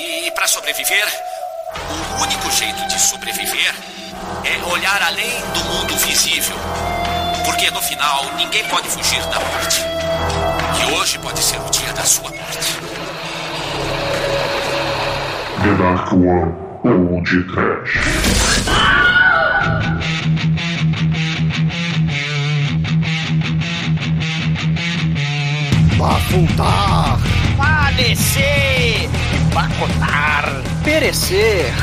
E para sobreviver, o único jeito de sobreviver é olhar além do mundo visível. Porque no final ninguém pode fugir da morte. Que hoje pode ser o dia da sua morte. The Dark One ou de Trash. Bafundar, Falecer! Pacotar, Perecer.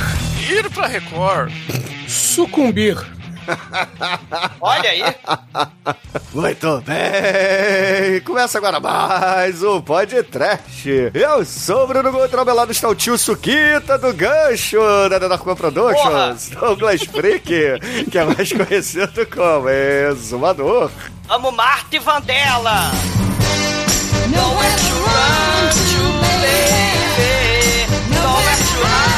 Ir pra Record. Sucumbir. Olha aí. Muito bem! Começa agora mais um Pod Trash. Eu sou o Bruno Gomes, ao lado está o tio Suquita do Gancho da One Productions, Douglas Freak, que é mais conhecido como Exumador. Amo Marte Vandela. To run to, baby. Bye.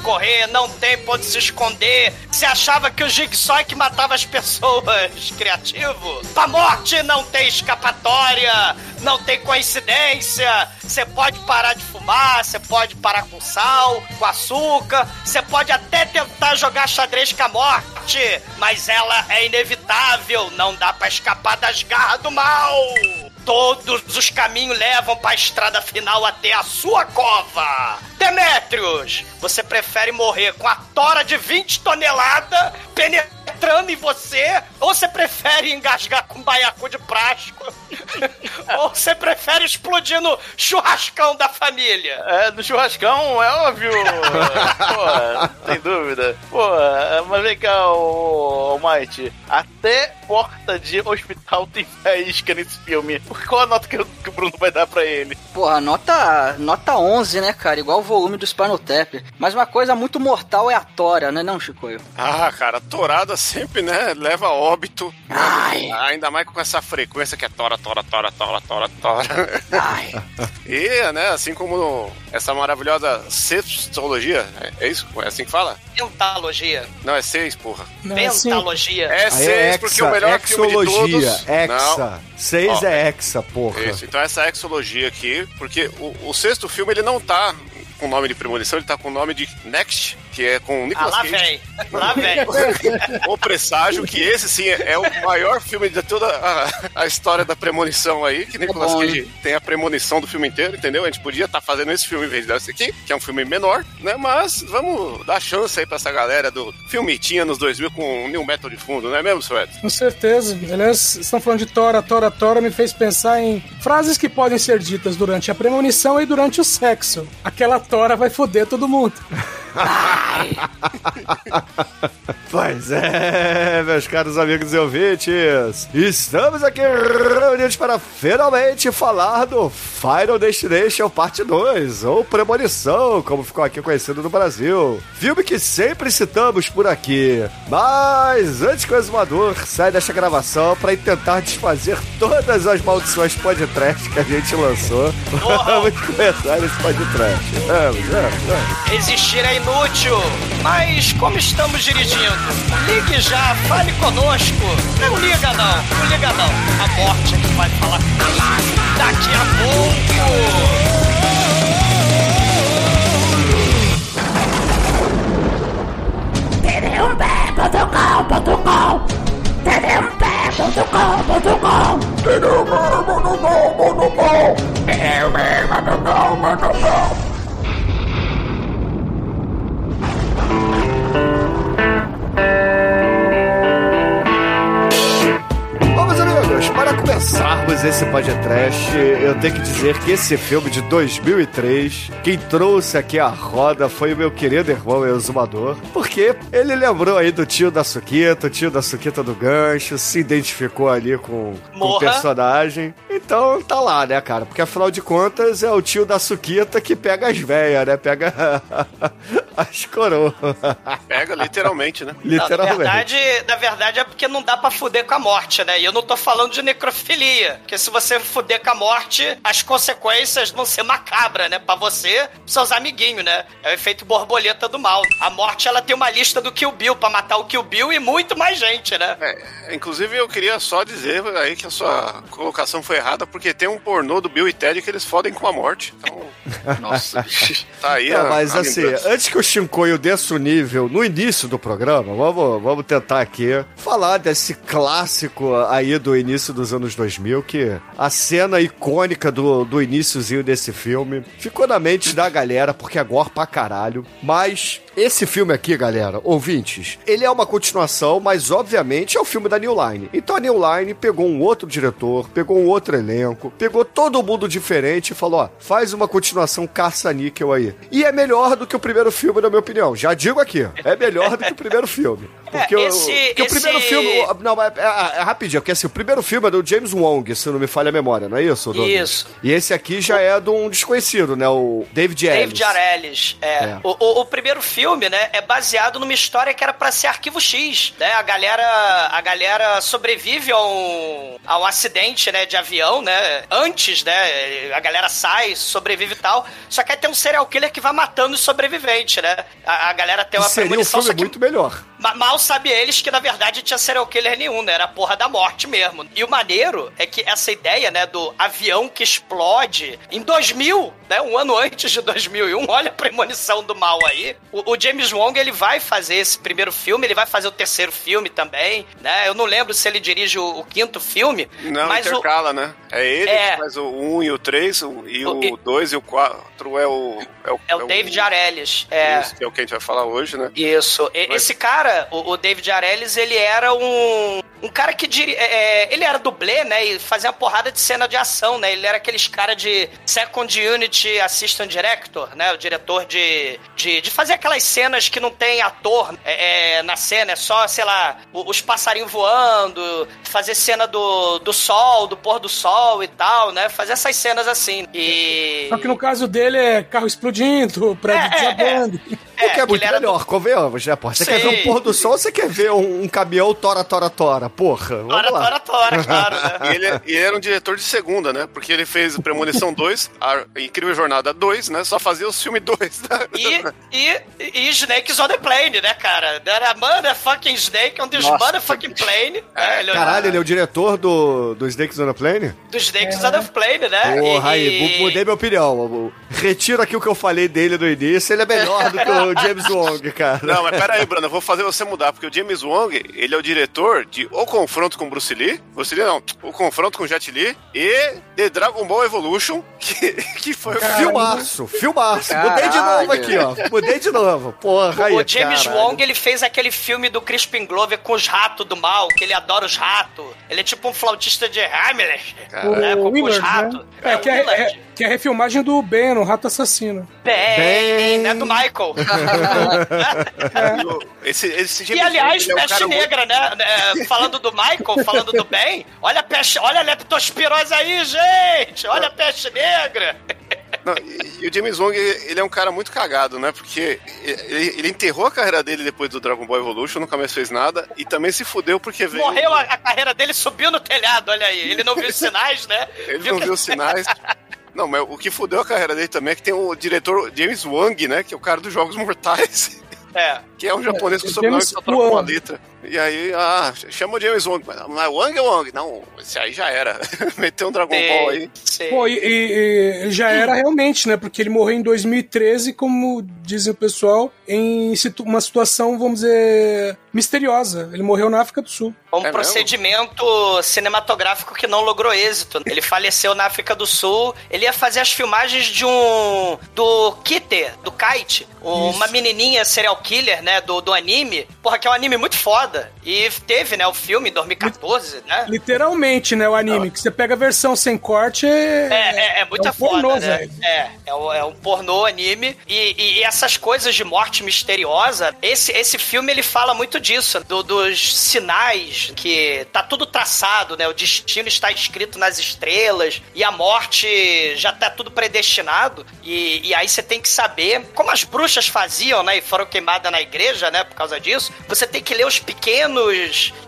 Correr, não tem pra onde se esconder. Você achava que o Jigsaw é que matava as pessoas? Criativo? Pra morte não tem escapatória, não tem coincidência. Você pode parar de fumar, você pode parar com sal, com açúcar, você pode até tentar jogar xadrez com a morte, mas ela é inevitável, não dá pra escapar das garras do mal. Todos os caminhos levam para a estrada final até a sua cova. Demétrios, você prefere morrer com a tora de 20 toneladas penetrando em você? Ou você prefere engasgar com baiacu de plástico? ou você prefere explodir no churrascão da família? É, no churrascão, é óbvio. Pô, sem dúvida. Pô, mas vem cá, ô, ô Might. Até porta de hospital tem faísca nesse filme. Qual a nota que, o- que o Bruno vai dar pra ele? Porra, nota, nota 11, né, cara? Igual o volume do Spinal Tap. Mas uma coisa muito mortal é a tora, né, não, Chicoio? Ah, cara, torada sempre, né, leva a óbito. Ai. Ainda mais com essa frequência que é tora, tora, tora, tora, tora, tora. Ai. E, né, assim como essa maravilhosa sextologia, é, é isso? É assim que fala? Pentalogia. Não, é seis, porra. Não, assim, Pentalogia. É Aí seis, é porque o melhor filme de exologia, todos... hexa. Seis Ó, é hexa, porra. Isso, então essa exologia aqui, porque o, o sexto filme ele não tá com o nome de premonição, ele tá com o nome de Next, que é com o Ah, Nicolas lá Cage. vem. Lá vem. O Presságio, que esse sim é o maior filme de toda a, a história da premonição aí, que Nicolas bom, Cage tem a premonição do filme inteiro, entendeu? A gente podia estar fazendo esse filme em vez desse aqui, que é um filme menor, né? Mas vamos dar chance aí pra essa galera do filme tinha nos 2000 com o New Metal de fundo, não é mesmo, Suete? Com certeza. Aliás, vocês estão falando de Tora, Tora, Tora, me fez pensar em frases que podem ser ditas durante a premonição e durante o sexo. Aquela Tora vai foder todo mundo. Pois é, meus caros amigos e ouvintes, estamos aqui reunidos para finalmente falar do Final Destination Parte 2, ou Premonição, como ficou aqui conhecido no Brasil. Filme que sempre citamos por aqui. Mas antes que o exumador saia desta gravação para tentar desfazer todas as maldições podcast que a gente lançou, vamos começar esse podcast. Vamos, vamos, vamos. Inútil, mas como estamos dirigindo? Ligue já, fale conosco. Não liga não, não liga não. A morte é que vai falar conosco daqui a pouco. Mais esse podcast, eu tenho que dizer que esse filme de 2003, quem trouxe aqui a roda foi o meu querido irmão Exumador, porque ele lembrou aí do tio da Suquita, o tio da Suquita do Gancho, se identificou ali com, com o personagem. Então tá lá, né, cara? Porque afinal de contas é o tio da Suquita que pega as velhas, né? Pega as coroas. Pega literalmente, né? Não, na Literalmente. verdade, na verdade é porque não dá pra fuder com a morte, né? E eu não tô falando de necrofilia. Porque se você fuder com a morte, as consequências vão ser macabras, né? Pra você, pros seus amiguinhos, né? É o efeito borboleta do mal. A morte, ela tem uma lista do Kill Bill pra matar o Kill Bill e muito mais gente, né? É, inclusive eu queria só dizer aí que a sua colocação foi errada, porque tem um pornô do Bill e Ted que eles fodem com a morte. Então, Nossa, tá aí Não, a, mas a assim, lembrança. antes que o Shinkoio desça o nível no início do programa, vamos, vamos tentar aqui falar desse clássico aí do início dos anos 2000, que a cena icônica do, do iníciozinho desse filme ficou na mente da galera, porque é gore pra caralho, mas... Esse filme aqui, galera, ouvintes, ele é uma continuação, mas obviamente é o filme da New Line. Então a New Line pegou um outro diretor, pegou um outro elenco, pegou todo mundo diferente e falou: ó, faz uma continuação caça-níquel aí. E é melhor do que o primeiro filme, na minha opinião. Já digo aqui, é melhor do que o primeiro filme. Porque, É, o- esse- porque o primeiro esse- filme. o- Não, é, é- é rapidinho, porque assim, o primeiro filme é do James Wong, se não me falha a memória, não é isso? Douglas? Isso. E esse aqui já é de um desconhecido, né? O David Ellis. David Arelis. É. É. O, o- o primeiro filme, né, é baseado numa história que era pra ser Arquivo X, né? A galera, a galera sobrevive a um, a um acidente, né, de avião, né? Antes, né, a galera sai, sobrevive e tal. Só que aí tem um serial killer que vai matando os sobreviventes, né? A, a galera tem Que uma seria um premonição, filme muito melhor. Ma- Mal sabe eles que, na verdade, tinha serial killer nenhum, né? Era a porra da morte mesmo. E o maneiro é que essa ideia, né, do avião que explode em 2000, né? Um ano antes de 2001, olha a premonição do mal aí. O, o James Wong, ele vai fazer esse primeiro filme, ele vai fazer o terceiro filme também, né? Eu não lembro se ele dirige o, o quinto filme, Não, mas o, intercala, né? É ele É. que faz o 1 e o 3, o- e O- o 2 e o 4 é o... É o, é o David Arelis. É. Isso, que é o que a gente vai falar hoje, né? Isso. Mas- Esse cara, o, o David Arelis, ele era um. Um cara que diri... é, é, ele era dublê, né? E fazia uma porrada de cena de ação, né? Ele era aqueles cara de Second Unity Assistant Director, né? O diretor de, de, de fazer aquelas cenas que não tem ator é, é, na cena, é só, sei lá, os passarinhos voando, fazer cena do, do sol, do pôr do sol e tal, né? Fazer essas cenas assim. E. Só que no caso dele é carro explodindo, prédio É, é, é. desabando. O que é muito era do- melhor, convenhamos, né, porra? Você quer Sei. ver um pôr do sol você quer ver um, um caminhão tora, tora, tora? Porra, vamos Tora, lá. tora, tora, claro, né? E ele, e ele era um diretor de segunda, né? Porque ele fez Premonição 2, a Incrível Jornada 2, né? Só fazia os filmes 2. Né? E, e, e Snakes on the Plane, né, cara? Era motherfucking Snake on this Nossa, motherfucking plane. né? Ele é Caralho, ele é o diretor do, do Snakes on a Plane? Do Snakes on the Plane, né? Porra, E- aí, mu- mudei minha opinião. Retiro aqui o que eu falei dele no início, ele é melhor do que o James Wong, cara. Não, mas pera aí, Bruno, eu vou fazer você mudar, porque o James Wong, ele é o diretor de O Confronto com Bruce Lee, Bruce Lee não, O Confronto com Jet Li e The Dragon Ball Evolution, que, que foi o filme. Filmaço, filmaço. Mudei de Caralho. novo aqui, ó. Mudei de novo. Porra, aí, O James caralho. Wong, ele fez aquele filme do Crispin Glover com os ratos do mal, que ele adora os ratos. Ele é tipo um flautista de Hamlet, né? Com, com os Willard, ratos. né? É, que é, é- que é a refilmagem do Ben, o Rato Assassino. Bem, Bem. né? Do Michael. Esse, esse E James aliás, é um peste cara muito- negra, né? É, falando do Michael, falando do bem. Olha a peste, olha a leptospirose aí, gente! Olha a peste negra! Não, e, e o James Wong, ele é um cara muito cagado, né? Porque ele, ele enterrou a carreira dele depois do Dragon Ball Evolution, nunca mais fez nada, e também se fudeu porque veio... Morreu a, a carreira dele, subiu no telhado, olha aí. Ele não viu os sinais, né? Ele não que- viu os sinais. Não, mas o que fudeu a carreira dele também é que tem o diretor James Wong, né? Que é o cara dos Jogos Mortais. É. Que é um japonês com É, sobrenome que só troca uma letra. E aí, ah, chama o James Wong. Mas não é Wong ou Wong? Não, esse aí já era. Meteu um Dragon Ball aí. Sei. Pô, e, e- e já era realmente, né? Porque ele morreu em 2013, como dizem o pessoal, em situ- uma situação, vamos dizer, misteriosa. Ele morreu na África do Sul. Um É mesmo? procedimento cinematográfico que não logrou êxito. Ele faleceu na África do Sul. Ele ia fazer as filmagens de um. do Kite, do Kite. Uma menininha serial killer, né? Do, do anime. Porra, que é um anime muito foda. E teve, né, o filme em 2014, né? Literalmente, né? O anime. Que você pega a versão sem corte. É, É, é, é muita um pornô, foda, né? velho. É, é, um- é um pornô anime. E, e essas coisas de morte misteriosa, esse, esse filme ele fala muito disso, do- dos sinais que tá tudo traçado, né? O destino está escrito nas estrelas e a morte já tá tudo predestinado. E, e aí você tem que saber, como as bruxas faziam, né? E foram queimadas na igreja, né? Por causa disso. Você tem que ler os pequenos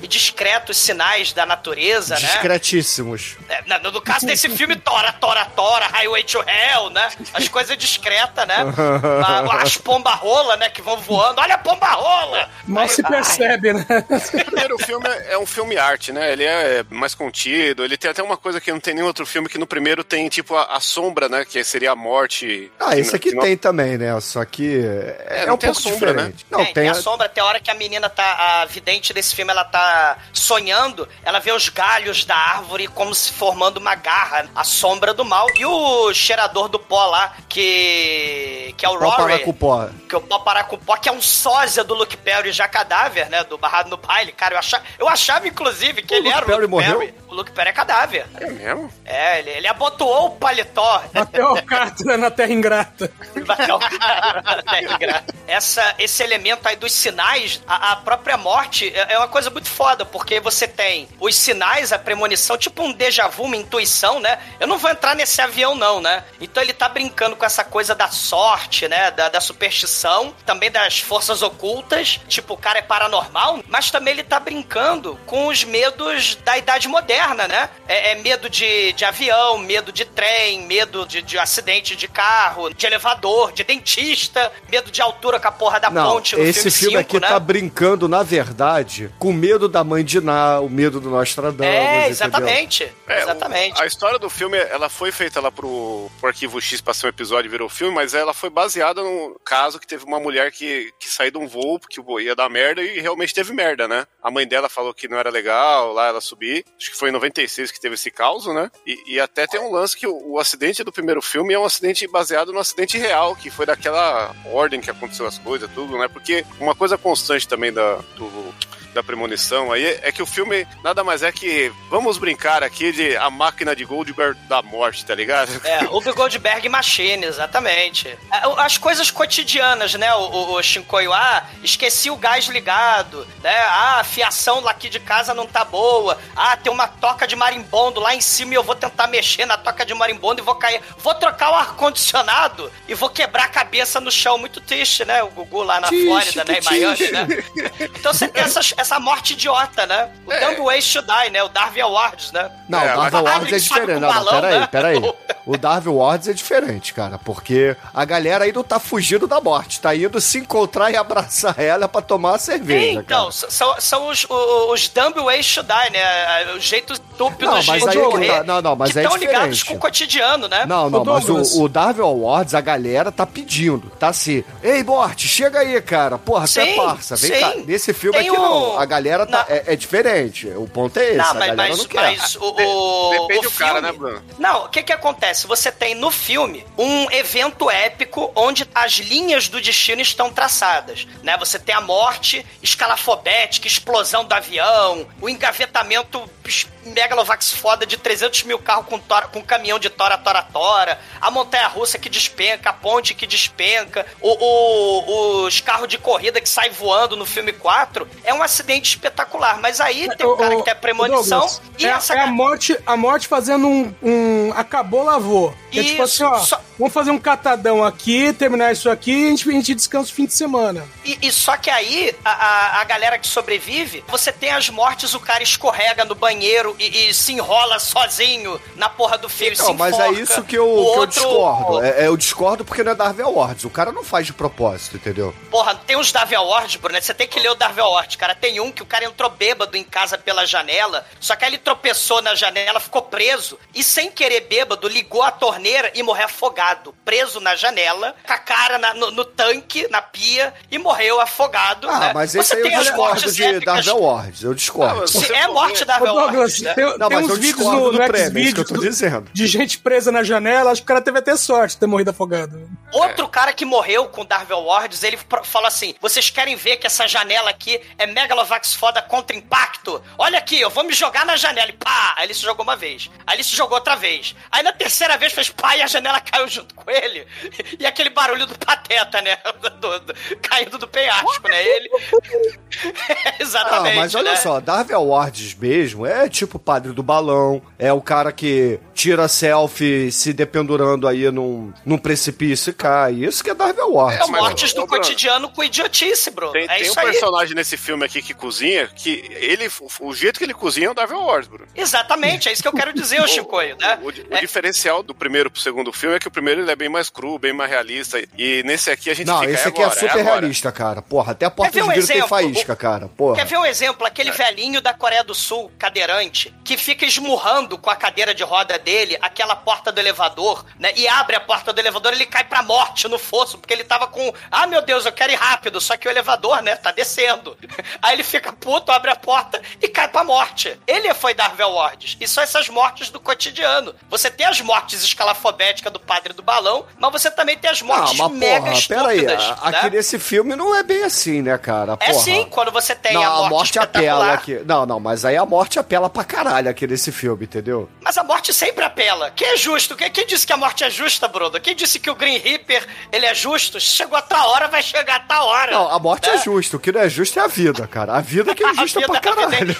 e discretos sinais da natureza, né? Discretíssimos. É, no, no caso desse filme, Tora, Tora, Tora, Highway to Hell, né? As coisas discretas, né? As pomba-rola, né? Que vão voando. Olha a pomba-rola! Mal Aí- se percebe, né? O primeiro filme é é um filme arte, né? Ele é mais contido. Ele tem até uma coisa que não tem nenhum outro filme, que no primeiro tem, tipo, a, a sombra, né? Que seria a morte. Ah, esse aqui não- tem também, né? Só que é, não um tem a pouco sombra, né? diferente. Não, tem, tem, tem a... a sombra, tem a hora que a menina tá. A vidente desse filme, ela tá sonhando, ela vê os galhos da árvore como se formando uma garra, a sombra do mal. E o cheirador do pó lá, que. que é o Rory. o pó. Que é o Pó Parar com Pó, que é um sósia do Luke Perry já cadáver, né? Do Barrado no Baile. Cara, eu achava, eu achava inclusive, que O ele Luke era o Perry Luke morreu? Perry. O Luke Perry é cadáver. É mesmo? É, ele, ele abotoou o paletó. Bateu o carta na terra ingrata. Bateu o cara na terra ingrata. Essa, esse elemento aí dos sinais, a, a própria morte é, é uma coisa muito foda, porque você tem os sinais, a premonição, tipo um déjà vu, uma intuição, né? Eu não vou entrar nesse avião, não, né? Então ele tá brincando com essa coisa da sorte, né? Da, da superstição, também das forças ocultas, tipo, o cara é paranormal, mas também ele tá brincando com os medos da idade moderna, né? É, é medo de, de avião, medo de trem, medo de, de acidente de carro, de elevador, de dentista, medo de altura com a porra da Não, ponte no esse filme filme, 5, aqui né? tá brincando, na verdade, com medo da mãe de Ná, o medo do Nostradamus, É, exatamente. É, exatamente. o- a história do filme, ela foi feita lá pro, pro Arquivo X pra ser um episódio e virou filme, mas ela foi baseada num caso que teve uma mulher que, que saiu de um voo porque o voo ia dar merda e realmente teve merda, né? A mãe dela falou que não era legal lá ela subir. Acho que foi em 96 que teve esse caos, né? E, e até tem um lance que o, o acidente do primeiro filme é um acidente baseado no acidente real, que foi daquela ordem que aconteceu as coisas, tudo, né? Porque uma coisa constante também da, do, da premonição aí é que o filme nada mais é que vamos brincar aqui de a máquina de Goldberg da morte, tá ligado? É, o Goldberg Machine, exatamente. É, As coisas cotidianas, né? O, o, o Shinkoio, ah, esqueci o gás ligado, né? Ah, a fiação lá aqui de casa não tá boa. Ah, tem uma toca de marimbondo lá em cima e eu vou tentar mexer na toca de marimbondo e vou cair. Vou trocar o ar-condicionado e vou quebrar a cabeça no chão. Muito triste, né? O Gugu lá na Flórida, né? Em Miami, né? Então você tem essas- essa morte idiota, né? O É. Dumb Ways to Die, né? O Darwin Awards, né? Não, É, o Darwin Awards é diferente. Não, não, balão, peraí, né? peraí. O Darwin Awards é diferente, cara, porque a galera aí não tá fugindo da morte, tá indo se encontrar e abraçar ela pra tomar uma cerveja, então, são, são os, os, dumb ways to die, né? Os jeitos estúpidos Não, de, mas de aí é que morrer. tá- não, não, mas que é estão ligados com o cotidiano, né? Não, não, Ô, mas o, o Darwin Awards, a galera tá pedindo, tá assim, ei, Morte, chega aí, cara, porra, você é Sim, parça, vem sim. cá. Nesse filme Tem aqui não, a galera tá, é, é diferente, o ponto é esse, Não, a mas, galera mas, não quer. mas o, o, Depende o do cara, né, Bruno? Não, o que que acontece? Você tem no filme um evento épico onde as linhas do destino estão traçadas, né? Você tem a morte escalafobética, explosão do avião, o engavetamento megalovax foda de 300 mil carros com, tora, com caminhão de tora, tora, tora, a montanha-russa que despenca, a ponte que despenca, o- o- os carros de corrida que saem voando no filme 4, é um acidente espetacular. Mas aí tem o Ô, cara que tem a premonição Douglas, e é, essa é a morte, a morte fazendo um, um acabou, lavou. É tipo assim, Isso, ó, só- vamos fazer um catadão aqui, terminar isso aqui e a gente, a gente descansa o fim de semana. E, e só que aí, a, a, a galera que sobrevive, você tem as mortes, o cara escorrega no banheiro e, e se enrola sozinho na porra do fio e se Não, mas é isso que eu, O que eu outro- discordo. É, é, eu discordo porque não é Darwin Awards. O cara não faz de propósito, entendeu? Porra, tem uns Darwin Awards, Bruno, você tem que ler o Darwin Awards, cara. Tem um que o cara entrou bêbado em casa pela janela, só que aí ele tropeçou na janela, ficou preso e sem querer bêbado, ligou a torneira e morreu afogado. Afogado, preso na janela, com a cara na- no, no tanque, na pia, e morreu afogado. Ah, né? mas Você esse aí eu tem as discordo mortes de épicas- Darvel Wars. Eu discordo. Não, Se Você é morte da Douglas, Wars, né? tem, Não, tem mas uns eu vídeos no, no prêmio, é que eu tô do- dizendo. de gente presa na janela. Acho que o cara teve até sorte de ter morrido afogado. Outro cara que morreu com Darvel Wards, ele falou assim: vocês querem ver que essa janela aqui é Megalovax foda contra impacto? Olha aqui, eu vou me jogar na janela. E pá! Aí ele se jogou uma vez. Aí ele se jogou outra vez. Aí na terceira vez fez pá e a janela caiu junto com ele. E aquele barulho do pateta, né? Do- do- caindo do penhasco, né? Ele. Ah, Exatamente. mas olha né? só, Darvel Wards mesmo é tipo o padre do balão, é o cara que tira selfie se dependurando aí num, num precipício e cai. Isso que é Darvel Wards. As mas- mortes do cotidiano com idiotice, Bruno. Tem, é tem um aí. personagem nesse filme aqui que cozinha, que ele, o jeito que ele cozinha é o Darvel Wars, Bruno. Exatamente, é isso que eu quero dizer, ô Chicoio, né? O, o- o É- diferencial do primeiro pro segundo filme é que o primeiro ele é bem mais cru, bem mais realista. E nesse aqui a gente Não, fica. esse é aqui é agora, super agora. realista, cara. Porra, até a porta de um vidro tem exemplo? faísca, cara. Porra. Quer ver um exemplo? Aquele velhinho da Coreia do Sul, cadeirante, que fica esmurrando com a cadeira de roda dele aquela porta do elevador, né? E abre a porta do elevador ele cai pra morte no fosso, porque ele tava com. Ah, meu Deus, eu quero ir rápido. Só que o elevador, né, tá descendo. Aí ele fica puto, abre a porta e cai pra morte. Ele foi Darvel Wards. E são essas mortes do cotidiano. Você tem as mortes escalafobéticas do padre do balão, mas você também tem as Ah, mortes mas mega porra, estúpidas. a- né? Aqui nesse filme não é bem assim, né, cara? É Porra. sim, quando você tem Não, a morte, apela espetacular. aqui. Não, não, mas aí a morte apela pra caralho aqui nesse filme, entendeu? Mas a morte sempre apela. Quem é justo? Quem, quem disse que a morte é justa, Bruno? Quem disse que o Green Reaper ele é justo? Chegou a tal hora, vai chegar a tal hora. Não, a morte é né? justa. O que não é justo é a vida, cara. A vida que é A justa vida- pra a vida é caralho.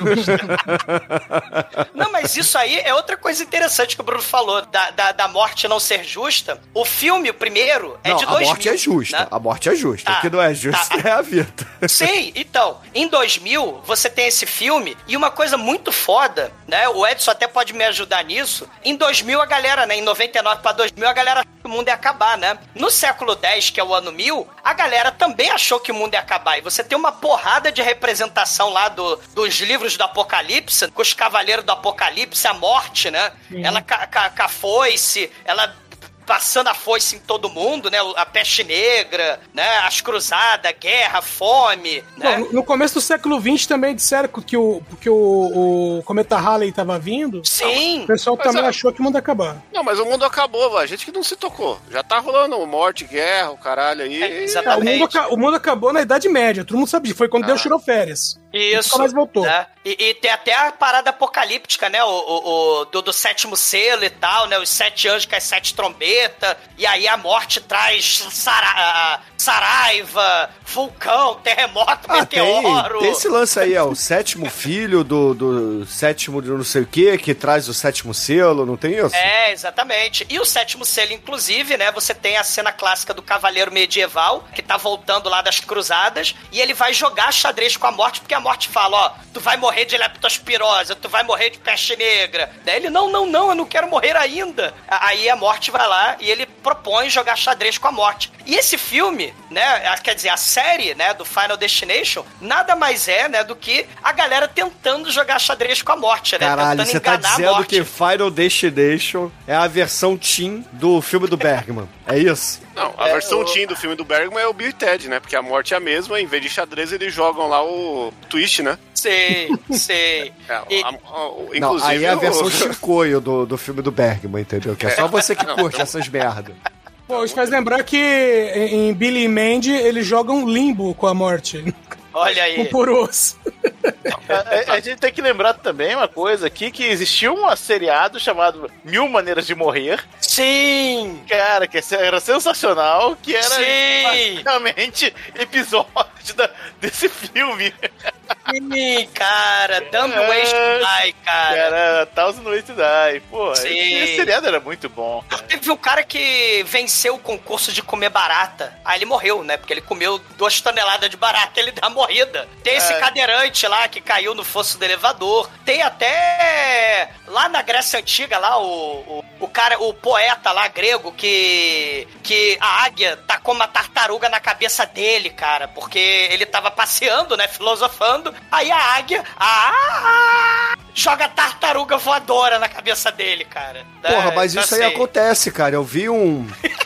Não, mas isso aí é outra coisa interessante que o Bruno falou, da, da, da morte não ser justa. O filme, o primeiro, é não, de a 2000. morte é justa. né? A morte é justa. Tá, o que não é justo tá. é a vida. Sim, então, em 2000, você tem esse filme, e uma coisa muito foda, né? O Edson até pode me ajudar nisso. Em 2000, a galera, né? Em 99 pra 2000, a galera achou que o mundo ia acabar, né? No século 10, que é o ano 1000, a galera também achou que o mundo ia acabar. E você tem uma porrada de representação lá do, dos livros do Apocalipse, com os Cavaleiros do Apocalipse, a morte, né? Ela ca- ca- com a foice, ela passando a foice em todo mundo, né? A peste negra, né? As cruzadas, guerra, fome, né? Bom, no- começo do século XX também disseram que o, que o, o cometa Halley tava vindo. Sim. O pessoal Mas também é- achou que o mundo ia acabar. Não, mas o mundo acabou. A gente que não se tocou. Já tá rolando morte, guerra, o caralho aí. É, É, o, exatamente. mundo, o mundo acabou na Idade Média, todo mundo sabia. Foi quando Ah. Deus tirou férias. Isso. Nunca mais voltou. né? E, e tem até a parada apocalíptica, né? O, o- o- do, do sétimo selo e tal, né? Os sete anjos com as sete trombetas. E aí a morte traz sara, a- saraiva, vulcão, terremoto, Ah, tem, meteoro. tem esse lance aí, é o sétimo filho do, do sétimo de não sei o que, que traz o sétimo selo, não tem isso? É, exatamente. E o sétimo selo, inclusive, né? Você tem a cena clássica do cavaleiro medieval, que tá voltando lá das cruzadas, e ele vai jogar xadrez com a morte, porque a morte fala, ó, tu vai morrer de leptospirose, tu vai morrer de peste negra. Daí ele, não, não, não, eu não quero morrer ainda. Aí a morte vai lá e ele propõe jogar xadrez com a morte. E esse filme, né, a- quer dizer, a série, né, do Final Destination, nada mais é, né, do que a galera tentando jogar xadrez com a morte, né? Caralho, tentando você tá a dizendo que Final Destination é a versão teen do filme do Bergman. É isso? Não, a É, versão o- teen do filme do Bergman é o Bill e Ted, né? Porque a morte é a mesma, em vez de xadrez, eles jogam lá o twist, né? Sei, sei. É, E- a- a- o- Não, inclusive, aí é a o- versão chicoio do, do filme do Bergman, entendeu? Que é só você que curte essas merda. Pô, isso faz lembrar que em Billy e Mandy eles jogam limbo com a morte. Olha aí. Um por osso. A, a- a gente tem que lembrar também uma coisa aqui, que existiu um seriado chamado Mil Maneiras de Morrer, Sim! cara, que era sensacional, que era Sim! basicamente episódio da- desse filme. Sim, cara. Dumb É. Ways to Die, cara. Era Thousand Ways to Die. Pô, Sim. esse seriado era muito bom, cara. Teve um cara que venceu o concurso de comer barata. Aí ele morreu, né? Porque ele comeu duas toneladas de barata ele dá morrida. Tem esse É. cadeirante lá que caiu no fosso do elevador. Tem até lá na Grécia Antiga, lá o, o o cara, o poeta lá grego que que a águia tacou uma tartaruga na cabeça dele, cara, porque ele tava passeando, né, filosofando. Aí a águia, ah, joga tartaruga voadora na cabeça dele, cara. Porra, É, mas então, isso aí assim, acontece, cara. Eu vi um.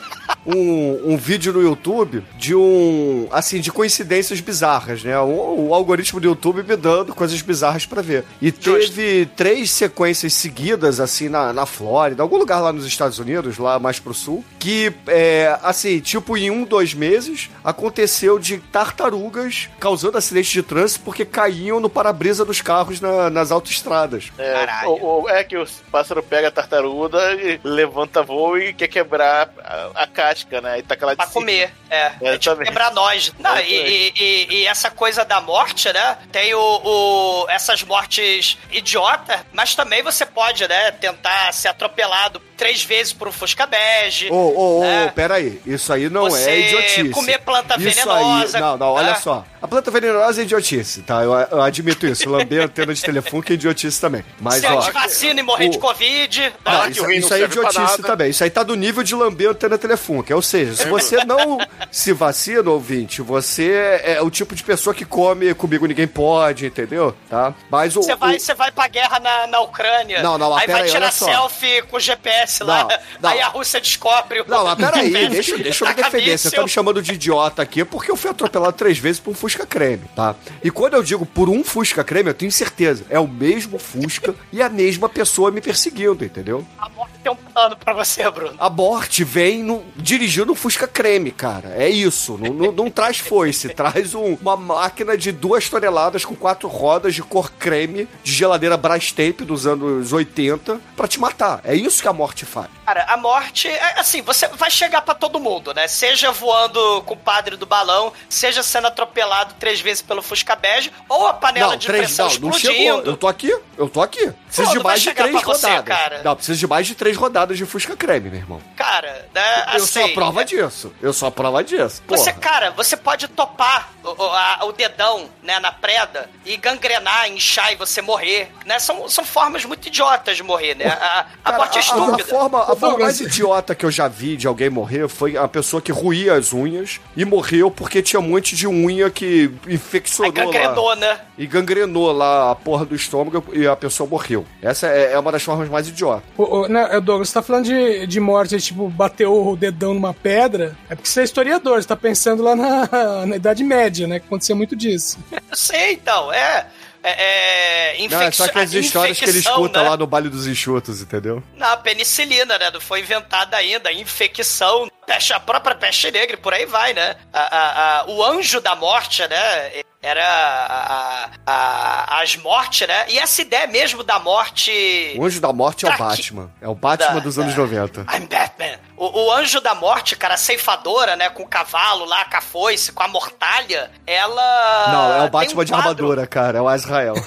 Um, um vídeo no YouTube de um. Assim, de coincidências bizarras, né? O, o algoritmo do YouTube me dando coisas bizarras pra ver. E teve três sequências seguidas, assim, na, na Flórida, algum lugar lá nos Estados Unidos, lá mais pro sul, que, é, assim, tipo, em um, dois meses, aconteceu de tartarugas causando acidentes de trânsito porque caíam no para-brisa dos carros na- nas autoestradas. É, Caralho. o- o- é que o pássaro pega a tartaruga, e levanta voo e quer quebrar a, a casca, né? E tá aquela Pra comer, é. É tipo quebrar nós. Não, e, e- e- e essa coisa da morte, né? Tem o, o- essas mortes idiota, mas também você pode, né, tentar ser atropelado três vezes por um Fusca bege. Ô, ô, ô, né? peraí. Isso aí não Você é idiotice. comer planta isso venenosa, Aí, não, não, olha né? só. A planta venenosa é idiotice, tá? Eu, eu admito isso. Lamber antena de telefone que é idiotice também. Mas, Se ó. antivacina e morrer de o- Covid. né? Não, que isso, isso aí é idiotice também. Isso aí tá do nível de lamber antena telefônica. Ou seja, se você não se vacina, ouvinte, você é o tipo de pessoa que come comigo ninguém pode, entendeu? Tá? Mas o. Você vai, o- você vai pra guerra na, na Ucrânia. Não, não, aí vai aí, tirar selfie com o GPS lá. Não. Aí a Rússia descobre o. Não, mas peraí, deixa, deixa eu me defender. Você tá me chamando de idiota aqui porque eu fui atropelado três vezes por um Fusca Creme, tá? E quando eu digo por um Fusca Creme, eu tenho certeza. É o mesmo Fusca e a mesma pessoa me perseguindo, entendeu? A morte tem um plano pra você, Bruno. A morte vem no, dirigindo um Fusca Creme, cara. É isso. Não, não- não traz foice, traz um- uma máquina de duas toneladas com quatro rodas de cor creme, de geladeira Brastemp dos anos 80, pra te matar. É isso que a morte faz. Cara, a morte, é, assim, você vai chegar pra todo mundo, né? Seja voando com o padre do balão, seja sendo atropelado três vezes pelo Fusca Bege, ou a panela Não, de três, pressão não, não explodindo. chegou. Eu tô aqui, eu tô aqui. Preciso Pô, de não mais de três pra você, rodadas. cara. Não, preciso de mais de três rodadas de Fusca Creme, meu irmão. Cara, né, eu sou a assim, prova disso. Eu sou a prova disso. Você, Porra. cara, você pode topar o, o- a- o dedão, né, na preda e gangrenar, inchar e você morrer, né? São, são formas muito idiotas de morrer, né? A, a Cara, morte é a, a estúpida. forma, a forma mais idiota que eu já vi de alguém morrer foi a pessoa que ruía as unhas e morreu porque tinha um monte de unha que Aí infeccionou lá. gangrenou, né? E gangrenou lá a porra do estômago e a pessoa morreu. Essa é, é uma das formas mais idiotas. Ô, ô, não, é, Douglas, você tá falando de, de morte, tipo, bateu o dedão numa pedra, é porque você é historiador, você tá pensando lá na, na Idade Média, né? Que acontecia muito disso. Eu sei, então, é. É, é, Não, é só aquelas histórias que ele escuta né? lá no Baile dos Enxutos, entendeu? Na penicilina, né? Não foi inventada ainda. Infecção, peste, a própria peste negra, por aí vai, né? A- a- a- o anjo da morte, né? Era a- a- as mortes, né? E essa ideia mesmo da morte. O Anjo da Morte é o Batman. É o Batman Da- dos anos da- 90. I'm Batman. O, o anjo da morte, cara, a ceifadora, né? Com o cavalo lá, com a foice, com a mortalha, ela. Não, é o Batman um de armadura, cara. É o Azrael.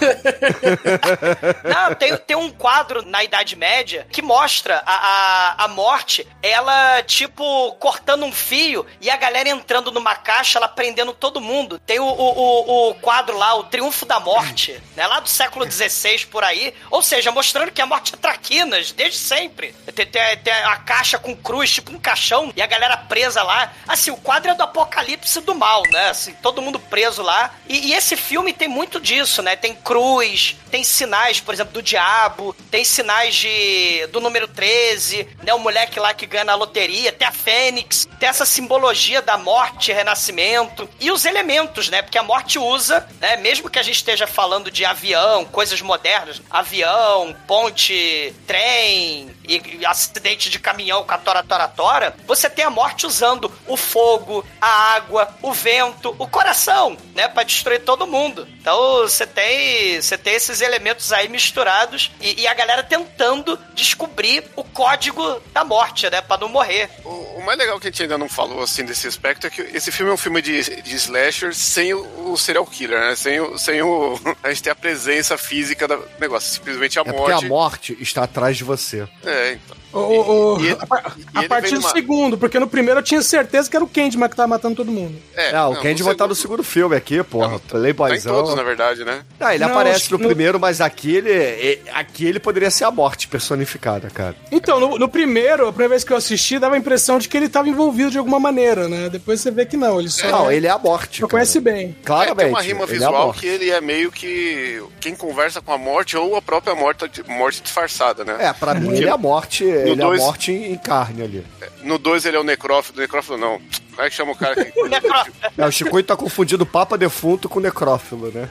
Não, tem, tem um quadro na Idade Média que mostra a, a, a morte, ela, tipo, cortando um fio e a galera entrando numa caixa, ela prendendo todo mundo. Tem o, o, o, quadro lá, o Triunfo da Morte, né? Lá do século XVI por aí. Ou seja, mostrando que a morte é traquinas, desde sempre. Tem, tem, tem a caixa com cruz, tipo um caixão, e a galera presa lá. Assim, o quadro é do apocalipse do mal, né? Assim, todo mundo preso lá. E, e esse filme tem muito disso, né? Tem cruz, tem sinais, por exemplo, do diabo, tem sinais de do número 13, né? O moleque lá que ganha na loteria, tem a Fênix, tem essa simbologia da morte e renascimento. E os elementos, né? Porque a morte usa, né? Mesmo que a gente esteja falando de avião, coisas modernas, avião, ponte, trem e, e acidente de caminhão com a tora, tora, tora, você tem a morte usando o fogo, a água, o vento, o coração, né? Pra destruir todo mundo. Então você tem, você tem esses elementos aí misturados e, e a galera tentando descobrir o código da morte, né? Pra não morrer. O, o mais legal que a gente ainda não falou, assim, desse aspecto é que esse filme é um filme de, de slasher sem o, o serial killer, né? Sem o, sem o... A gente tem a presença física do negócio, simplesmente a É porque morte. a morte está atrás de você. É, então. O- o- o- E ele- a, e a ele partir do numa- segundo, porque no primeiro eu tinha certeza que era o Candyman que tava matando todo mundo. É, Ah, o não, Candyman tá no segundo filme aqui, porra. Tá em Playboyzão. todos, na verdade, né? Ah, ele Não, aparece no no- primeiro, mas aqui ele, é- aqui ele poderia ser a morte personificada, cara. Então, no, no primeiro, a primeira vez que eu assisti, dava a impressão de que ele tava envolvido de alguma maneira, né? Depois você vê que não, ele só, Não, ele é a morte. só conhece bem. Claramente. É, tem uma rima ele é a visual que ele é meio que quem conversa com a morte ou a própria morte, morte disfarçada, né? É, pra mim ele é a morte, ele dois- é a morte em, carne ali. No 2 ele é o necrófilo, necrófilo não. Como é que chama o cara que... É, o Chicoio tá confundindo Papa Defunto com necrófilo, né?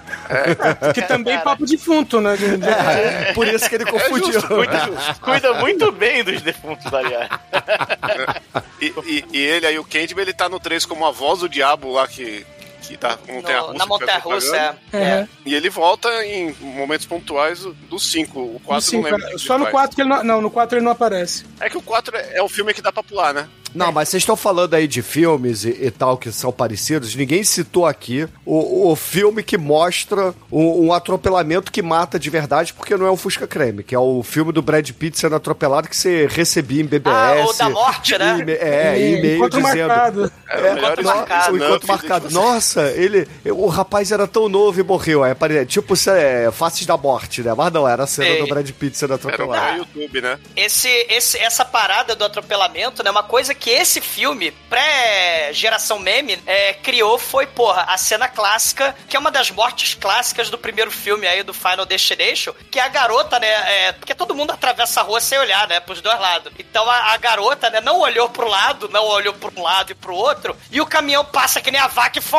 Que também papo defunto, né? De- de- É, por isso que ele confundiu. Cuida, cuida muito bem dos defuntos, aliás. e, e- e ele aí, o Candyman, ele tá no 3 como a voz do diabo lá que... Que tá montanha No- russa. na Montanha Russa, é. É. E ele volta em momentos pontuais do- do 5. O 4 Sim, não lembro. que só no faz. 4 que ele não. Não, no 4 ele não aparece. É que o 4 é, é o filme que dá pra pular, né? Não, mas vocês estão falando aí de filmes e, e tal que são parecidos. Ninguém citou aqui o, o filme que mostra um, um atropelamento que mata de verdade, porque não é o Fusca Creme, que é o filme do Brad Pitt sendo atropelado que você recebia em BBS. Ah, o da morte, né? e- é, e e-mail dizendo. marcado. É, É, melhor no- marcado. o encontro Não, marcado. Nossa, ele. O rapaz era tão novo e morreu. Apare- tipo, é, Faces da Morte, né? Mas não, era a cena Sei. do Brad Pitt sendo Era um atropelado. pra YouTube, né? Esse, esse, essa parada do atropelamento, né? Uma coisa que esse filme, pré-geração meme, é, criou foi, porra, a cena clássica, que é uma das mortes clássicas do primeiro filme aí do Final Destination, que é a garota, né? É, porque todo mundo atravessa a rua sem olhar, né? Pros dois lados. Então a, a garota, né, não olhou pro lado, não olhou pro um lado e pro outro, e o caminhão passa que nem a vaca e, fum,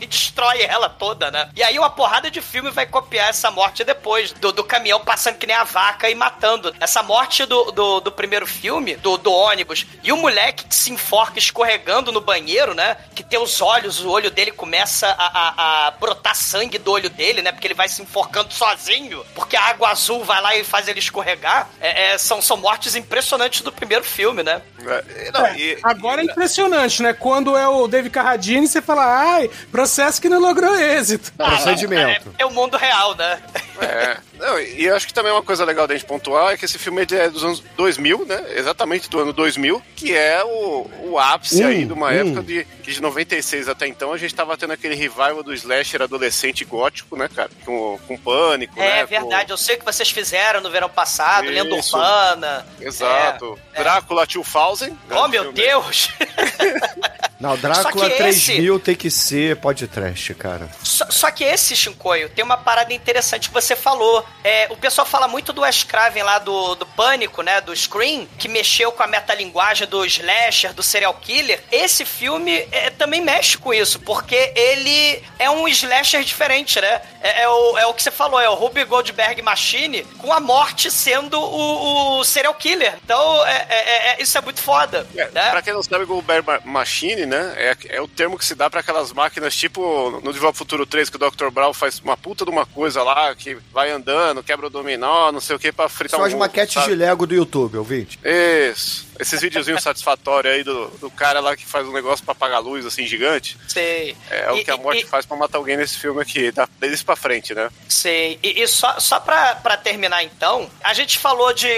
e destrói ela toda, né? E aí uma porrada de filme vai copiar essa morte depois, do, do caminhão passando que nem a vaca e matando. Essa morte do, do, do primeiro filme, do, do ônibus, e o moleque que se enforca escorregando no banheiro, né? Que tem os olhos, o olho dele começa a, a, a brotar sangue do olho dele, né? Porque ele vai se enforcando sozinho, porque a água azul vai lá e faz ele escorregar. É, é, são, são mortes impressionantes do primeiro filme, né? É, não, e- Agora é e- impressionante, né? Quando é o David Carradine, você fala, ai, processo que não logrou êxito. Procedimento. É, é o mundo real, né? É. Não, e eu acho que também uma coisa legal da gente pontuar é que esse filme é dos anos 2000, né? Exatamente do ano 2000, que é o, o ápice Hum, aí de uma hum. época de, que de 96 até então a gente tava tendo aquele revival do slasher adolescente gótico, né, cara? Com, com pânico, né? É com- verdade, eu sei o que vocês fizeram no verão passado, Lenda Isso. Urbana. Exato. É, é. Drácula 2000. Oh, né, meu filme. Deus! Não, Drácula Só que esse- 3000 tem que ser podcast, cara. Só, só que esse, Shinkoio, tem uma parada interessante que você falou. É, o pessoal fala muito do Wes Craven lá do, do Pânico, né? Do Scream, que mexeu com a metalinguagem do slasher, do serial killer. Esse filme é, também mexe com isso, porque ele é um slasher diferente, né? É, é o, é o que você falou, é o Ruby Goldberg Machine com a morte sendo o, o serial killer. Então, é, é- é- isso é muito foda, É, né? Pra quem não sabe, Goldberg Ma- Machine, né? É, é o termo que se dá pra aquelas máquinas, tipo no ao Futuro 3, que o Dr. Brown faz uma puta de uma coisa lá, que vai andando, quebra o dominó, não sei o que, pra fritar um as maquetes sabe? de Lego do YouTube, ouvinte. Isso. Esses videozinhos satisfatórios aí do, do cara lá que faz um negócio pra apagar a luz, assim, gigante. Sei. É, o E- que a morte e- faz pra matar alguém nesse filme aqui, da, deles pra frente, né? Sei. E, e só, só pra, pra terminar então, a gente falou de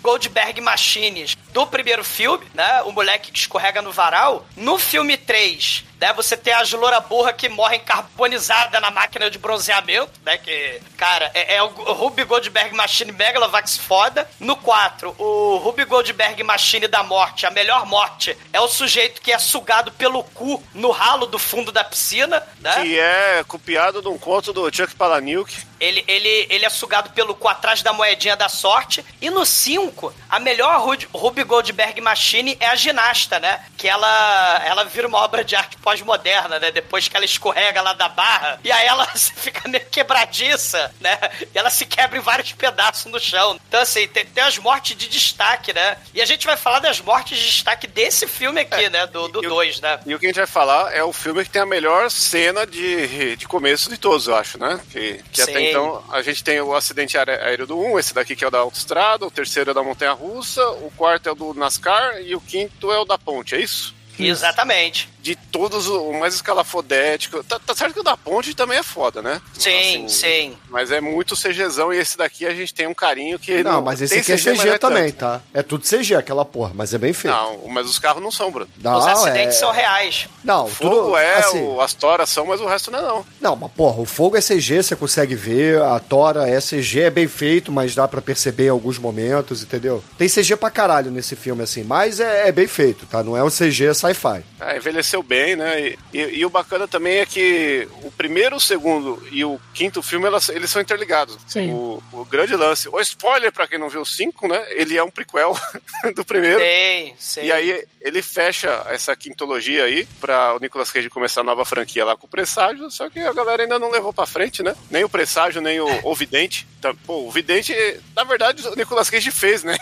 Goldberg Machines do primeiro filme, né? O moleque que escorrega no varal. No filme 3, né? Você tem as loura burra que morrem carbonizada na máquina de bronzeamento, né? Que, cara, é, é o Ruby Goldberg Machine Megalovax foda. No 4, o Ruby Goldberg Machine da morte, a melhor morte, é o sujeito que é sugado pelo cu no ralo do fundo da piscina, né? Que é copiado de um conto do Chuck Palahniuk. Ele, ele, ele é sugado pelo cu atrás da moedinha da sorte. E no 5, a melhor Ruby, Ruby Goldberg Machine é a ginasta, né? Que ela, ela vira uma obra de arte pós-moderna, né? Depois que ela escorrega lá da barra. E aí ela fica meio quebradiça, né? E ela se quebra em vários pedaços no chão. Então, assim, tem, tem as mortes de destaque, né? E a gente vai falar das mortes de destaque desse filme aqui, né? Do 2, e o- dois, né? E o que a gente vai falar é o filme que tem a melhor cena de, de começo de todos, eu acho, né? Que, que até então a gente tem o acidente aé- aéreo do 1, esse daqui que é o da autoestrada, o terceiro é da montanha russa, o quarto é o do NASCAR e o quinto é o da ponte, é isso? Exatamente. De todos o mais escalafodético. Tá, tá certo que o da ponte também é foda, né? Sim, Assim, sim. Mas é muito CGzão e esse daqui a gente tem um carinho que. Não, mas esse aqui é mas CG não também, tanto. tá? É tudo CG aquela porra, mas é bem feito. Não, mas os carros não são, Bruno. Não, Os acidentes é... são reais. Não, O fogo tudo, é, assim, o, as toras são, mas o resto não é não. Não, mas porra, o fogo é CG, você consegue ver, a Tora é CG, é bem feito, mas dá pra perceber em alguns momentos, entendeu? Tem CG pra caralho nesse filme, assim, mas é, é bem feito, tá? Não é um CG sci-fi. É, envelheceu bem, né? E, e- e o bacana também é que o primeiro, o segundo e o quinto filme, elas- eles são interligados. Sim. O, o grande lance. O spoiler, pra quem não viu o 5, né? Ele é um prequel do primeiro. Sim, sim. E aí ele fecha essa quintologia aí pra o Nicolas Cage começar a nova franquia lá com o Presságio, só que a galera ainda não levou pra frente, né? Nem o Presságio, nem o, o Vidente. Tá- Pô, o Vidente, na verdade, o Nicolas Cage fez, né?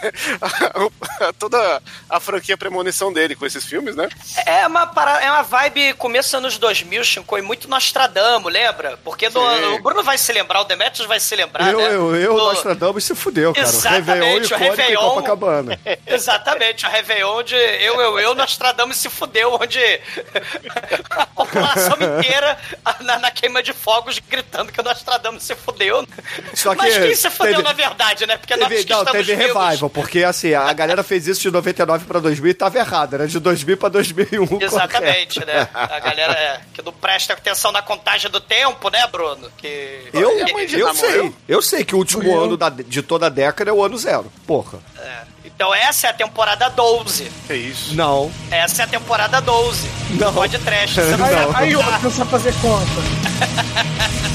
Toda a franquia premonição dele com esses filmes, né? É uma, para... é uma vibe começo anos 2000, Shinkoi, muito Nostradamus, lembra? Porque Sim. o Bruno vai se lembrar, o Demetrius vai se lembrar, eu, né? eu, eu, No- Nostradamus se fudeu, cara. Exatamente, Réveillon o icônico Réveillon- Copacabana. Exatamente, o Réveillon onde eu, eu, eu, Nostradamus se fudeu, onde a população inteira na, na queima de fogos gritando que o Nostradamus se fudeu. Só que Mas quem se fudeu teve- na verdade, né? Porque nós Teve, que não, estamos teve vivos. revival, porque assim, a galera fez isso de 99 pra 2000 e tava errado, era de 2000 pra 2001. Exatamente, né? A galera é, que não presta atenção na contagem do tempo, né, Bruno? Que... Eu, E a de eu sei, eu sei que o último Morreu. ano da- de toda a década é o ano zero. Porra. É. Então essa é a temporada 12. Que isso. Não. Essa é a temporada 12. Não. Pode trash. Você não Aí, sabe aí contar. outro, não sabe fazer conta.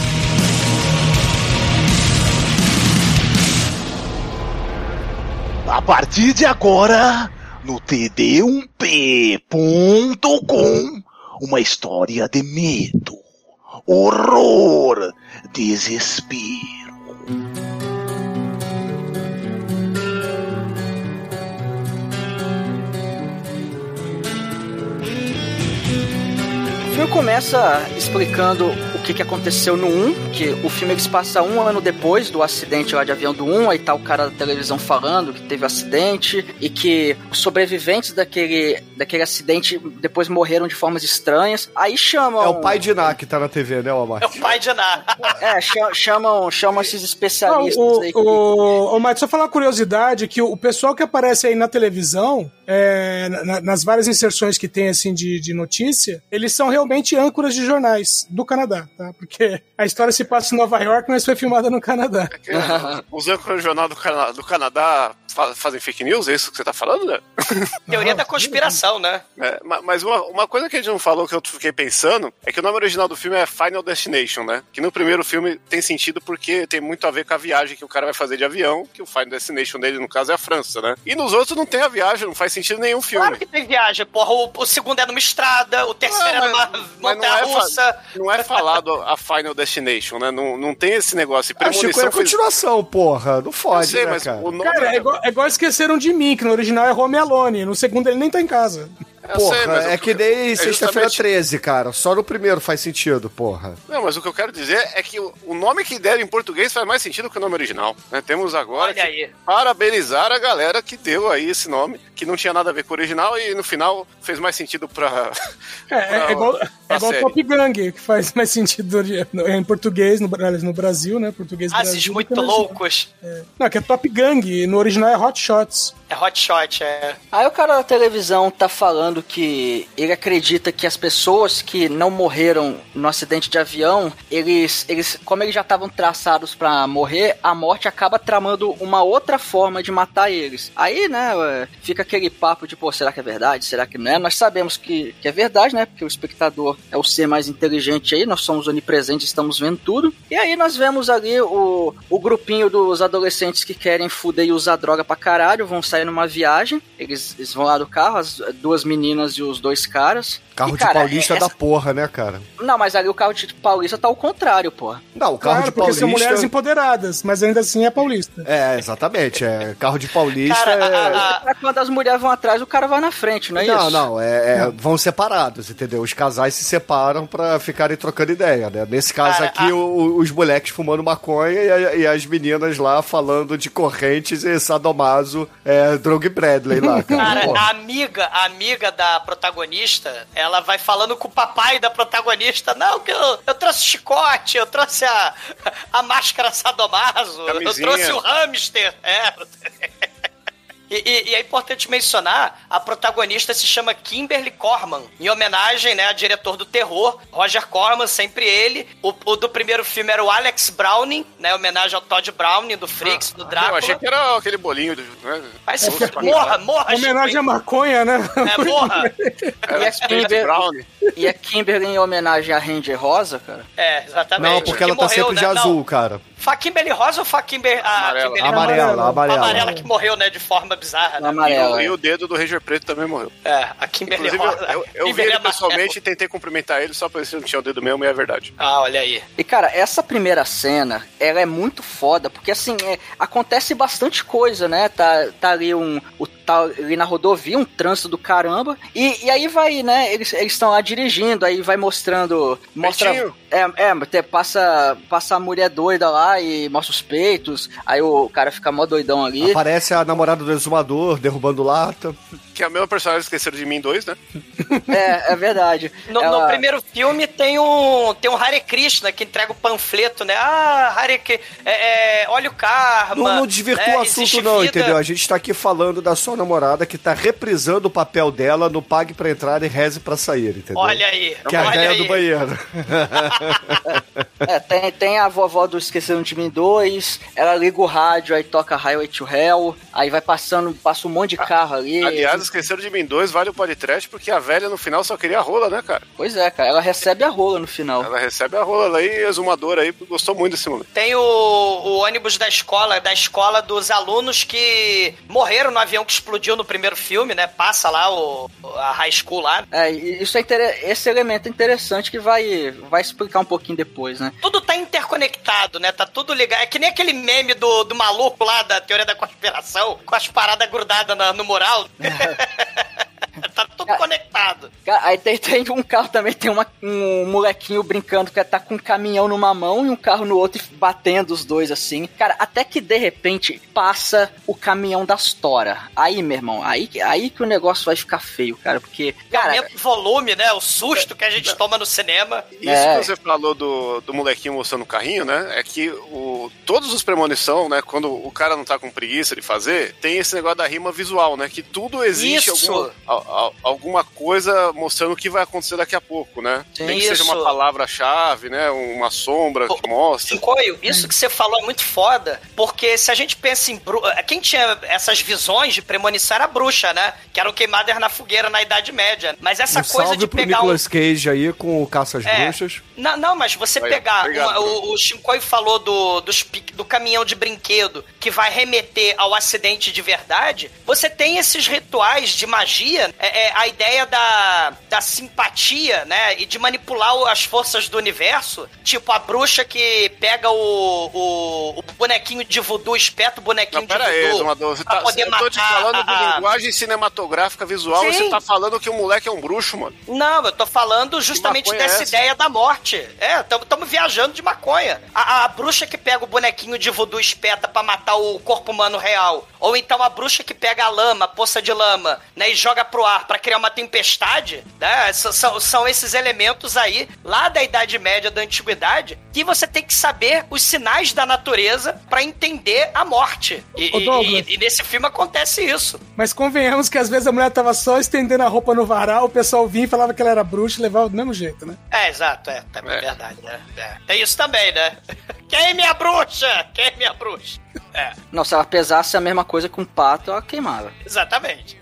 A partir de agora, no td1p.com, uma história de medo, horror, desespero. O filme começa explicando o que, que aconteceu no 1, que o filme eles passa um ano depois do acidente lá de avião do 1, aí tá o cara da televisão falando que teve acidente e que os sobreviventes daquele, daquele acidente depois morreram de formas estranhas. Aí chamam. É o pai de Ná que tá na TV, né, Omar? É o pai de Ná. É, cha- chamam, chamam esses especialistas o, aí. que- o, o, Mike, só falar uma curiosidade, que o, o pessoal que aparece aí na televisão, é, na- nas várias inserções que tem, assim, de, de notícia, eles são realmente âncoras de jornais do Canadá, tá? Porque a história se passa em Nova York, mas foi filmada no Canadá. Os âncoras do jornal do, Cana- do Canadá fa- fazem fake news? É isso que você tá falando, né? Teoria da conspiração, né? É, ma- mas uma, uma coisa que a gente não falou que eu fiquei pensando é que o nome original do filme é Final Destination, né? Que no primeiro filme tem sentido porque tem muito a ver com a viagem que o cara vai fazer de avião, que o Final Destination dele, no caso, é a França, né? E nos outros não tem a viagem, não faz sentido nenhum filme. Claro que tem viagem, porra. O, o segundo é numa estrada, o terceiro é numa mas não é, montanha-russa. fa- não é falado a Final Destination, né? Não, não tem esse negócio. E Ah, Chico, é continuação, porra. Não fode, sei, né, mas cara? o nome... Cara, é igual, é igual esqueceram de mim, que no original é Home Alone, no segundo ele nem tá em casa. Sei, Porra, o é que nem é sexta-feira justamente- 13, cara. Só no primeiro faz sentido, porra. Não, mas o que eu quero dizer é que o nome que deram em português faz mais sentido que o nome original. né? Temos agora Olha que aí. parabenizar a galera que deu aí esse nome, que não tinha nada a ver com o original e no final fez mais sentido pra. É, é, é igual, é pra igual série. Top Gang, que faz mais sentido em português, no, aliás, no Brasil, né? Português Ah, Brasil. muito que no- loucos. Não, que é Top Gang, no original é Hot Shots. É hot shot, é. Aí o cara da televisão tá falando que ele acredita que as pessoas que não morreram no acidente de avião, eles, eles como eles já estavam traçados pra morrer, a morte acaba tramando uma outra forma de matar eles. Aí, né, ué, fica aquele papo de, pô, será que é verdade? Será que não é? Nós sabemos que, que é verdade, né? Porque o espectador é o ser mais inteligente aí, nós somos onipresentes, estamos vendo tudo. E aí nós vemos ali o, o grupinho dos adolescentes que querem fuder e usar droga pra caralho, vão sair numa viagem, eles, eles vão lá do carro, as duas meninas e os dois caras. Carro E, de cara, paulista é- da porra, né, cara? Não, mas ali o carro de paulista tá ao contrário, pô. Não, o carro Claro, de porque paulista... são mulheres empoderadas, mas ainda assim é paulista. É, exatamente. É, carro de paulista Cara, é... a- a- quando as mulheres vão atrás, o cara vai na frente, não é Não, isso? não, é, é- vão separados, entendeu? Os casais se separam pra ficarem trocando ideia, né? Nesse caso Cara, aqui, a- o- os moleques fumando maconha e, a- e as meninas lá falando de correntes e sadomaso, é, Drug Bradley lá, cara. Cara, a amiga, a amiga da protagonista, ela vai falando com o papai da protagonista, não, que eu, eu trouxe chicote, eu trouxe a, a máscara sadomaso, eu Camisinha. trouxe o hamster. É. E, e- e é importante mencionar, a protagonista se chama Kimberly Corman, em homenagem né, a diretor do terror, Roger Corman, sempre ele. O, o do primeiro filme era o Alex Browning, né, homenagem ao Todd Browning, do Freaks, do Eu Drácula. achei que era aquele bolinho. de- Né? Vai se morra, morra, Homenagem à maconha, né? É, morra. Era E a Kimber- Brown. E a Kimberly em homenagem à Ranger Rosa, cara. É, exatamente. Não, porque Que ela tá morreu, sempre de né? Não, azul, cara. Kimberly Rosa ou Fakimber... A Amarela. Kimberly Amarela, A amarela. amarela que morreu, né, de forma bizarra, né? Amarela. E o dedo do Ranger Preto também morreu. É, a Kimberly Rosa. eu, eu vi ele amarela. pessoalmente e tentei cumprimentar ele só pra ver se não tinha o dedo mesmo, e é verdade. Ah, olha aí. E cara, essa primeira cena, ela é muito foda, porque assim, é, acontece bastante coisa, né? Tá, tá ali um. O, tá ali na rodovia, um trânsito do caramba. E, e aí vai, né? Eles estão lá dirigindo, aí vai mostrando. Mostra. É, é, te- passa, passa a mulher doida lá e mostra os peitos. Aí o cara fica mó doidão ali. Aparece a namorada do exumador derrubando lata. Que é a mesma personagem esqueceram de mim dois, né? É, é verdade. No, Ela- no primeiro filme tem um, tem um Hare Krishna que entrega o panfleto, né? Ah, Hare Krishna, é, é, olha o karma. Não, não desvirtua né? o assunto, Existe não, vida- entendeu? A gente tá aqui falando da sua namorada que tá reprisando o papel dela no Pague pra Entrar e Reze pra Sair, entendeu? Olha aí, Que é a ideia do banheiro. É, tem, tem a vovó do Esqueceram de Mim 2, ela liga o rádio, aí toca Highway to Hell, aí vai passando, passa um monte de carro ali. Aliás, esqueceram de mim dois, vale o podcast, porque a velha no final só queria a rola, né, cara? Pois é, cara, ela recebe a rola no final. Ela recebe a rola aí, exumadora aí, gostou muito desse momento. Tem o, o ônibus da escola, da escola dos alunos que morreram no avião que explodiu no primeiro filme, né? Passa lá o, a high school lá. É, isso é esse elemento é interessante que vai, vai explicar um pouquinho depois, né? Tudo tá interconectado, né? Tá tudo ligado. É que nem aquele meme do, do maluco lá da teoria da conspiração, com as paradas grudadas na- no mural. tá tudo conectado. Cara, Aí tem, tem um carro também, tem uma- um molequinho brincando que tá com um caminhão numa mão e um carro no outro e batendo os dois assim. Cara, até que de repente passa o caminhão das Tora. Aí, meu irmão, aí, que- aí que o negócio vai ficar feio, cara, porque. Cara, o volume, né? O susto que a gente toma no cinema. Isso É. que você falou do, do molequinho mostrando o carrinho, né? É que o, todos os premonição, né? Quando o cara não tá com preguiça de fazer, tem esse negócio da rima visual, né? Que tudo existe Isso. alguma, a- a- alguma coisa mostrando o que vai acontecer daqui a pouco, né? Tem que seja isso. uma palavra-chave, né? Uma sombra que mostra. Chicoio, isso que você falou é muito foda, porque se a gente pensa em. Bru... Quem tinha essas visões de premonição era a bruxa, né? Que eram queimadas na fogueira na Idade Média. Mas essa Um coisa salve de pro pegar um. Nicolas Cage aí com o Caça às É. Bruxas. Não, não, mas você Aí, pegar. obrigado, uma- o, o Shinkoi falou do, dos do caminhão de brinquedo que vai remeter ao acidente de verdade. Você tem esses rituais de magia, é, é, a ideia da, da simpatia, né? E de manipular as forças do universo. Tipo a bruxa que pega o, o, o bonequinho de voodoo, espeta o bonequinho Não, de aí, voodoo. Exumador. Você tá, poder eu tô te matar falando de a- a- linguagem cinematográfica visual e Sim. você tá falando que o moleque é um bruxo, mano. Não, eu tô falando justamente é dessa essa? ideia da morte. É, estamos viajando de maconha. A, a bruxa que pega o bonequinho de voodoo espeta pra matar o corpo humano real. Ou então a bruxa que pega a lama, a poça de lama, né, e joga pro ar pra criar uma tempestade, né? S- São, são esses elementos aí, lá da Idade Média, da Antiguidade, que você tem que saber os sinais da natureza pra entender a morte. E, Ô, e- Douglas. e- e nesse filme acontece isso. Mas convenhamos que às vezes a mulher tava só estendendo a roupa no varal, o pessoal vinha e falava que ela era bruxa e levava do mesmo jeito, né? É, exato, é, também é É. verdade, né? É. Tem isso também, né? Quem é minha bruxa? Quem é minha bruxa? É, não, se ela pesasse a mesma coisa com o pato, ela queimava. exatamente.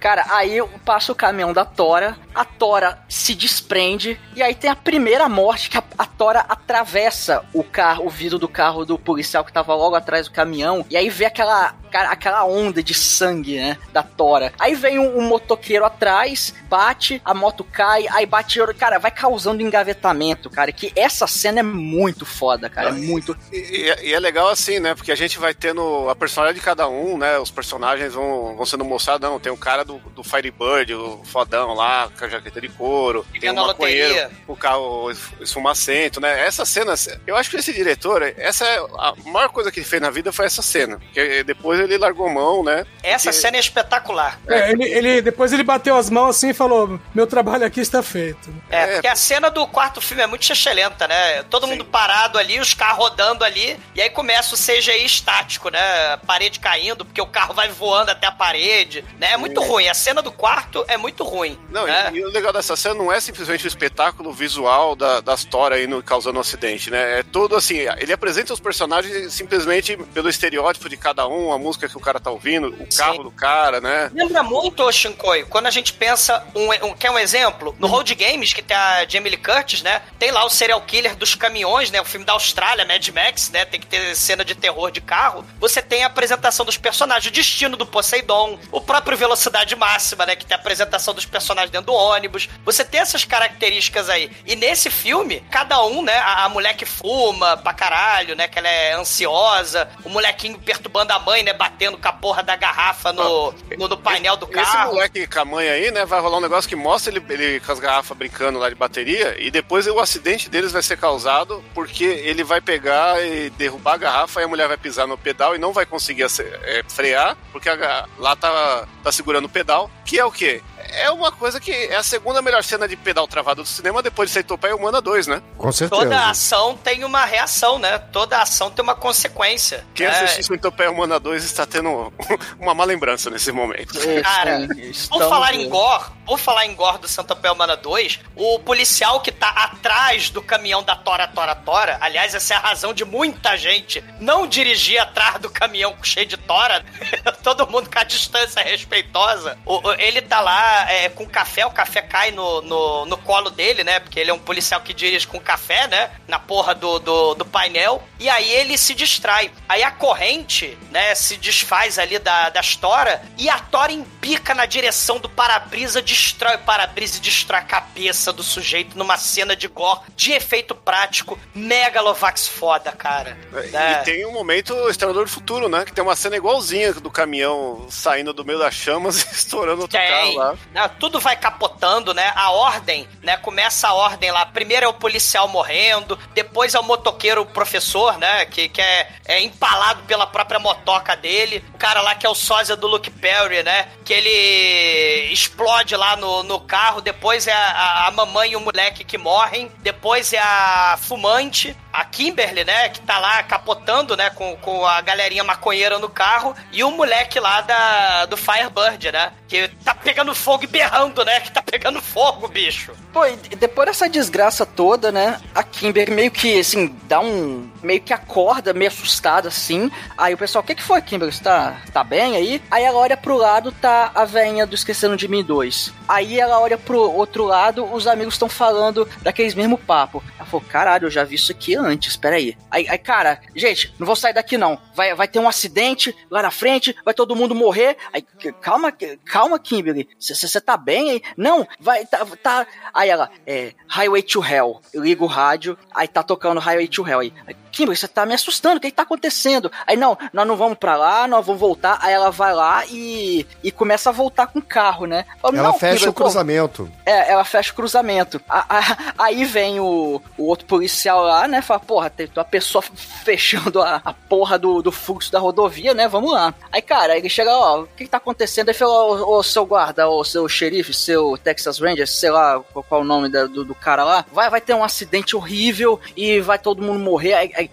Cara, aí passa o caminhão da Tora, a Tora se desprende, e aí tem a primeira morte que a, a Tora atravessa o carro, o vidro do carro do policial que tava logo atrás do caminhão, e aí vê aquela cara, aquela onda de sangue, né? Da tora. Aí vem um, um motoqueiro atrás, bate, a moto cai, aí bate. Cara, vai causando engavetamento, cara. Que essa cena é muito foda, cara. É muito. E, e é legal assim, né? Porque a gente vai tendo a personalidade de cada um, né? Os personagens vão, vão sendo mostrados. Não, tem o cara do, do Firebird, o fodão lá, com a jaqueta de couro. E tem o na maconheiro, loteria. o carro esfumacento, né? Essa cena, eu acho que esse diretor, essa é a maior coisa que ele fez na vida foi essa cena. Porque depois ele largou mão, né? Essa Porque- cena é espetacular. É, ele, ele- depois ele bateu as mãos assim e falou: Meu trabalho aqui está feito. É, É. porque a cena do quarto filme é muito chechelenta, né? Todo mundo parado ali, os carros rodando ali, e aí começa o CGI estático, né? Parede caindo, porque o carro vai voando até a parede, né? É muito ruim. A cena do quarto é muito ruim. Não, e- né? e, o legal dessa cena não é simplesmente o espetáculo visual da, da história aí no, causando um acidente, né? É todo assim, ele apresenta os personagens simplesmente pelo estereótipo de cada um, a música que o cara tá ouvindo, o carro Sim. do cara, né? Lembra muito, Shinkoi, quando a gente pensa, um, um, quer um exemplo? No Road Games, que tem a Jamie Lee Curtis, né? Tem lá o serial killer dos caminhões, né? O filme da Austrália, Mad Max, né? Tem que ter cena de terror de carro. Você tem a apresentação dos personagens, o destino do Poseidon, o próprio Velocidade Máxima, né? Que tem a apresentação dos personagens dentro do ônibus. Você tem essas características aí. E nesse filme, cada um, né? A, a mulher que fuma pra caralho, né? Que ela é ansiosa, o molequinho perturbando a mãe, né? Batendo com a porra da garrafa no, no, no painel do Esse carro. moleque com a mãe aí, né, vai rolar um negócio que mostra ele, ele com as garrafas brincando lá de bateria e depois o acidente deles vai ser causado porque ele vai pegar e derrubar a garrafa e a mulher vai pisar no pedal e não vai conseguir é, frear porque a lá tá, tá segurando o pedal, que é o quê? É uma coisa que é a segunda melhor cena de pedal travado do cinema depois de Seitopai Humana 2, né? Com certeza. Toda ação tem uma reação, né? Toda ação tem uma consequência. Quem né? assistiu Seitopai Humana 2 está tendo uma má lembrança nesse momento. Cara, Sim, Por falar em gore, por falar em gore do Santa Pé Humana 2, o policial que tá atrás do caminhão da Tora Tora Tora, aliás, essa é a razão de muita gente não dirigir atrás do caminhão cheio de Tora, todo mundo com a distância respeitosa. O- o- ele tá lá é, com café, o café cai no, no, no colo dele, né? Porque ele é um policial que dirige com café, né? Na porra do, do, do painel. E aí ele se distrai. Aí a corrente, né, se desfaz ali da, das Tora e a Tora empica na direção do para-brisa, destrói o para-brisa e destrói a cabeça do sujeito numa cena de gore de efeito prático. Megalovax foda, cara. né? E tem um momento Estrador do Futuro, né? Que tem uma cena igualzinha do caminhão saindo do meio das chamas e estourando outro carro Tem. lá. Né, tudo vai capotando, né? A ordem, né? Começa a ordem lá. Primeiro é o policial morrendo, depois é o motoqueiro, professor, né? Que, que é, é empalado pela própria motoca dele. O cara lá que é o sósia do Luke Perry, né? Que ele explode lá no, no carro. Depois é a, a- mamãe e o moleque que morrem. Depois é a fumante, a Kimberly, né? Que tá lá capotando, né? Com, com a galerinha maconheira no carro. E o moleque lá da, do Firebird, né? Que tá pegando fogo e berrando, né? Que tá pegando fogo, bicho. Pô, e depois dessa desgraça toda, né? A Kimber meio que, assim, dá um. meio que acorda, meio assustada, assim. Aí o pessoal, o que, que foi, Kimber? Você tá, tá bem aí? Aí ela olha pro lado, tá a veinha do Esquecendo de Mim 2. Aí ela olha pro outro lado, os amigos estão falando daqueles mesmo papo. Ela falou, caralho, eu já vi isso aqui antes, peraí. Aí, aí, cara, gente, não vou sair daqui não. Vai, vai ter um acidente lá na frente, vai todo mundo morrer. Aí, calma, calma, Kimberly. Você tá bem aí? Não, vai, tá, tá. Aí ela, é, Highway to Hell. Eu ligo o rádio, aí tá tocando Highway to Hell. Aí, Kimberly, você tá me assustando, o que que tá acontecendo? Aí, não, nós não vamos pra lá, nós vamos voltar. Aí ela vai lá e, e começa a voltar com o carro, né? Eu, Ela "Não, fecha o pô, cruzamento. é, ela fecha o cruzamento. A- a- aí vem o, o outro policial lá, né? Fala, porra, tem uma pessoa fechando a, a porra do, do fluxo da rodovia, né? Vamos lá. Aí, cara, ele chega, ó, o que, que tá acontecendo? Aí fala, ô, ô, seu guarda, ô, seu xerife, seu Texas Ranger, sei lá qual, qual é o nome da- do, do cara lá. Vai, vai ter um acidente horrível e vai todo mundo morrer. Aí, aí,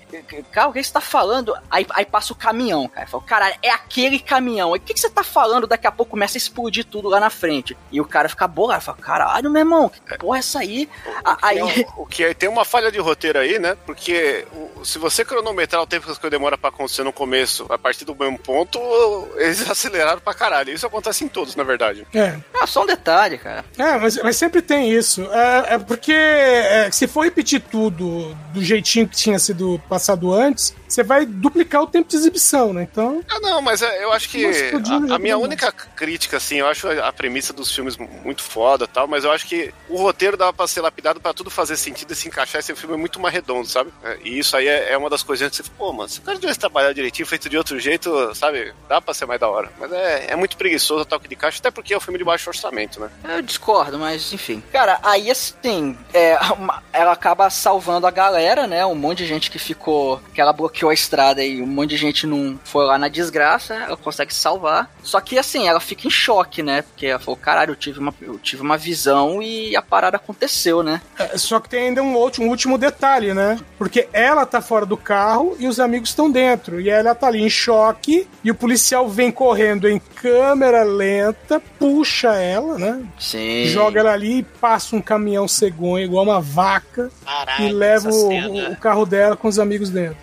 cara, o que você tá falando? Aí, aí passa o caminhão, cara. Fala, caralho, é aquele caminhão. O que, que você tá falando? Daqui a pouco começa a explodir tudo lá na frente. E o cara fica bolado, fala, caralho, meu irmão, que porra é essa aí? A- Aí, O que é, tem uma falha de roteiro aí, né? Porque o- se você cronometrar o tempo que as coisas demoram pra acontecer no começo, a partir do mesmo ponto, eles aceleraram pra caralho. Isso acontece em todos, na verdade. É. ah, só um detalhe, cara. É, mas, mas sempre tem isso. É, é porque é, se for repetir tudo do jeitinho que tinha sido passado antes, você vai duplicar o tempo de exibição, né? Então. Ah, não, mas é, eu acho que a, a minha né? única crítica, assim, eu acho a, premissa dos filmes muito foda e tal, mas eu acho que o roteiro dava pra ser lapidado pra tudo fazer sentido e se encaixar. Esse filme é muito mais redondo, sabe? É, E isso aí é, é uma das coisinhas que você fala, pô, mano, se o cara tivesse trabalhado direitinho, feito de outro jeito, sabe? Dá pra ser mais da hora. Mas é, é muito preguiçoso o toque de caixa, até porque é um filme de baixo orçamento, né? Eu discordo, mas enfim. Cara, aí assim, é, uma- ela acaba salvando a galera, né? Um monte de gente que ficou. que ela bloqueou a estrada e um monte de gente não foi lá na desgraça, ela consegue salvar. Só que assim, ela fica em choque, né? Porque ela falou, caralho, eu tive uma, eu tive uma visão e a parada aconteceu, né? É, Só que tem ainda um, outro, um último detalhe, né? Porque ela tá fora do carro e os amigos estão dentro. E ela tá ali em choque e o policial vem correndo em câmera lenta, puxa ela, né? Sim. Joga ela ali e passa um caminhão cegonha igual uma vaca Caralho, e leva o, o carro dela com os amigos dentro.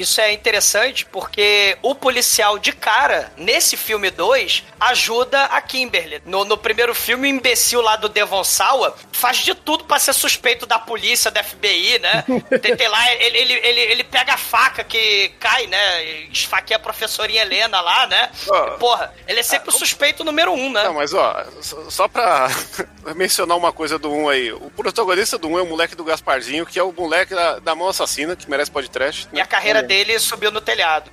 É, é, Isso é interessante porque o policial de cara, nesse filme 2, ajuda a Kimberly. No, no primeiro filme, o imbecil lá do Devon Sawa faz de tudo pra ser suspeito da polícia, da FBI, né? tem, tem lá, ele, ele, ele, ele pega a faca que cai, né? Esfaqueia a professorinha Helena lá, né? Ó. Porra, ele é sempre o suspeito número um, né? Não, mas ó, só, só pra mencionar uma coisa do 1 aí. O protagonista do 1 é o moleque do Gasparzinho, que é o moleque da, da mão assassina, que merece podcast. E a carreira dele subiu no telhado.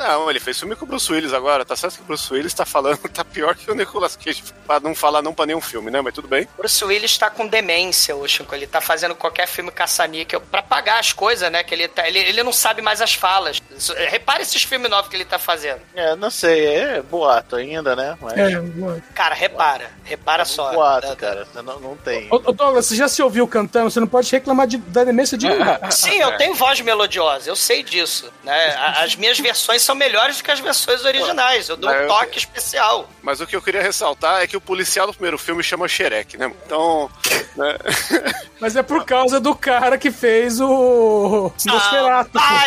Não, ele fez filme com o Bruce Willis agora. Tá certo que o Bruce Willis tá falando, tá pior que o Nicolas Cage. Pra não falar não pra nenhum filme, né? Mas tudo bem. Bruce Willis tá com demência, o Chico. Ele tá fazendo qualquer filme caça-níquel pra pagar as coisas, né? Que ele, tá, ele, ele não sabe mais as falas. Isso- Repare esses filmes novos que ele tá fazendo. É, não sei, é boato ainda, né? Mas É, mano. Cara, repara. Repara só. boato, Da- cara. Não, não tem. Ô, ô, Douglas, você já se ouviu cantando? Você não pode reclamar de, da demência de ninguém. Sim, eu tenho voz melodiosa, eu sei disso. Né? As minhas versões são melhores do que as versões originais. Eu dou Mas um toque especial. Mas o que eu queria ressaltar é que o policial do primeiro filme chama Xerec, né? Então. né? Mas é por causa do cara que fez o Nosferatu. Ah,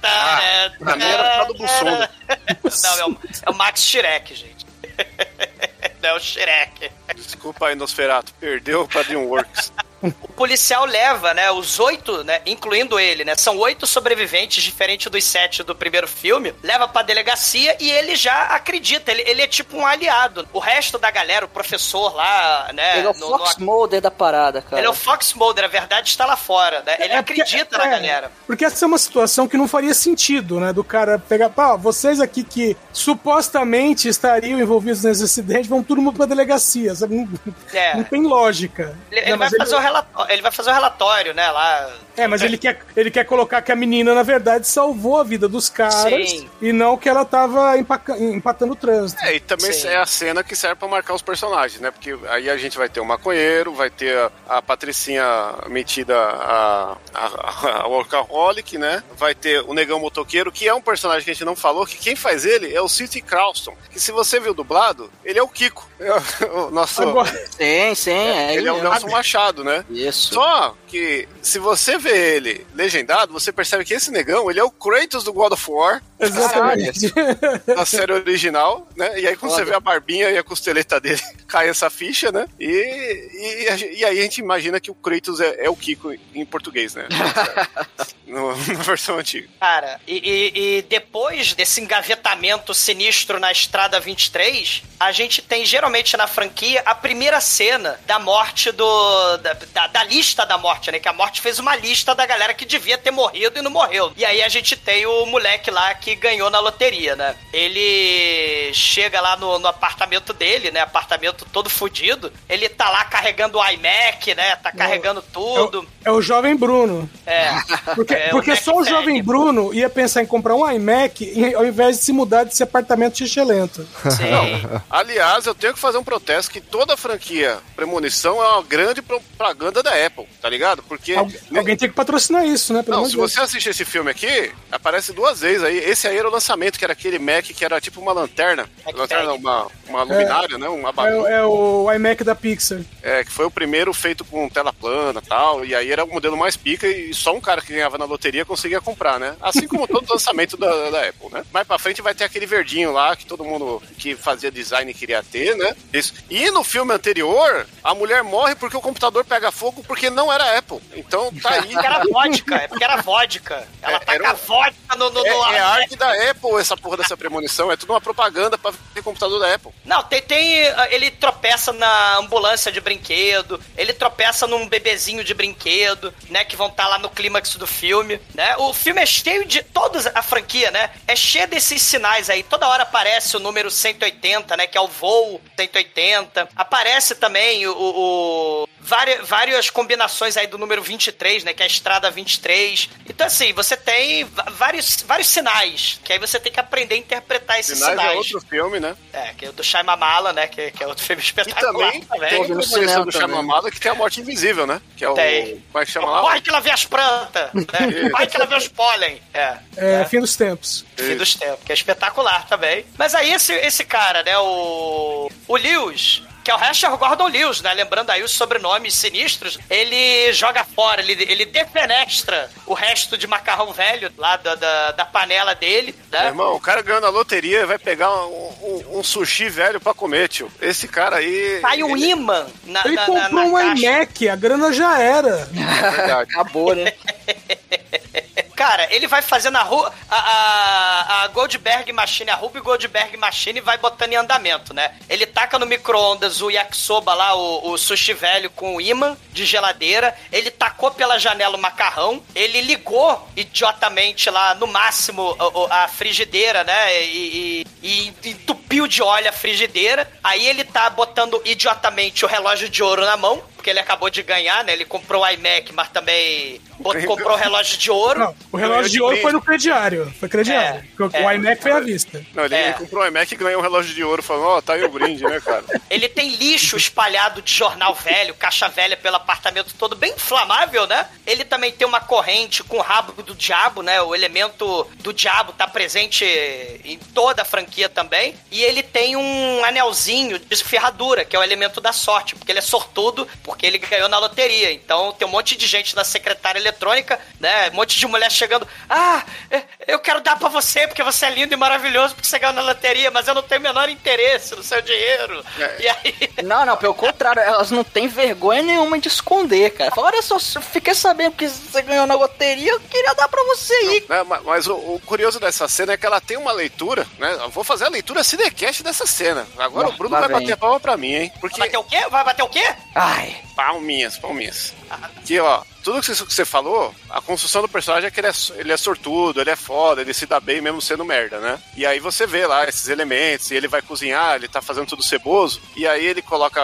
that- pra mim era do Bussunda. Não, é o, é o Max Shrek, gente. Não é o Shrek. Desculpa aí, Nosferatu. Perdeu pra DreamWorks. O policial leva, né, os oito, né, incluindo ele, né, são oito sobreviventes, diferente dos sete do primeiro filme, leva pra delegacia e ele já acredita, ele, ele é tipo um aliado. O resto da galera, o professor lá, né, Ele é o no- no- Fox Mulder da parada, cara. ele é o Fox Mulder, a verdade está lá fora, né, ele É porque- acredita na é, galera. Porque essa é uma situação que não faria sentido, né? Do cara pegar, pá, vocês aqui que supostamente estariam envolvidos nesse acidente vão todo mundo pra delegacia, sabe? Não, É. não tem lógica. Ele, ele vai fazer o relatório, ele vai fazer o relatório, né, lá. É, mas ele quer, ele quer colocar que a menina, na verdade, salvou a vida dos caras Sim. e não que ela tava empaca- empatando o trânsito. É, e também Sim. é a cena que serve pra marcar os personagens, né? Porque aí a gente vai ter o maconheiro, vai ter a, a Patricinha metida a, a, a, a workaholic, né? Vai ter o negão motoqueiro, que é um personagem que a gente não falou, que quem faz ele é o City Crowston, que se você viu dublado, ele é o Kiko. É o, nosso... Agora, Sim, sim, é, ele é o. Nelson Machado, né? Isso. Só que se você vê ele legendado, você percebe que esse negão, ele é o Kratos do God of War, exatamente. da série original, né? E aí quando você vê a barbinha e a costeleta dele, cai essa ficha, né? E, e, e aí a gente imagina que o Kratos é, é o Kiko em português, né? No- na versão antiga. Cara, e, e- e depois desse engavetamento sinistro na Estrada 23, a gente tem geralmente na franquia a primeira cena da morte do. da, da- da lista da morte, né? Que a morte fez uma lista da galera que devia ter morrido e não morreu. E aí a gente tem o moleque lá que ganhou na loteria, né? Ele chega lá no, no apartamento dele, né? Apartamento todo fudido. Ele tá lá carregando o iMac, né? Tá carregando tudo. É o jovem Bruno. É. Porque, É, porque o só o jovem. Bruno ia pensar em comprar um iMac ao invés de se mudar desse apartamento xixelento. Sim. Aliás, eu tenho que fazer um protesto que toda a franquia Premonição é uma grande propaganda da Apple, tá ligado? Porque. Al- alguém tem que patrocinar isso, né? Pelo Não, se de Deus. você assistir esse filme aqui, aparece duas vezes aí. Esse aí era o lançamento, que era aquele Mac que era tipo uma lanterna. Mac lanterna, uma, uma luminária, né? Uma, É, é o iMac da Pixar. É, que foi o primeiro feito com tela plana e tal, e aí era o modelo mais pica e só um cara que ganhava na loteria conseguia comprar, né? Assim como todo lançamento da, da Apple, né? Mais pra frente vai ter aquele verdinho lá que todo mundo que fazia design queria ter, né? Isso. E no filme anterior, a mulher morre porque o computador pega fogo porque não era Apple. Então tá aí. Porque era vodka, é porque era vodka. Ela É, taca um- vodka no, no, no É, é a arte da Apple essa porra dessa premonição, é tudo uma propaganda pra ter computador da Apple. Não, tem, tem. ah, Ele tropeça na ambulância de brinquedo, ele tropeça num bebezinho de brinquedo, né? Que vão estar lá no clímax do filme, né? O filme é cheio de. Toda a franquia, né? É cheia desses sinais aí. Toda hora aparece o número 180, né? Que é o voo 180. Aparece também o. o várias, várias combinações aí do número 23, né? Que é a estrada 23. Então, assim, você tem vários, vários sinais. Que aí você tem que aprender a interpretar esses Sinais sinais. é outro filme, né? É, que é o do Shyamala, né? Que, que é outro filme E espetacular também também. tem a no premonição cinema do. Chamamada que tem a morte invisível, né? Que é o. Tem. Como é que chama lá? Corre que ela vê as plantas, né? Vai que ela vê os pólen. É. É, fim dos tempos. Fim dos tempos, que é espetacular também. Mas aí esse, esse cara, né, o. O Lewis. Que é o Rasher Gordon Lewis, né? Lembrando aí os sobrenomes sinistros. Ele joga fora, ele, ele defenestra o resto de macarrão velho lá da, da, da panela dele, Meu né? irmão, o cara ganhou na loteria e vai pegar um, um- um sushi velho pra comer, tio. Esse cara aí. Sai um ele- imã na, Ele na, na, comprou na um caixa. iMac, a grana já era. É verdade. Acabou, né? Cara, ele vai fazendo a, Ru- a, a, a Goldberg Machine, a Ruby Goldberg Machine vai botando em andamento, né? Ele taca no micro-ondas o yakisoba lá, o, o sushi velho com o imã de geladeira. Ele tacou pela janela o macarrão. Ele ligou idiotamente lá, no máximo, o- a, frigideira, né? E, e- e entupiu de óleo a frigideira. Aí ele tá botando idiotamente o relógio de ouro na mão. Porque ele acabou de ganhar, né? Ele comprou o iMac, mas também comprou o relógio de ouro. Não, o relógio de ouro foi no crediário. Foi crediário. É, Porque é. o iMac foi à vista. Não, ele, É. ele comprou um iMac e ganhou um relógio de ouro, falando, ó, tá aí o brinde, né, cara? Ele tem lixo espalhado de jornal velho, caixa velha pelo apartamento todo, bem inflamável, né? Ele também tem uma corrente com o rabo do diabo, né? O elemento do diabo tá presente em toda a franquia também. E ele tem um anelzinho de ferradura, que é o elemento da sorte, porque ele é sortudo, porque ele ganhou na loteria. Então tem um monte de gente na secretária eletrônica, né? Um monte de mulher chegando. Ah, é, eu quero dar pra você, porque você é lindo e maravilhoso, porque você ganhou na loteria, mas eu não tenho o menor interesse no seu dinheiro. E aí. Não, não, pelo contrário, elas não têm vergonha nenhuma de esconder, cara. Fala, olha só, eu fiquei sabendo que você ganhou na loteria, eu queria dar pra você aí. Né, ma- Mas o, o curioso dessa cena é que ela tem uma leitura, né? Eu vou fazer a leitura cinecast dessa cena. Agora o Bruno vai vem. bater palma pra mim, hein? Porque. Vai bater o quê? Vai bater o quê? Ai, Palminhas, palminhas. Aqui, ó, tudo que você, falou, a construção do personagem é que ele é, ele é sortudo, ele é foda, ele se dá bem mesmo sendo merda, né? E aí você vê lá esses elementos, e ele vai cozinhar, ele tá fazendo tudo ceboso, e aí ele coloca,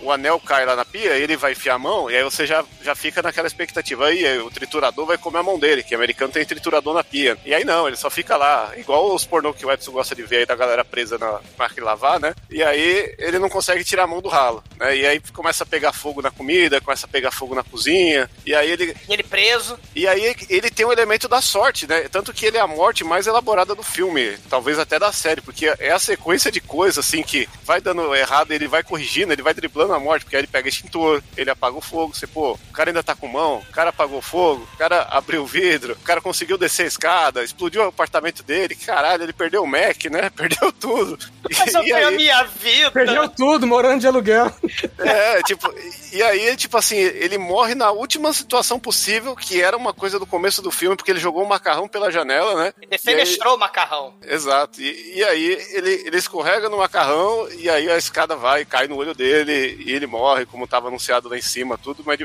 o anel cai lá na pia, ele vai enfiar a mão, e aí você já, já fica naquela expectativa, aí o triturador vai comer a mão dele, que americano tem triturador na pia. E aí não, ele só fica lá, igual os pornô que o Edson gosta de ver aí da galera presa na máquina lavar, né? E aí ele não consegue tirar a mão do ralo, né? E aí começa a pegar fogo na comida, começa a pegar fogo na cozinha, e aí ele E ele preso. e aí ele tem o elemento da sorte, né? Tanto que ele é a morte mais elaborada do filme, talvez até da série, porque é a sequência de coisas assim que vai dando errado, ele vai corrigindo, ele vai driblando a morte, porque aí ele pega extintor, ele apaga o fogo, você, pô, o cara ainda tá com mão, o cara apagou o fogo, o cara abriu o vidro, o cara conseguiu descer a escada, explodiu o apartamento dele, caralho, ele perdeu o Mac, né? Perdeu tudo. Mas eu E tenho a aí- minha vida. Perdeu tudo, morando de aluguel. é, tipo, e aí, tipo assim, ele morre na última situação possível, que era uma coisa do começo do filme, porque ele jogou o macarrão pela janela, né? Defenestrou o macarrão. E aí- exato. E, e aí ele, ele escorrega no macarrão, e aí a escada vai e cai no olho dele, e ele morre, como tava anunciado lá em cima, tudo. Mas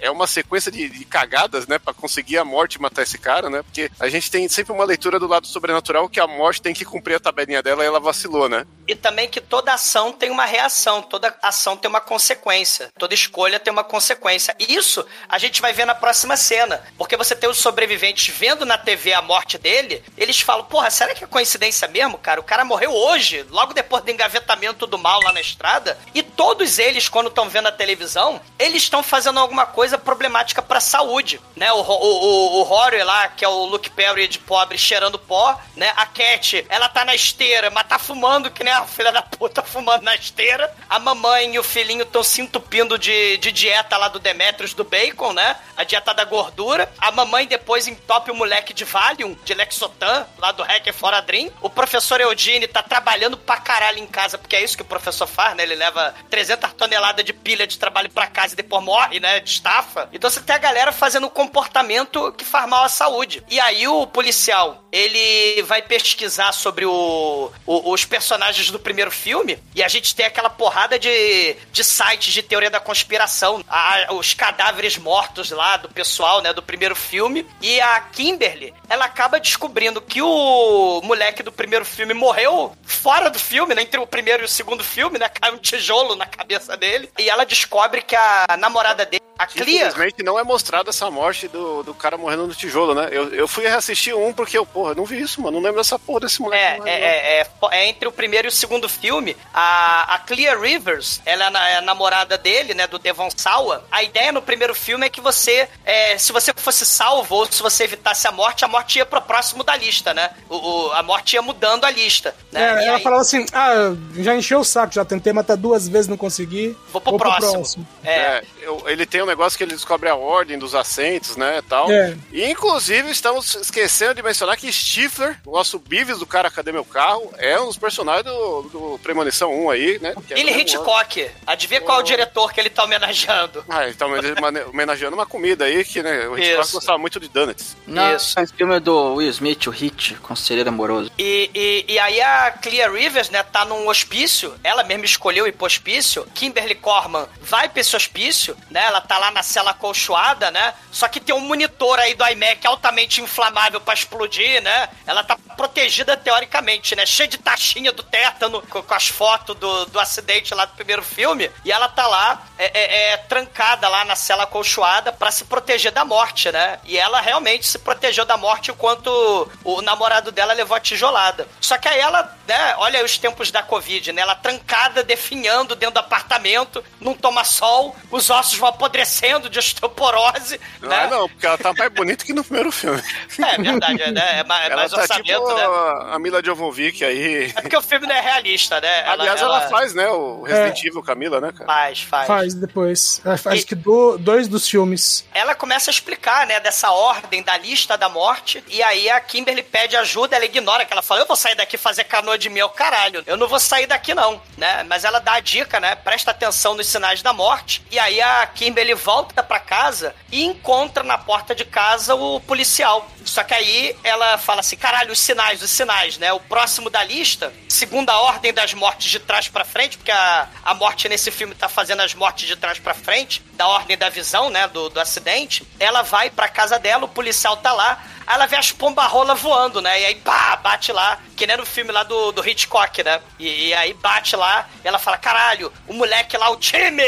é uma sequência de, de cagadas, né, pra conseguir a morte e matar esse cara, né? Porque a gente tem sempre uma leitura do lado sobrenatural que a morte tem que cumprir a tabelinha dela e ela vacilou, né? E também que toda ação tem uma reação, toda ação tem uma consequência, toda escolha escolha tem uma consequência. Isso a gente vai ver na próxima cena. Porque você tem os sobreviventes vendo na TV a morte dele, eles falam, porra, será que é coincidência mesmo, cara? O cara morreu hoje, logo depois do engavetamento do mal lá na estrada. E todos eles, quando estão vendo a televisão, eles estão fazendo alguma coisa problemática pra saúde, né? O, o, o, o Rory lá, que é o Luke Perry de pobre cheirando pó, né? A Cat, ela tá na esteira, mas tá fumando que nem a filha da puta fumando na esteira. A mamãe e o filhinho estão se entupindo de, de dieta lá do Demetrius do bacon, né? A dieta da gordura. A mamãe depois entope o moleque de Valium, de Lexotan, lá do Hacker Fora Dream. O professor Eugene tá trabalhando pra caralho em casa, porque é isso que o professor faz, né? Ele leva 300 toneladas de pilha de trabalho pra casa e depois morre, né? De estafa. Então você tem a galera fazendo um comportamento que faz mal à saúde. E aí o policial, ele vai pesquisar sobre o, o- os personagens do primeiro filme e a gente tem aquela porrada de, de sites de teoria da conspiração, a- os cadáveres mortos lá do pessoal, né, do primeiro filme. E a Kimberly, ela acaba descobrindo que o moleque do primeiro filme morreu fora do filme, né, entre o primeiro e o segundo filme, né, cai um tijolo na cabeça dele. E ela descobre que a namorada dele, a Clear, Infelizmente não é mostrada essa morte do, do cara morrendo no tijolo, né? Eu, eu fui reassistir um porque eu, porra, não vi isso, mano. Não lembro dessa porra desse moleque. É, é, é, é, é entre o primeiro e o segundo filme. A, a Clear Rivers, ela é na- é a namorada dele, né, do Devon Sawa. A ideia no primeiro filme é que você, é, se você fosse salvo ou se você evitasse a morte, a morte ia pro próximo da lista, né? O, o- a morte ia mudando a lista, né? É, E ela aí- falava assim: ah, já encheu o saco, já tentei matar duas vezes, não consegui. Vou pro próximo. É. É, eu- ele tem um negócio que ele descobre a ordem dos assentos, né, tal. É. E, inclusive, estamos esquecendo de mencionar que Stifler, o nosso Beavis do cara Cadê Meu Carro, é um dos personagens do, do Premonição 1 aí, né? que é Ele ano. Hitchcock. Adivinha qual é o diretor que ele tá homenageando? Ah, ele tá homenageando uma comida aí que, né, o Hitchcock Isso. gostava muito de donuts. Não, Isso. esse filme é do Will Smith, o Hit, Conselheiro Amoroso. E, e, e aí a Clear Rivers, né, tá num hospício, ela mesma escolheu ir pro hospício. Kimberly Corman vai pra esse hospício, né? Ela tá lá na cela acolchoada, né? Só que tem um monitor aí do iMac altamente inflamável pra explodir, né? Ela tá protegida teoricamente, né? Cheia de taxinha do tétano, com, com as fotos do, do acidente lá do primeiro filme. E ela tá lá, é, é- é trancada lá na cela acolchoada pra se proteger da morte, né? E ela realmente se protegeu da morte enquanto o namorado dela levou a tijolada. Só que aí ela, né? Olha aí os tempos da Covid, né? Ela trancada, definhando dentro do apartamento, não toma sol, os ossos vão apodrecendo de osteoporose, Não né? é não, porque ela tá mais bonita que no primeiro filme. É verdade, é, né? É mais, Ela mais tá orçamento, tipo né? a Mila Jovovich aí. É porque o filme não é realista, né? Aliás, ela, faz, né, o Resident Evil Camila, né, cara? Faz, faz. Faz depois. Ela faz E- que do- dois dos filmes. Ela começa a explicar, né, dessa ordem da lista da morte. E aí a Kimberly pede ajuda, ela ignora que ela fala: Eu vou sair daqui fazer canoa de mel, caralho. Eu não vou sair daqui, não, né? Mas ela dá a dica, né? Presta atenção nos sinais da morte. E aí a Kimberly volta pra casa e encontra na porta de casa o policial. Só que aí ela fala assim: caralho, os sinais, os sinais, né? O próximo da lista, segundo a ordem das mortes de trás pra frente, porque a, a morte nesse filme tá fazendo as mortes de trás pra frente, da ordem da visão, né? Do, do acidente. Ela vai pra casa dela, o policial tá lá. Aí ela vê as pomba-rola voando, né? E aí, pá, bate lá, que nem no filme lá do, do Hitchcock, né? E, e aí bate lá, ela fala: caralho, o moleque lá, o time,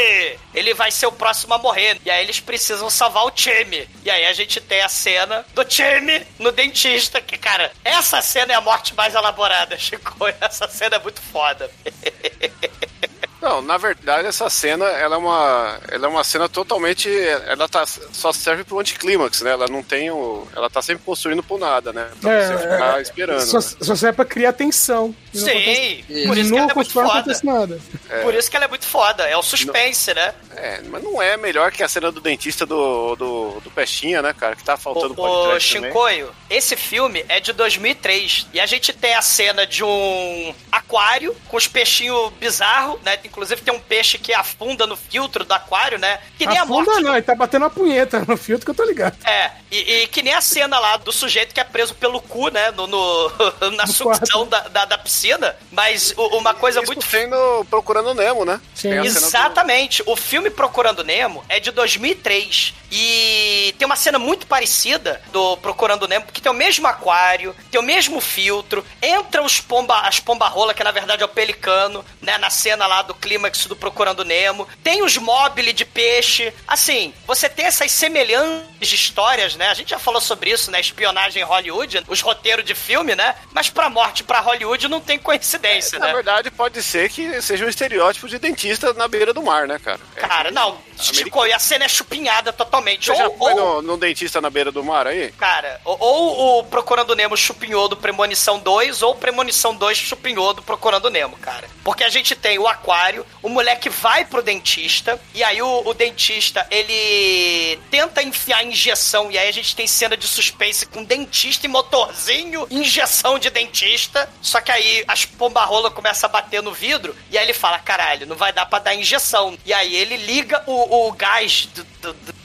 ele vai ser o próximo a morrer. E aí eles precisam salvar o time. E aí a gente tem a cena do time no dentista, que, cara, essa cena é a morte mais elaborada, Chico. Essa cena é muito foda. Não, na verdade, essa cena, ela é uma, ela é uma cena totalmente, ela tá, só serve pro anticlímax, né? Ela não tem o, ela tá sempre construindo por nada, né? Pra É, você ficar é, esperando. Só, né? só serve pra criar tensão. Não Sim, acontece- por isso que não ela é muito não foda. nada. Por isso que ela é muito foda. É o suspense, né? É, mas não é melhor que a cena do dentista do, do, do Pestinha, né, cara? Que tá faltando O, o. Shinkoio, esse filme é de 2003 e a gente tem a cena de um aquário com os peixinhos bizarros, né? Inclusive tem um peixe que afunda no filtro do aquário, né? Que nem a Afunda morte. não, ele tá batendo a punheta no filtro que eu tô ligado. É, e, e que nem a cena lá do sujeito que é preso pelo cu, né? No, no- na No sucção da, da, da piscina. Mas o- uma coisa Isso muito tem no Procurando Nemo, né? Sim. A cena do- Exatamente. O filme Procurando Nemo é de 2003 e tem uma cena muito parecida do Procurando Nemo, porque tem o mesmo aquário, tem o mesmo filtro, entra os pomba, as pomba-rola, que na verdade é o pelicano, né, na cena lá do clímax do Procurando Nemo. Tem os mobile de peixe. Assim, você tem essas semelhanças de histórias, né? A gente já falou sobre isso, né? Espionagem em Hollywood, os roteiros de filme, né? Mas pra morte pra Hollywood não tem coincidência, Na né? verdade, pode ser que seja um estereótipo de dentista na beira do mar, né, cara? É. Cara, não, esticou e a cena é chupinhada totalmente. Você já Ou- foi ou- no, no dentista na beira do mar aí? Cara, ou, ou o Procurando Nemo chupinhou do Premonição 2, ou Premonição 2 chupinhou do Procurando Nemo, cara. Porque a gente tem o aquário, o moleque vai pro dentista, e aí o, o dentista, ele tenta enfiar injeção, e aí a gente tem cena de suspense com dentista e motorzinho, injeção de dentista, só que aí as pombarrolas começam a bater no vidro, e aí ele fala, caralho, não vai dar pra dar injeção. E aí ele liga o, o gás do, do- do-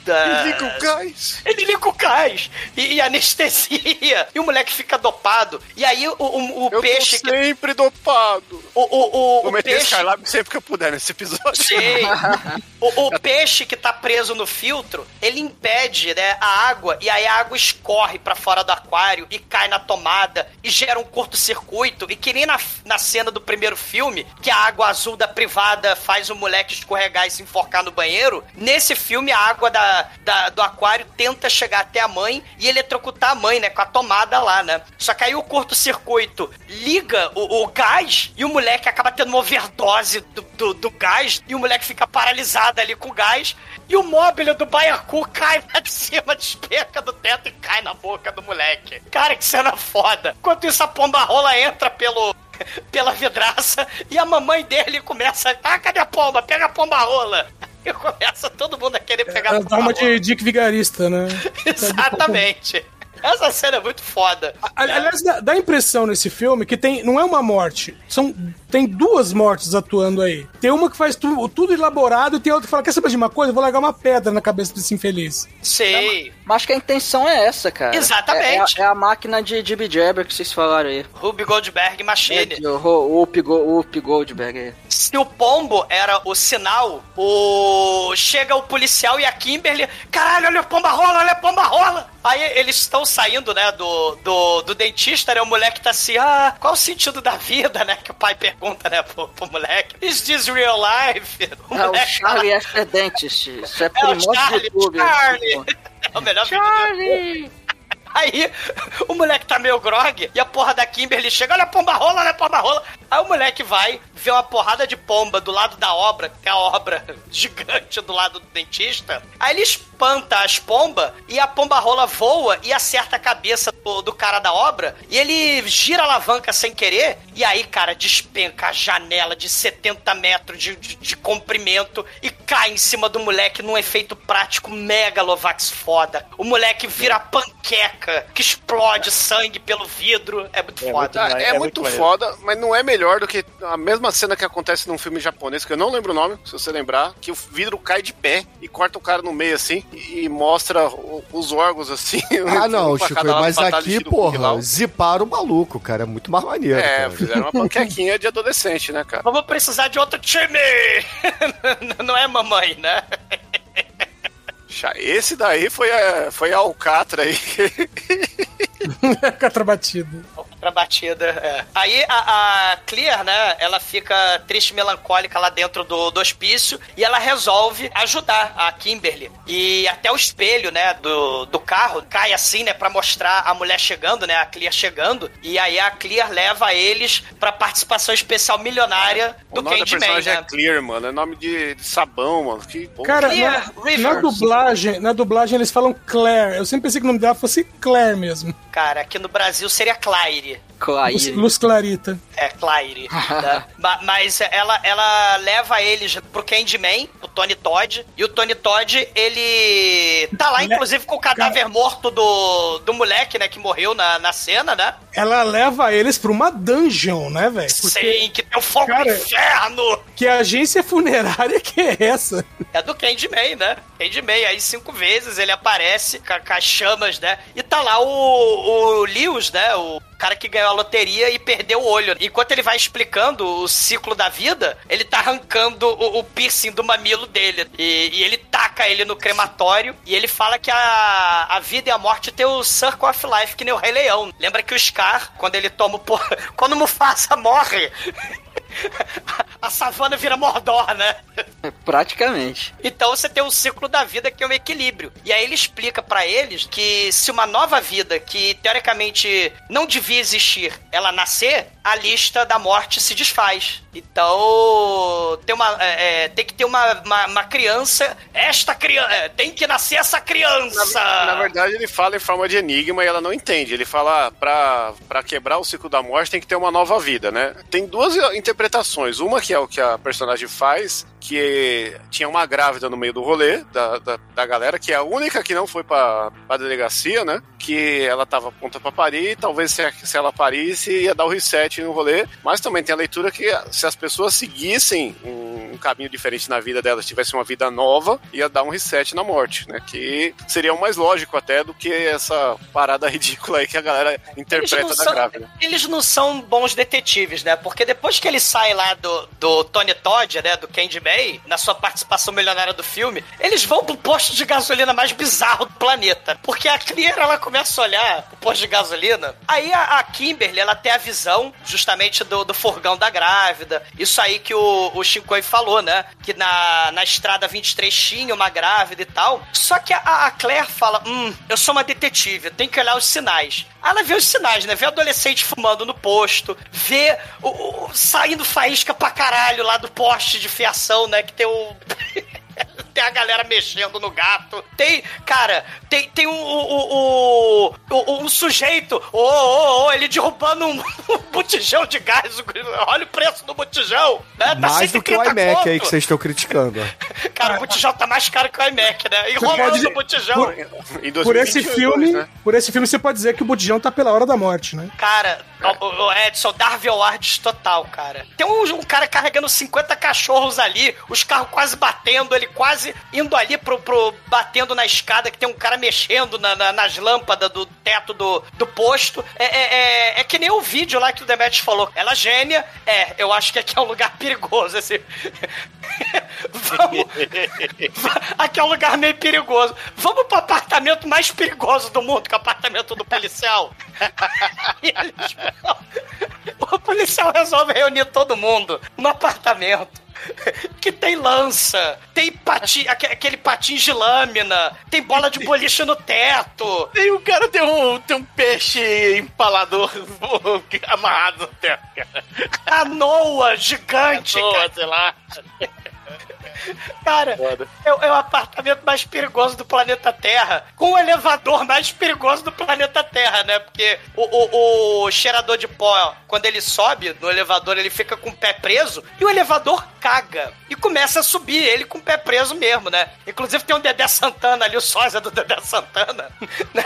Liga o gás. Ele liga o gás e, e anestesia. E o moleque fica dopado. E aí o, o, o Eu peixe. tô sempre dopado. O, o, o, Vou o meter peixe. Skylab sempre que eu puder nesse episódio. Sei. O, o peixe que tá preso no filtro, ele impede, né, a água e aí a água escorre pra fora do aquário e cai na tomada e gera um curto-circuito. E que nem na, na cena do primeiro filme, que a água azul da privada faz o moleque escorregar e se enforcar no banheiro, nesse filme a água da, da- do aquário tenta chegar até a mãe e eletrocutar a mãe, né, com a tomada lá, né. Só que aí o curto-circuito liga o, o gás e o moleque acaba tendo uma overdose do, do, do gás e o moleque fica paralisado ali com o gás e o móvel do baiacu cai lá de cima, despeca do teto e cai na boca do moleque. Cara, que cena foda. Enquanto isso, a pomba rola entra pelo. Pela vidraça e a mamãe dele começa. Ah, cadê a pomba? Pega a pomba rola. E começa todo mundo a querer pegar a dá uma rola. de Dick Vigarista, né? Exatamente. Essa cena é muito foda. Ali- Aliás, dá, dá a impressão nesse filme que tem, não é uma morte, são tem duas mortes atuando aí. Tem uma que faz tu- tudo elaborado e tem outra que fala: Quer saber de uma coisa? Eu vou largar uma pedra na cabeça desse infeliz. Sei. Mas acho que a intenção é essa, cara. Exatamente. É, é a, é a máquina de Jibby Jabber que vocês falaram aí. Ruby Goldberg Machine. É, o Go- Goldberg aí. Se o pombo era o sinal, o chega o policial e a Kimberly, caralho, olha a pomba rola, olha a pomba rola. Aí eles estão saindo, né, do, do, do dentista, né, o moleque tá assim, ah, qual o sentido da vida, né, que o pai pergunta, né, pro, pro moleque. Is this real life? O É o Charlie After Dentist. Isso é é do Charlie, YouTube. Charlie. É o melhor Charlie! Aí o moleque tá meio grog e a porra da Kimberly chega, olha a pomba rola, olha a pomba rola. Aí o moleque vai ver uma porrada de pomba do lado da obra, que é a obra gigante do lado do dentista. Aí ele espanta as pombas e a pomba rola voa e acerta a cabeça do, do cara da obra e ele gira a alavanca sem querer e aí, cara, despenca a janela de 70 metros de, de, de comprimento e cai em cima do moleque num efeito prático megalovax foda. O moleque vira panqueca que explode sangue pelo vidro. É muito É foda. Ah, muito- é, é muito, muito foda, mas não é melhor do que a mesma cena que acontece num filme japonês, que eu não lembro o nome, se você lembrar, que o vidro cai de pé e corta o cara no meio assim e mostra o- os órgãos assim. Ah, não, pra Chico, mas aqui, porra, ziparam o maluco, cara. É muito mais maneiro. É, cara. fizeram uma panquequinha de adolescente, né, cara? Vamos precisar de outro time! Não é mamãe, né? Já Esse daí foi a, foi a Alcatra aí. Contrabatido. Outra batida, é. Aí a, a Clear, né, ela fica triste e melancólica lá dentro do, do hospício e ela resolve ajudar a Kimberly. E até o espelho, né, do, do carro cai assim, né, pra mostrar a mulher chegando, né, a Clear chegando. E aí a Clear leva eles pra participação especial milionária O do nome da Candyman, personagem né? é Clear, mano. É nome de, de sabão, mano. Que porra. Cara, Clear na, na dublagem, na dublagem eles falam Claire. Eu sempre pensei que o nome dela fosse Claire mesmo. Cara, aqui no Brasil seria Claire. Claire. Luz Clarita. É, Claire. né? Ma- Mas ela, ela leva eles pro Candyman, o Tony Todd. E o Tony Todd, ele tá lá, inclusive, com o cadáver morto do, do moleque, né? Que morreu na, na cena, né? Ela leva eles pra uma dungeon, né, velho? Sim, que É o fogo Cara, do inferno! Que agência funerária que é essa? É do Candyman, né? Candyman, aí cinco vezes ele aparece com, com as chamas, né? E tá lá o, o Lewis, né? O cara que ganhou a loteria e perdeu o olho. Enquanto ele vai explicando o ciclo da vida, ele tá arrancando o, o piercing do mamilo dele. E, e ele taca ele no crematório e ele fala que a, a vida e a morte tem o Circle of Life, que nem o Rei Leão. Lembra que o Scar, quando ele toma o... po- Quando o Mufasa morre... A savana vira Mordor, né? Praticamente. Então você tem um ciclo da vida que é um equilíbrio. E aí ele explica pra eles que se uma nova vida que teoricamente não devia existir, ela nascer, a lista da morte se desfaz. Então tem uma é, é, tem que ter uma, uma, uma criança. Esta criança tem que nascer essa criança. Na, na verdade, ele fala em forma de enigma e ela não entende. Ele fala, ah, pra, pra quebrar o ciclo da morte tem que ter uma nova vida, né? Tem duas interpretações. Uma que é o que a personagem faz, que tinha uma grávida no meio do rolê da, da, da galera, que é a única que não foi pra, pra delegacia, né? Que ela tava pronta pra parir, talvez se, se ela parisse ia dar o reset no rolê. Mas também tem a leitura que se as pessoas seguissem um, caminho diferente na vida delas, tivessem uma vida nova, ia dar um reset na morte, né? Que seria o mais lógico até do que essa parada ridícula aí que a galera interpreta da são, grávida. eles não são bons detetives, né? Porque depois que ele sai lá do, do Tony Todd, né? Do Candyman, na sua participação milionária do filme, eles vão pro posto de gasolina mais bizarro do planeta. Porque a Clear, ela começa a olhar o posto de gasolina. Aí a, a Kimberly, ela tem a visão justamente do, do furgão da grávida. Isso aí que o, o Shinkoi falou, né? Que na, na estrada 23 tinha uma grávida e tal. Só que a, a Claire fala: Hum, eu sou uma detetive, eu tenho que olhar os sinais. Ela vê os sinais, né? Vê adolescente fumando no posto, vê o, o- saindo faísca pra caralho lá do poste de fiação, né? Que tem o. Tem a galera mexendo no gato. Tem, cara, tem, tem um, o, o, o- um sujeito, ô, ô, ô, ele derrubando um, um botijão de gás. Olha o preço do botijão. Né? Tá Mais do que o 130 iMac aí conto. que vocês estão criticando. Cara, o botijão tá mais caro que o iMac, né? E Você rolando pode- o botijão. Em Por esse 2022, filme, né? por esse filme você pode dizer que o Botijão tá pela hora da morte, né? Cara, o, o Edson, Darby Awards total, cara. Tem um, um cara carregando 50 cachorros ali, os carros quase batendo, ele quase indo ali pro, pro batendo na escada, que tem um cara mexendo na- na- nas lâmpadas do teto do, do posto. É, é, é, é que nem o vídeo lá que o Demetrius falou. Ela é gênia, é, eu acho que aqui é um lugar perigoso, esse... Vamos... Aqui é um lugar meio perigoso. Vamos pro apartamento mais perigoso do mundo, que é o apartamento do policial. Eles O policial resolve reunir todo mundo no apartamento. Que tem lança, tem pati, aque- aquele patins de lâmina, tem bola de boliche no teto. Tem um cara tem um, tem um peixe empalador amarrado no teto, cara. Canoa gigante, Boa, cara. sei lá. Cara, é, o- é o apartamento mais perigoso do planeta Terra, com o elevador mais perigoso do planeta Terra, né? Porque o, o- o cheirador de pó, quando ele sobe no elevador, ele fica com o pé preso e o elevador caga e começa a subir, ele com o pé preso mesmo, né? Inclusive tem um Dedé Santana ali, o sósia do Dedé Santana, né?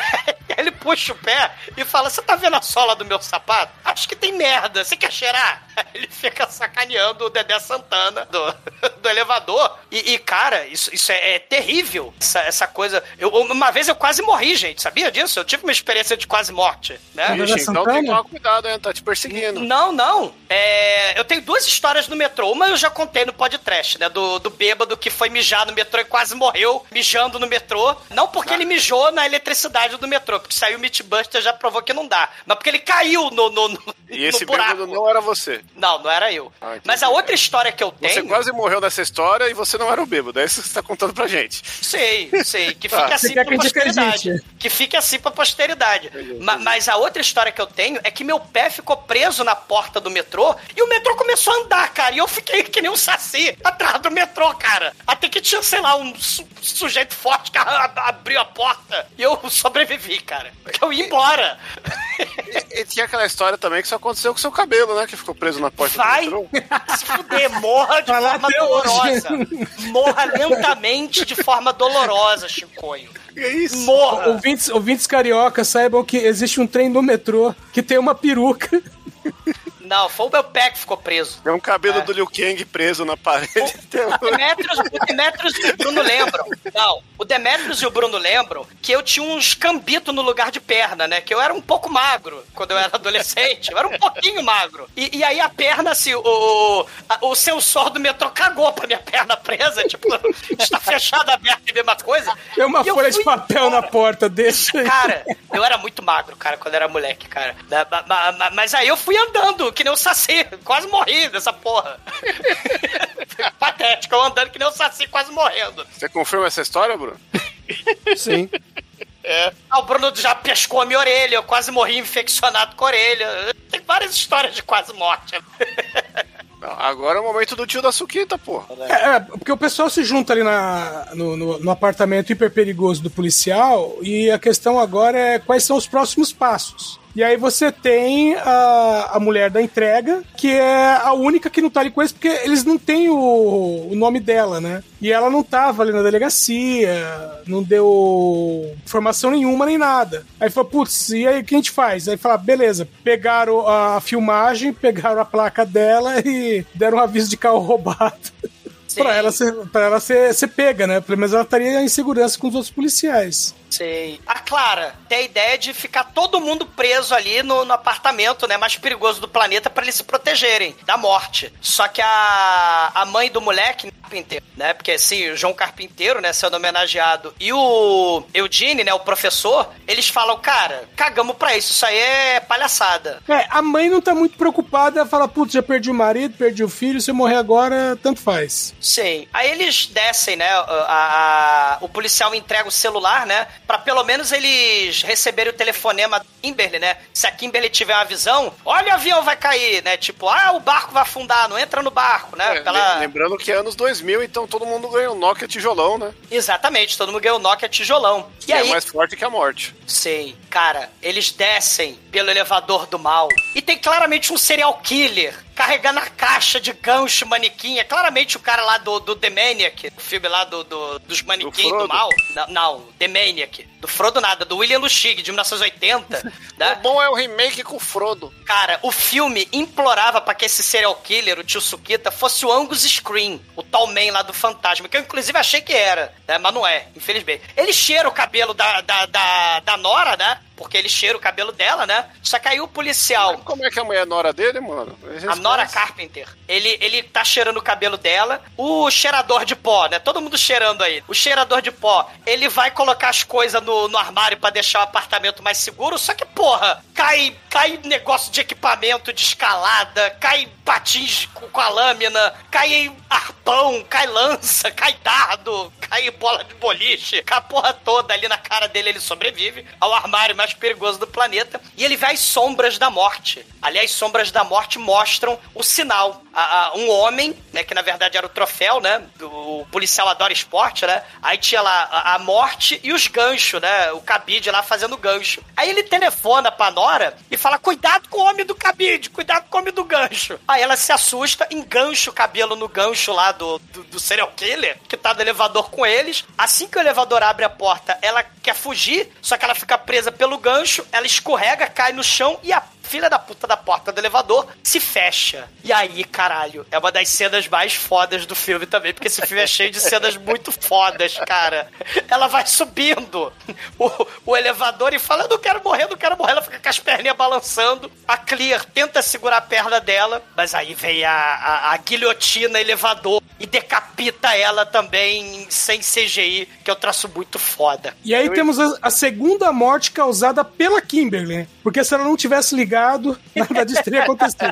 E aí ele puxa o pé e fala: Você tá vendo a sola do meu sapato? Acho que tem merda, você quer cheirar? Ele fica sacaneando o Dedé Santana do, do elevador. E, e, cara, isso, isso é, é terrível. Essa, essa coisa. Eu, uma vez eu quase morri, gente. Sabia disso? Eu tive uma experiência de quase morte, né? Ixi, então tem que tomar cuidado, hein? Tá te perseguindo. Não, não. É, eu tenho duas histórias no metrô. Uma eu já contei no podcast, né? Do, do bêbado que foi mijar no metrô e quase morreu mijando no metrô. Não porque ele mijou na eletricidade do metrô, porque saiu o Meatbuster já provou que não dá. Mas porque ele caiu no, no, no, E esse no buraco. bêbado não era você. Não, não era eu. Ah. Mas a outra história que eu tenho. Você quase morreu nessa história e você não era o bêbado. É isso que você tá contando pra gente. Sei, sei. Que Tá. fique assim quer pra posteridade. Que fique assim pra posteridade. Ma- mas a outra história que eu tenho é que meu pé ficou preso na porta do metrô e o metrô começou a andar, cara. E eu fiquei que nem um saci atrás do metrô, cara. Até que tinha, sei lá, um su- sujeito forte que abriu a porta e eu sobrevivi, cara. Porque eu ia embora. E, e tinha aquela história também que isso aconteceu com o seu cabelo, né? Que ficou preso na porta Vai do metrô. se fuder, morra de lá forma até hoje. Dolorosa. Morra lentamente de forma dolorosa, Chicoio. Que isso? Morra. Ouvintes, ouvintes cariocas, saibam que existe um trem no metrô que tem uma peruca. Não, foi o meu pé que ficou preso. É um cabelo É. do Liu Kang preso na parede. O Demetrius, o Demetrius e o Bruno lembram. Não, o Demetrius e o Bruno lembram que eu tinha uns cambitos no lugar de perna, né? Que eu era um pouco magro quando eu era adolescente. Eu era um pouquinho magro. E, e aí a perna, assim, o, o, a- o sensor do metrô cagou pra minha perna presa. Tipo, está fechada, aberta e mesma coisa. Tem uma E eu folha de papel na porta, deixa aí. Cara, eu era muito magro, cara, quando era moleque, cara. Mas aí eu fui andando, que nem o Saci. Quase morri dessa porra. Patético, eu andando que nem o Saci, quase morrendo. Você confirma essa história, Bruno? Sim. Ah, o Bruno já pescou a minha orelha, eu quase morri infeccionado com a orelha. Tem várias histórias de quase morte. Não, agora é o momento do tio da Suquita, pô. É, é, porque o pessoal se junta ali na, no, no- no apartamento hiper perigoso do policial e a questão agora é quais são os próximos passos. E aí você tem a, a mulher da entrega, que é a única que não tá ali com eles, porque eles não têm o, o nome dela, né? E ela não tava ali na delegacia, não deu informação nenhuma nem nada. Aí falou, putz, e aí o que a gente faz? Aí fala, beleza, pegaram a filmagem, pegaram a placa dela e deram um aviso de carro roubado. pra ela, ser, pra ela ser, ser pega, né? Pelo menos ela estaria em segurança com os outros policiais. Sei. A Clara tem a ideia de ficar todo mundo preso ali no, no apartamento, né, mais perigoso do planeta pra eles se protegerem da morte. Só que a, a mãe do moleque, Carpinteiro, né, porque assim, o João Carpinteiro, né, sendo homenageado, e o Eugene, né, o professor, eles falam, cara, cagamos pra isso, isso aí é palhaçada. É, a mãe não tá muito preocupada, fala, putz, já perdi o marido, perdi o filho, se eu morrer agora, tanto faz. Sim. Aí eles descem, né? a- a- o policial entrega o celular, né? Pra pelo menos eles receberem o telefonema da Kimberly, né? Se a Kimberly tiver uma visão, olha o avião vai cair, né? Tipo, ah, o barco vai afundar, não entra no barco, né? É, Pela- le- Lembrando que é anos 2000, então todo mundo ganhou Nokia tijolão, né? Exatamente, todo mundo ganhou Nokia tijolão. E Que é aí, mais forte que a morte. Sei. Cara, eles descem pelo elevador do mal. E tem claramente um serial killer carregando a caixa de gancho manequim. É claramente o cara lá do, do The Maniac, o filme lá do, do- dos manequins do, Frodo. mal. Não, não, The Maniac. Америки. Do Frodo nada, do William Lustig, de 1980. O né? bom é o remake com o Frodo. Cara, o filme implorava pra que esse serial killer, o tio Sukita, fosse o Angus Screen, o tal man lá do Fantasma, que eu inclusive achei que era, né? Mas não é, infelizmente. Ele cheira o cabelo da, da, da, da Nora, né? Porque ele cheira o cabelo dela, né? Só aí o policial, Como é que a mulher é nora dele, mano? a Nora Carpenter, ele, ele tá cheirando o cabelo dela. O cheirador de pó, né? Todo mundo cheirando aí. O cheirador de pó, ele vai colocar as coisas no, no armário pra deixar o apartamento mais seguro. Só que, porra, cai, cai negócio de equipamento de escalada, cai patins com, a lâmina, cai arpão, cai lança, cai dardo, cai bola de boliche, cai a porra toda ali na cara dele. Ele sobrevive ao armário mais perigoso do planeta. E ele vê as sombras da morte. Ali, as sombras da morte mostram o sinal. A- a- um homem, né, que na verdade era o troféu, né? O policial adora esporte, né? Aí tinha lá a, a morte e os ganchos, né? O cabide lá fazendo gancho. Aí ele telefona pra Nora e fala: Cuidado com o homem do cabide, cuidado com o homem do gancho. Aí ela se assusta, engancha o cabelo no gancho lá do, do, do serial killer, que tá no elevador com eles. Assim que o elevador abre a porta, ela quer fugir, só que ela fica presa pelo gancho, ela escorrega, cai no chão e a filha da puta da porta do elevador se fecha. E aí, caralho, é uma das cenas mais fodas do filme também, porque esse filme é cheio de cenas muito fodas, cara. Ela vai subindo o, o elevador e fala: Eu não quero morrer, eu não quero morrer. Ela fica com as perninhas balançando. A Clear tenta segurar a perna dela, mas aí vem a, a, a guilhotina elevador e decapita ela também sem CGI, que é um traço muito foda. E aí temos a, a segunda morte causada pela Kimberly, né? Porque se ela não tivesse ligado, nada disso teria acontecido.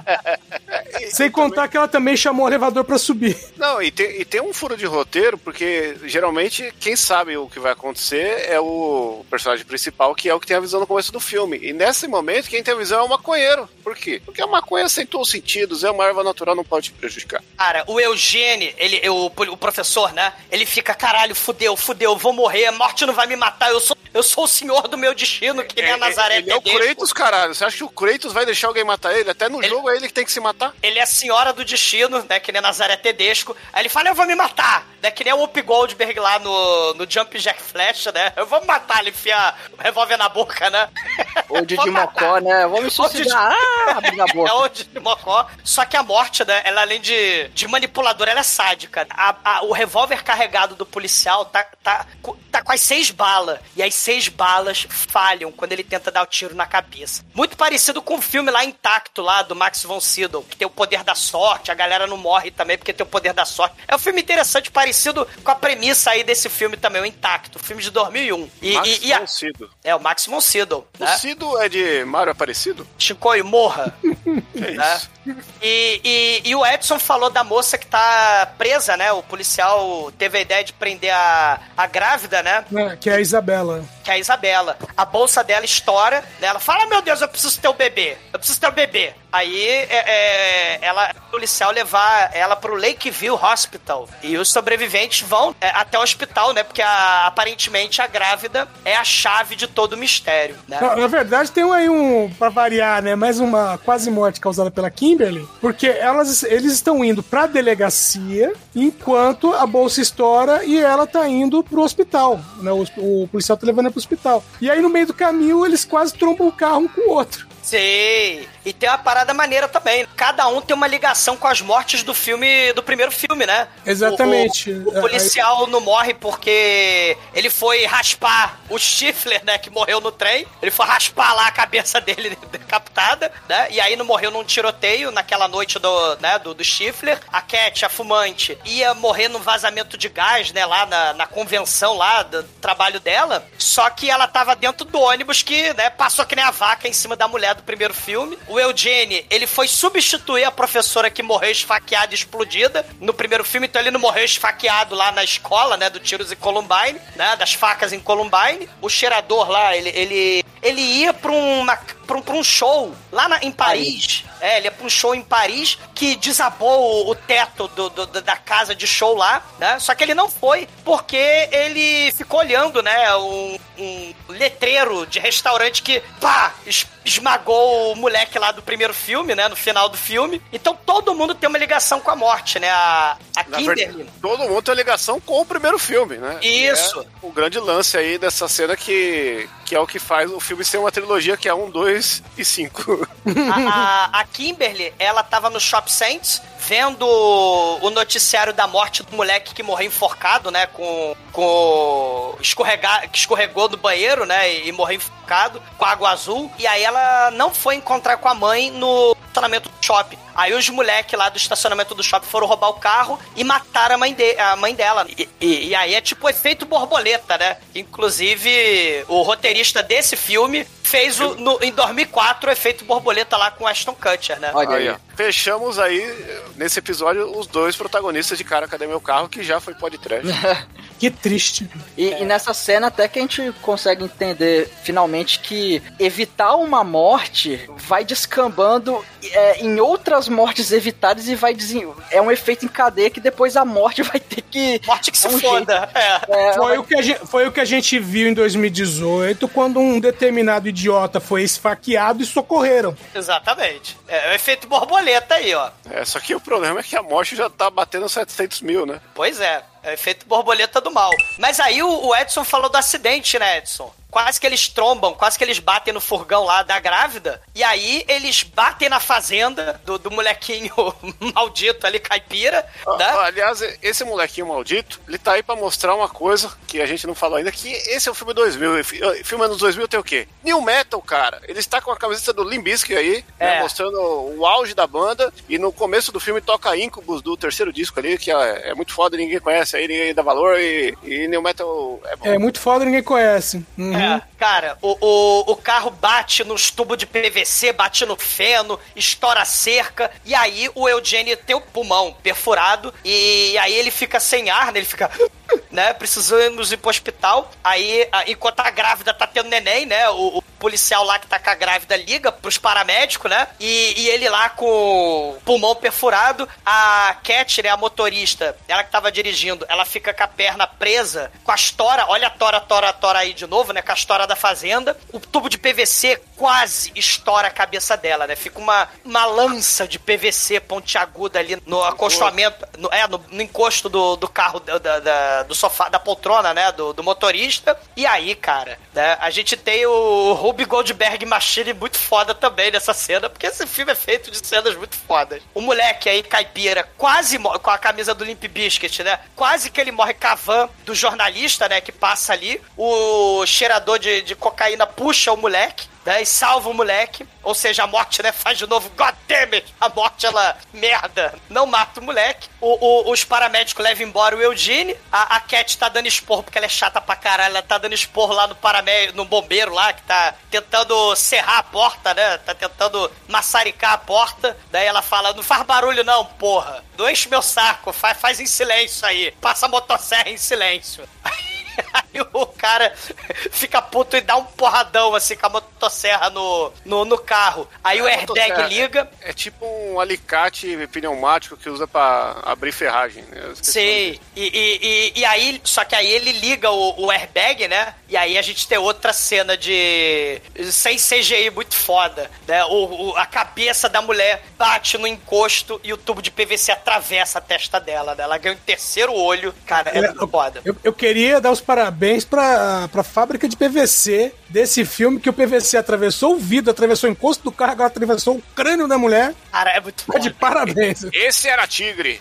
Sem contar que ela também chamou o elevador pra subir. Não, e tem, e tem um furo de roteiro, porque geralmente quem sabe o que vai acontecer é o personagem principal, que é o que tem a visão no começo do filme. E nesse momento, quem tem a visão é o maconheiro. Por quê? Porque a maconha acentua os sentidos, é uma erva natural, não pode te prejudicar. Cara, o Eugênio, ele, o, o professor, né? Ele fica, caralho, fudeu, fudeu, vou morrer, a morte não vai me matar, eu sou, eu sou o senhor do meu destino, que nem a Nazaré ele é o Tedesco. Kratos, caralho. Você acha que o Kratos vai deixar alguém matar ele? Até no Ele- jogo é ele que tem que se matar. Ele é a senhora do destino, né? Que nem Nazaré Tedesco. Aí ele fala, eu vou me matar. Né, que nem o Whoopi Goldberg lá no, no Jump Jack Flash, né? Eu vou me matar, ele enfia o revólver na boca, né? Ou de mocó, né? Vou me suicidar. Ah, abre a É boca. onde de mocó. Só que a morte, né, ela além de, de manipuladora, ela é sádica. A- a- o revólver carregado do policial tá, tá, tá com as seis balas. E as seis balas falham quando ele tenta dar o tiro na cabeça. Muito parecido com o filme lá intacto, lá do Max von Sydow, que tem o poder da sorte, a galera não morre também porque tem o poder da sorte. É um filme interessante, parecido com a premissa aí desse filme também, o Intacto, filme de 2001. E, Max e- e a- von Sydow. É, o Max von Sydow, O né? Cido é de Mario Aparecido? Chicoio, morra. Que é né? isso? E, e, e o Edson falou da moça que tá presa, né? O policial teve a ideia de prender a, a grávida, né? É, que é a Isabela. Que é a Isabela. A bolsa dela estoura, né? Ela fala: Meu Deus, eu preciso ter o bebê. Eu preciso ter o bebê. Aí é, é, ela, o policial levar ela pro Lakeview Hospital. E os sobreviventes vão é, até o hospital, né? Porque a- aparentemente a grávida é a chave de todo o mistério, né? Na, na verdade, tem aí um, pra variar, né? Mais uma quase morte causada pela Kimberly, porque elas, eles estão indo pra delegacia enquanto a bolsa estoura e ela tá indo pro hospital, né? O, o policial tá levando ela pro hospital. E aí, no meio do caminho, eles quase trombam um carro um com o outro. Sim. E tem uma parada maneira também. Cada um tem uma ligação com as mortes do filme, do primeiro filme, né? Exatamente. O, o- o policial não morre porque ele foi raspar o Stifler, né? Que morreu no trem. Ele foi raspar lá a cabeça dele decapitada, né? E aí não morreu num tiroteio naquela noite do, né, do, do Stifler. A Cat, a fumante, ia morrer num vazamento de gás, né? Lá na, na convenção lá do trabalho dela. Só que ela tava dentro do ônibus que, né, passou que nem a vaca em cima da mulher do primeiro filme. O Eugene, ele foi substituir a professora que morreu esfaqueada e explodida no primeiro filme, então ele não morreu esfaqueado lá na escola, né, do Tiros em Columbine, né, das facas em Columbine. O cheirador lá, ele, ele, ele ia pra, uma, pra, um, pra um show lá na- em Paris. É, ele ia pra um show em Paris que desabou o, o teto do- do- da casa de show lá, né? Só que ele não foi porque ele ficou olhando, né? Um, um letreiro de restaurante que, pá, es- esmagou o moleque lá do primeiro filme, né? No final do filme. Então todo mundo tem uma ligação com a morte, né? A, a Kimberly. todo mundo tem ligação com o primeiro filme, né? Isso. É o grande lance aí dessa cena que, que é o que faz o filme ser uma trilogia que é um, dois e cinco. a, a- a Kimberly, ela tava no Shop Saints vendo o noticiário da morte do moleque que morreu enforcado, né? Com. com escorregar, que escorregou do banheiro, né? E, e morreu enforcado com água azul. E aí ela não foi encontrar com a mãe no estacionamento do shopping. Aí os moleques lá do estacionamento do shopping foram roubar o carro e mataram a mãe, de, a mãe dela. E, e- e aí é tipo efeito borboleta, né? Inclusive, o roteirista desse filme fez o, no- em 2004 o efeito borboleta lá com Ashton Kutcher, né? Olha Aí, aí. ó. Fechamos aí, nesse episódio, os dois protagonistas de Cara, Cadê Meu Carro, que já foi podcast. Que triste. E, e nessa cena até que a gente consegue entender finalmente que evitar uma morte vai descambando é, em outras mortes evitadas e vai desen... é um efeito em cadeia que depois a morte vai ter que Morte que se É um foda. É. é, Foi o, que a gente, foi o que a gente viu em 2018, quando um determinado idiota foi esfaqueado e socorreram. Exatamente. É o efeito borboleta aí, ó. É, só que o problema é que a morte já tá batendo 700 mil, né? Pois é. É efeito borboleta do mal. Mas aí o Edson falou do acidente, né, Edson? Quase que eles trombam, quase que eles batem no furgão lá da grávida. E aí eles batem na fazenda do, do molequinho maldito ali, caipira, Ah, né? ah, Aliás, esse molequinho maldito, ele tá aí pra mostrar uma coisa que a gente não falou ainda, que esse é o filme 2000. E fi- ah, Filme anos 2000 tem o quê? New Metal, cara. Ele está com a camiseta do Limbisky aí, né, É. mostrando o auge da banda. E no começo do filme toca Incubus do terceiro disco ali, que é, é muito foda, ninguém conhece aí, ninguém dá valor. E, e New Metal é bom. É muito foda, ninguém conhece. Uhum. É, cara, o, o, o carro bate nos tubos de PVC, bate no feno, estoura a cerca, e aí o Eugênio tem o pulmão perfurado, e aí ele fica sem ar, né? Ele fica. Né, precisando ir pro hospital. Aí, a- enquanto a grávida tá tendo neném, né? O, o policial lá que tá com a grávida liga pros paramédicos, né? E, e ele lá com o pulmão perfurado. A Cat, né, a motorista, ela que tava dirigindo, ela fica com a perna presa, com as tora, olha a tora, tora, tora aí de novo, né? Com as tora da fazenda. O tubo de PVC quase estoura a cabeça dela, né? Fica uma, uma lança de PVC pontiaguda ali no acostamento, no, é, no, no encosto do, do carro da, da- do sofá, da poltrona, né? Do, do motorista. E aí, cara, né? A gente tem o Ruby Goldberg Machine muito foda também nessa cena, porque esse filme é feito de cenas muito fodas. O moleque aí, caipira, quase morre com a camisa do Limp Biscuit, né? Quase que ele morre cavan do jornalista, né? Que passa ali. O de, de cocaína puxa o moleque né, e salva o moleque. Ou seja, a morte, né, faz de novo, God damn it! A morte, ela, merda, não mata o moleque. O, o- os paramédicos levam embora o Eugene. A, a Cat tá dando esporro, porque ela é chata pra caralho. Ela tá dando esporro lá no paramédico, no bombeiro lá, que tá tentando serrar a porta, né? Tá tentando maçaricar a porta. Daí ela fala, não faz barulho não, porra. Não enche meu saco, faz, faz em silêncio aí. Passa a motosserra em silêncio. Aí o cara fica puto e dá um porradão assim com a motosserra no, no, no carro. Aí o É, airbag motosserra. liga. É tipo um alicate pneumático que usa pra abrir ferragem. né? O Sim, e, e, e, e aí, só que aí ele liga o, o airbag, né? E aí a gente tem outra cena de. sem CGI muito foda, né? O, o- a cabeça da mulher bate no encosto e o tubo de PVC atravessa a testa dela, né? Ela ganha um terceiro olho. Cara, é muito foda. Eu, eu queria dar os parabéns pra, pra fábrica de PVC desse filme, que o PVC atravessou o vidro, atravessou o encosto do carro, agora atravessou o crânio da mulher. Cara, é muito Tá de foda. parabéns. Esse era tigre.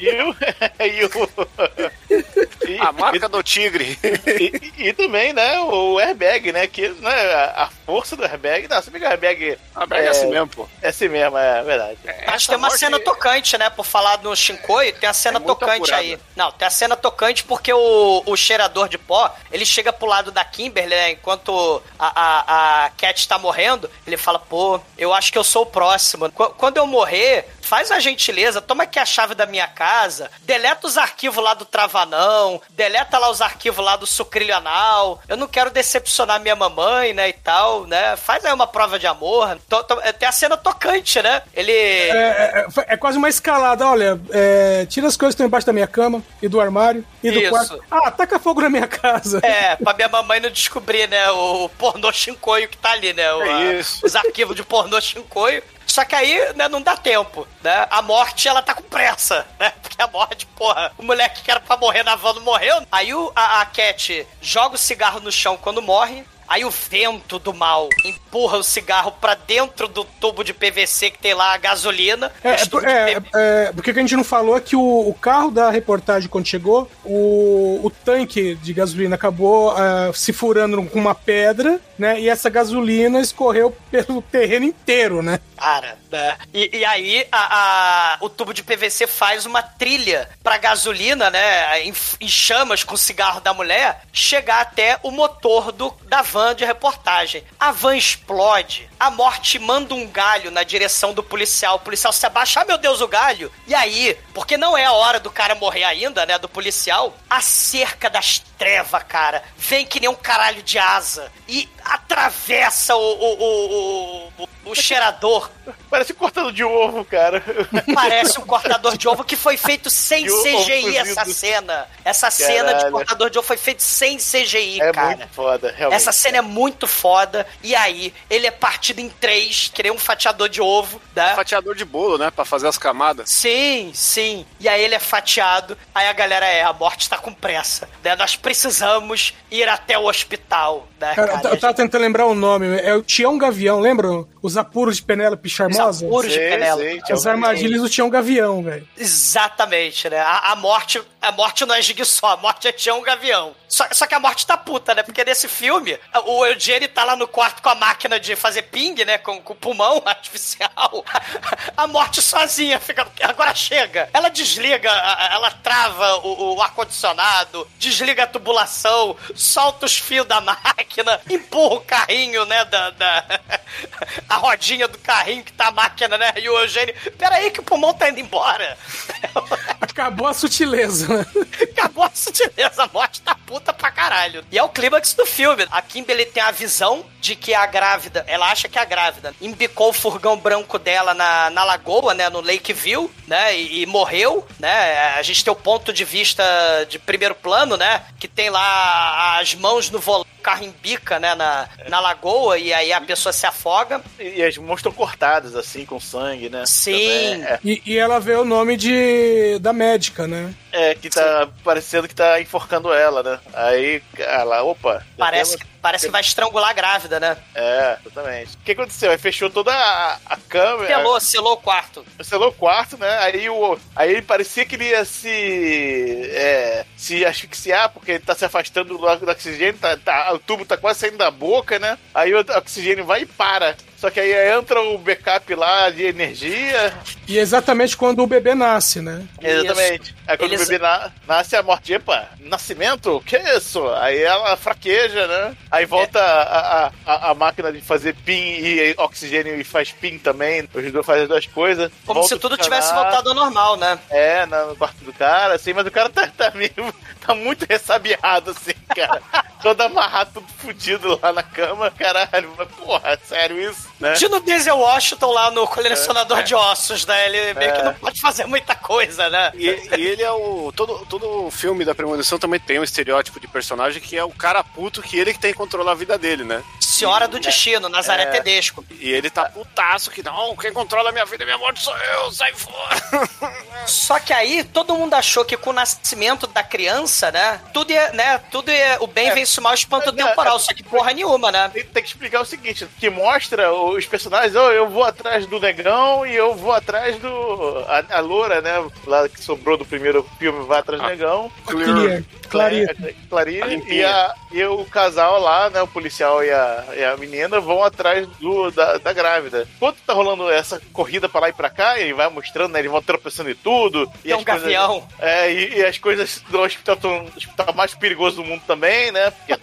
E o. e o- e- A marca do tigre. E, e- e também, né, o airbag, né? Que né, a, a força do airbag. Não, se bem que o airbag. A airbag é assim mesmo, pô. É assim mesmo, é verdade. Mas tem uma morte- cena tocante, né? Por falar no Shinkoi, tem a cena É tocante apurada. aí. Não, tem a cena tocante porque o, o cheirador de pó, ele chega pro lado da Kimberly, né? Enquanto a, a, a Cat tá morrendo, ele fala, pô, eu acho que eu sou o próximo. Qu- Quando eu morrer, faz a gentileza, toma aqui a chave da minha casa, deleta os arquivos lá do Travanão, deleta lá os arquivos lá do Sucrilho Anal. Eu não quero decepcionar minha mamãe, né, e tal, né? Faz aí uma prova de amor. To- to- Tem a cena tocante, né? Ele... É, é- é quase uma escalada. Olha, é, tira as coisas que estão embaixo da minha cama e do armário e do Isso. quarto. Ah, taca fogo na minha casa. É, pra minha mamãe não descobrir, né, o pornô chincoio que tá ali, né? o- É a- isso. os arquivos de pornô chincoio. Só que aí, né, não dá tempo, né? A morte, ela tá com pressa, né? Porque a morte, porra, o moleque que era pra morrer na van não morreu. Aí o, a, a Cat joga o cigarro no chão quando morre. Aí o vento do mal empurra o cigarro pra dentro do tubo de PVC que tem lá a gasolina. É, é, é, PVC é, porque o que a gente não falou é que o, o carro da reportagem, quando chegou, o, o tanque de gasolina acabou ah, se furando com uma pedra, né? E essa gasolina escorreu pelo terreno inteiro, né? Cara, né? E, e aí a, a- o tubo de PVC faz uma trilha pra gasolina, né? Em, em chamas com o cigarro da mulher, chegar até o motor do, da van de reportagem. A van explode. A morte manda um galho na direção do policial. O policial se abaixa, ah, meu Deus, o galho. E aí, porque não é a hora do cara morrer ainda, né? Do policial, a cerca das trevas, cara, vem que nem um caralho de asa e atravessa o, o, o, o, o cheirador. Parece cortando de ovo, cara. Parece um cortador de ovo que foi feito sem E CGI essa cena. Essa cena de Caralho. cortador de ovo foi feita sem CGI, É cara. muito foda, realmente. Essa cena é muito foda. E aí, ele é partido em três, que nem um fatiador de ovo, né? Fatiador de bolo, né? Pra fazer as camadas. Sim, sim. E aí ele é fatiado. Aí a galera é, a morte tá com pressa. Né? Nós precisamos ir até o hospital. Né, Cara, eu cara? eu tava tentando lembrar o nome. É o Tião Gavião, lembram? Os apuros de Penélope Charmosa? apuros de Sim, Penélope. sim, tinha As armadilhas do Tião Gavião, velho. Exatamente, né? A, a morte a morte não é Jigsaw, a morte é Tião Gavião. Só, só que a morte tá puta, né? Porque nesse filme, o Eugene tá lá no quarto com a máquina de fazer ping, né? Com, com o pulmão artificial. A morte sozinha fica. Agora chega. Ela desliga, ela trava o, o ar-condicionado, desliga a tubulação, solta os fios da máquina, empurra o carrinho, né? Da, da- a rodinha do carrinho que tá a máquina, né? E o Eugênio, peraí que o pulmão tá indo embora. Acabou a sutileza, Acabou a sutileza, a morte tá puta pra caralho. E é o clímax do filme. A Kimberly tem a visão de que a grávida, ela acha que a grávida embicou o furgão branco dela na, na lagoa, né, no Lakeview, né, e, e morreu, né. A gente tem o ponto de vista de primeiro plano, né, que tem lá as mãos no volante carro embica, né, na, na lagoa e aí a pessoa se afoga. E, e as mãos estão cortadas, assim, com sangue, né? Sim. Também, é, E, e ela vê o nome de da médica, né? é, que tá parecendo que tá enforcando ela, né? Aí ela, opa. Parece, temos- parece que vai estrangular a grávida, né? É, exatamente. O que aconteceu? Aí fechou toda a, a câmera. Selou, selou o quarto. selou o quarto, né? Aí, o, aí parecia que ele ia se, é, se asfixiar, porque ele tá se afastando do, do oxigênio, tá, tá- o tubo tá quase saindo da boca, né? Aí o oxigênio vai e para. Só que aí entra o backup lá de energia. E é exatamente quando o bebê nasce, né? Exatamente. Aí quando Eles- o bebê na- nasce, a morte, epa, nascimento? Que isso? Aí ela fraqueja, né? Aí volta a, a, a, a máquina de fazer PIN e oxigênio e faz PIN também. Os dois fazem as duas coisas. Como Volta se tudo tivesse voltado ao normal, né? É, no quarto do cara, assim, mas o cara tá, tá meio. Tá muito ressabiado, assim, cara. Todo amarrado, tudo fudido lá na cama, caralho. Mas, porra, sério isso? Né? Tino Denzel Washington lá no colecionador É. de ossos, né? Ele meio que não pode fazer muita coisa, né? E, e ele é o. Todo, todo filme da premonição também tem um estereótipo de personagem que é o cara puto que ele que tem que controlar a vida dele, né? Senhora do Destino, Nazaré É. Tedesco. E ele tá putaço que não, quem controla a minha vida e minha morte sou eu, sai fora. Só que aí todo mundo achou que com o nascimento da criança, né? Tudo ia, né? Tudo ia, o bem É. vence o mal espanto É, é, temporal. é. Só que porra nenhuma, né? Tem, que explicar o seguinte: que mostra os personagens, oh, eu vou atrás do negão e eu vou atrás do. A, a loura, né? Lá que sobrou do primeiro filme, vai atrás do negão. Queria. Clarita. Clarita A limpinha. e, a, e o casal lá, né? O policial e a, e a menina vão atrás do, da, da grávida. Enquanto tá rolando essa corrida pra lá e pra cá, ele vai mostrando, né? Eles vão tropeçando em tudo. E Tem um as coisas- gavião. é, e, e as coisas do hospital tão- o hospital mais perigoso do mundo também, né? Porque é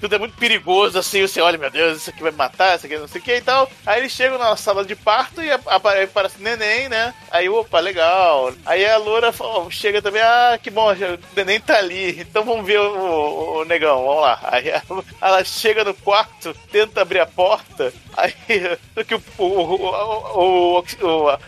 tudo, é muito perigoso, assim, você olha, meu Deus, isso aqui vai me matar, isso aqui não sei o que e tal. Aí eles chegam na sala de parto e apare- aparece neném, né? Aí, opa, legal. Aí a loura chega também, ah, que bom, o neném tá ali, então vamos ver o, o- o negão, vamos lá. Aí ela, ela chega no quarto, tenta abrir a porta, aí que o, o,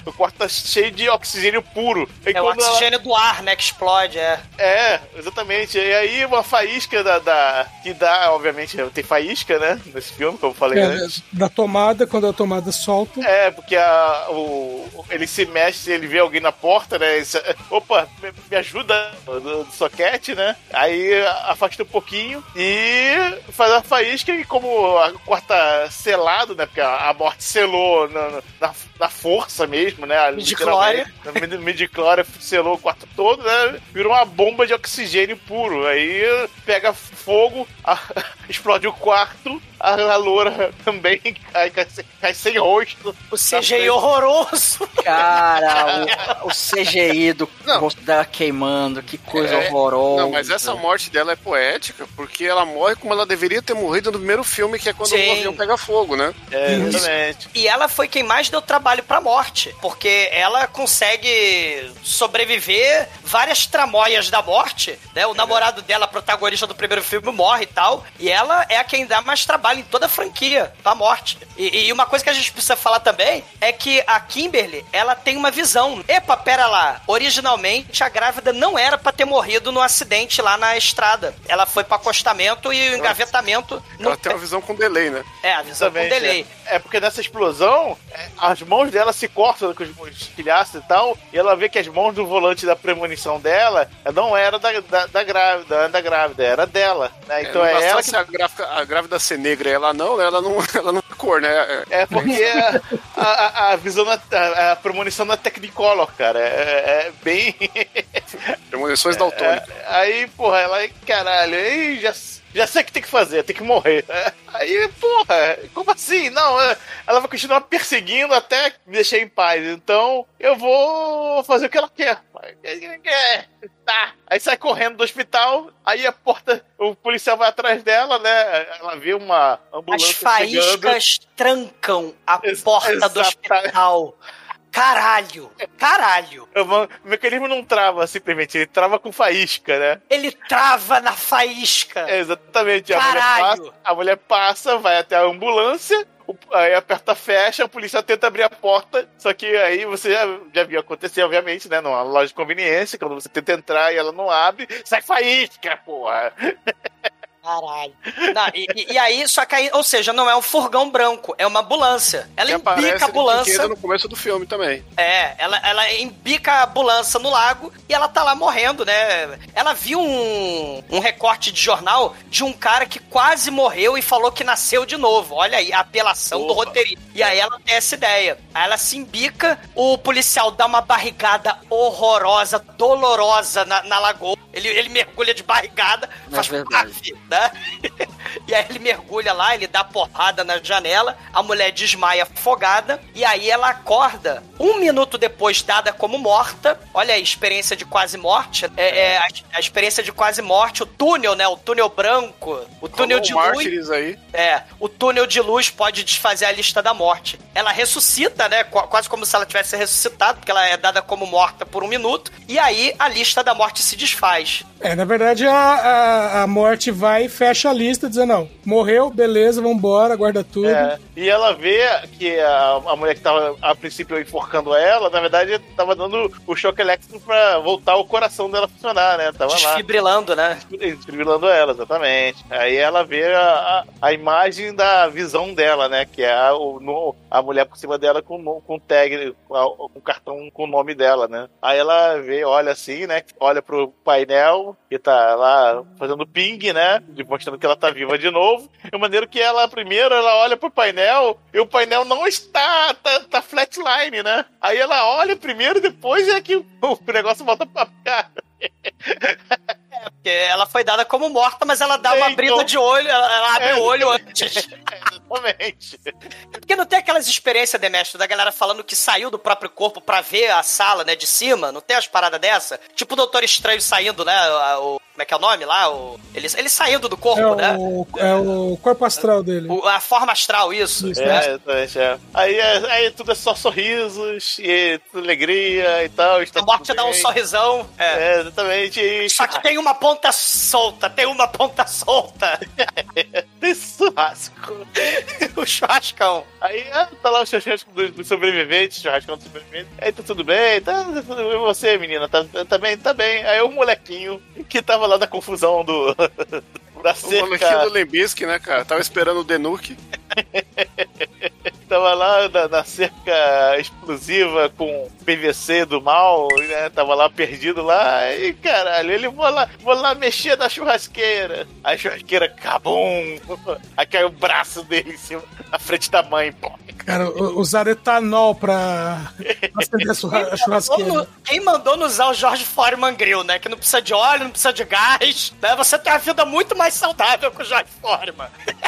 o, quarto tá cheio de oxigênio puro. É o oxigênio do ar, né? Que explode, é. é, exatamente. E aí uma faísca da- que dá, obviamente, tem faísca, né? Nesse filme, como eu falei É, antes. da tomada, quando a tomada solta. É, porque a, o, ele se mexe, ele vê alguém na porta, né? Ele opa, me, me ajuda do, do soquete, né? Aí afasta um pouquinho e faz a faísca e como a quarto tá selado, né? Porque a, a morte selou na, na, na força mesmo, né? Midichlorian. Literalmente. Midichlorian selou o quarto todo, né? Virou uma bomba de oxigênio puro. Aí pega fogo, a- explode o quarto, a, a loura também cai, cai, sem- cai sem rosto. O CGI horroroso. Cara, o, o CGI do Não. rosto dela queimando, que coisa É, horrorosa. Não, mas essa morte dela é poética, porque ela morre como ela deveria ter morrido no primeiro filme, que é quando Sim. o avião pega fogo, né? É, exatamente. E ela foi quem mais deu trabalho pra morte, porque ela consegue sobreviver várias tramóias da morte, né? O namorado dela, protagonista do primeiro filme, morre e tal, e ela é a quem dá mais trabalho em toda a franquia pra morte. E, e uma coisa que a gente precisa falar também é que a Kimberly, ela tem uma visão. Epa, pera lá, originalmente a grávida não era pra ter morrido no acidente lá na estrada. Ela foi pro acostamento e o engavetamento... Ela não tem uma visão com delay, né? É, a visão com Exatamente, delay. É, É porque nessa explosão, é, as mãos dela se cortam com os estilhaços e tal, e ela vê que as mãos do volante da premonição dela não era da, da, da grávida, da grávida, era dela. Né? Então não é, ela que. a, gráfica, a grávida ser negra ela não, né? ela não, ela não é cor, né? É porque a, a, a visão da a, a premonição da Technicolor, cara, é, é bem. Premonições daltônicas. É, aí, porra, ela, caralho, aí já, já sei o que tem que fazer, tem que morrer. É, Aí, porra, como assim? Não, é, ela vai continuar perseguindo até me deixar em paz. Então, eu vou fazer o que ela quer. É, tá. Aí sai correndo do hospital, aí a porta, o policial vai atrás dela, né? Ela vê uma As ambulância chegando. faíscas trancam a Ex- porta do exatamente. hospital. Caralho! Caralho! O mecanismo não trava simplesmente, ele trava com faísca, né? Ele trava na faísca! É, exatamente. A mulher, Caralho! passa, a mulher passa, vai até a ambulância, aí aperta fecha, a polícia tenta abrir a porta, só que aí você já, já viu acontecer, obviamente, né? Numa loja de conveniência, quando você tenta entrar e ela não abre, sai faísca, porra! Caralho. Não, e, e- aí, só que aí, ou seja, não é um furgão branco, é uma ambulância. Ela Que embica a ambulância. no começo do filme também. É, ela, ela embica a ambulância no lago e ela tá lá morrendo, né? Ela viu um, um recorte de jornal de um cara que quase morreu e falou que nasceu de novo. Olha aí, a apelação do Opa. roteirista. E aí ela tem essa ideia. Aí ela se embica, o policial dá uma barrigada horrorosa, dolorosa na, na lagoa. Ele, ele mergulha de barrigada, É faz verdade. paf, né? E aí ele mergulha lá, ele dá porrada na janela, a mulher desmaia afogada, e aí ela acorda um minuto depois, dada como morta. Olha aí, experiência de quase morte. É, é, a, a experiência de quase morte, o túnel, né? O túnel branco, o túnel Rolou de luz. Aí. É, o túnel de luz pode desfazer a lista da morte. Ela ressuscita, né? qu- Quase como se ela tivesse ressuscitado, porque ela é dada como morta por um minuto. E aí a lista da morte se desfaz. É, na verdade, a, a, a morte vai e fecha a lista, dizendo, não, morreu, beleza, vambora, guarda tudo. É, e ela vê que a, a mulher que tava a princípio enforcando ela, na verdade, tava dando o choque elétrico pra voltar o coração dela a funcionar, né? Tava lá. Desfibrilando, né? Desfibrilando ela, exatamente. Aí ela vê a, a, a imagem da visão dela, né? Que é a, o, no- a mulher por cima dela com, com tag, com, a- com o cartão com o nome dela, né? Aí ela vê, olha assim, né? Olha pro painel e tá lá fazendo ping, né? Demonstrando que ela tá viva de novo. De maneira que ela, primeiro, ela olha pro painel e o painel não está, tá, tá flatline, né? Aí ela olha primeiro e depois é que o, negócio volta pra cá. Porque ela foi dada como morta, mas ela dá uma Então. abrida de olho, ela, ela abre É. o olho antes. Exatamente. Porque não tem aquelas experiências, Demestre, da galera falando que saiu do próprio corpo pra ver a sala, né, de cima? Não tem as paradas dessa? Tipo o Doutor Estranho saindo, né? O, como é que é o nome lá? O, ele, ele saindo do corpo, É né? o, é o corpo astral dele. O- a forma astral, isso. Isso, né? É, exatamente, é. Aí, é- aí tudo é só sorrisos e tudo alegria e tal. A morte dá um sorrisão. É. É, exatamente. E Só que tem uma ponta solta, tem uma ponta solta. tem churrasco. o churrascão. Aí ah, tá lá o churrasco dos dos sobreviventes, churrascão dos sobreviventes. Aí tá tudo bem, tá, tá tudo bem. E você, menina, tá, tá bem? Tá bem. Aí o molequinho que tava lá na confusão do. da O molequinho cerca. do Lembisk, né, cara? Tava esperando o Denuke. Tava lá na, na cerca explosiva com PVC do mal, né? Tava lá perdido lá. E caralho, ele vou lá, vou lá mexer na churrasqueira. A churrasqueira cabum. Aí caiu o braço dele em cima, na frente da mãe, pô. Cara, u- usaram etanol pra pra acender a churra- a churrasqueira. Quem- Quem mandou não usar o Jorge Foreman Grill, né? Que não precisa de óleo, não precisa de gás, né? Você tem uma vida muito mais saudável com o Jorge Foreman.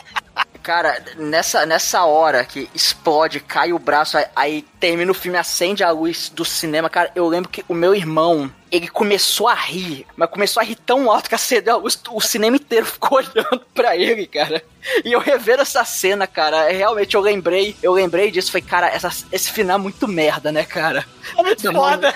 Cara, nessa, nessa hora que explode, cai o braço, aí, aí termina o filme, acende a luz do cinema, cara, eu lembro que o meu irmão, ele começou a rir, mas começou a rir tão alto que acendeu a luz, o cinema inteiro ficou olhando pra ele, cara. E eu revendo essa cena, cara, realmente eu lembrei, eu lembrei disso, foi, cara, essa- esse final é muito merda, né, cara? É muito Da foda.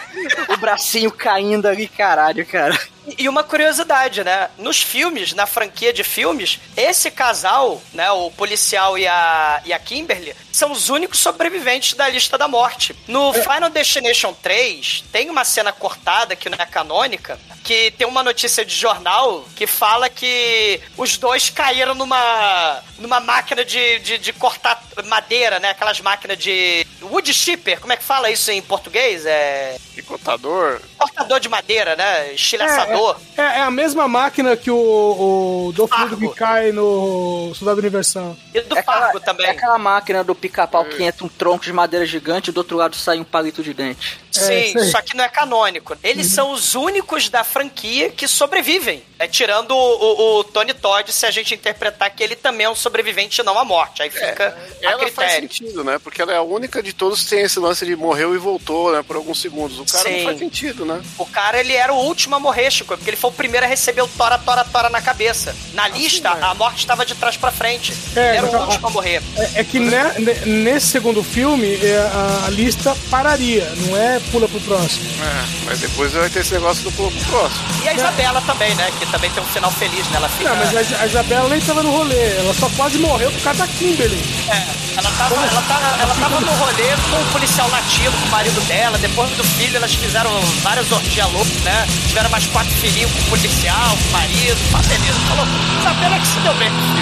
O bracinho caindo ali, caralho, cara. E uma curiosidade, né? Nos filmes, na franquia de filmes, esse casal, né, o policial e a, e a Kimberly, são os únicos sobreviventes da lista da morte. No Final Destination 3, tem uma cena cortada que não é canônica, que tem uma notícia de jornal que fala que os dois caíram numa, numa máquina de, de, de cortar madeira, né? Aquelas máquinas de wood chipper, como é que fala isso em português? É Picotador. cortador de madeira, né? Estilhaçador. É, é a mesma máquina que o, o Fargo. Lundgren cai no Soldado Universal. E do É aquela, Fargo também. é aquela máquina do pica-pau que entra um tronco de madeira gigante e do outro lado sai um palito de dente. Sim, isso aí. só que não é canônico. Eles são os únicos da franquia que sobrevivem. É, tirando o, o- o Tony Todd, se a gente interpretar que ele também é um sobrevivente e não a morte. Aí fica a Ela faz critério. sentido, né? Porque ela é a única de todos que tem esse lance de morreu e voltou, né? Por alguns segundos. O cara Sim. não faz sentido, né? O cara, ele era o último a morrer, Chico, porque ele foi o primeiro a receber o tora, tora, tora na cabeça. Na lista, a morte estava de trás pra frente. É, ele era o último a morrer. É, é que ne- nesse segundo filme é, a, a lista pararia, não é pula pro próximo. É, mas depois vai ter esse negócio do pulo pro próximo. E a Isabela também, né? Que também tem um final feliz, né? Ela fica. Não, mas a, Is- a Isabela nem tava no rolê, ela só quase morreu por causa da Kimberly. É, ela tava, ela, tava, ela tava no rolê com o policial latino, com o marido dela. Depois do filho, elas fizeram várias orgias loucas, né? Tiveram mais quatro filhinhos com o policial, com o marido. Tá beleza, falou. Isabela que se deu bem com o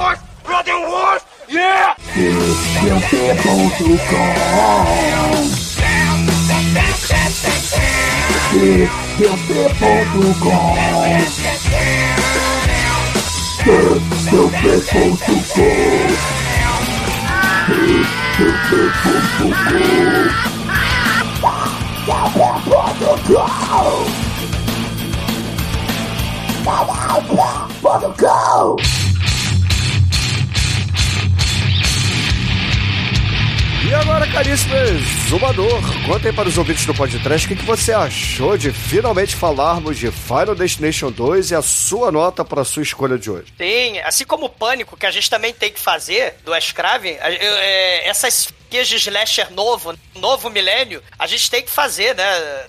Brother horse? Yeah! Go! E agora, caríssimo exumador, conta aí para os ouvintes do podcast o que, que você achou de finalmente falarmos de Final Destination 2 e a sua nota para a sua escolha de hoje. Tem, assim como o pânico que a gente também tem que fazer do eu- é, essas de slasher novo, novo milênio, a gente tem que fazer, né?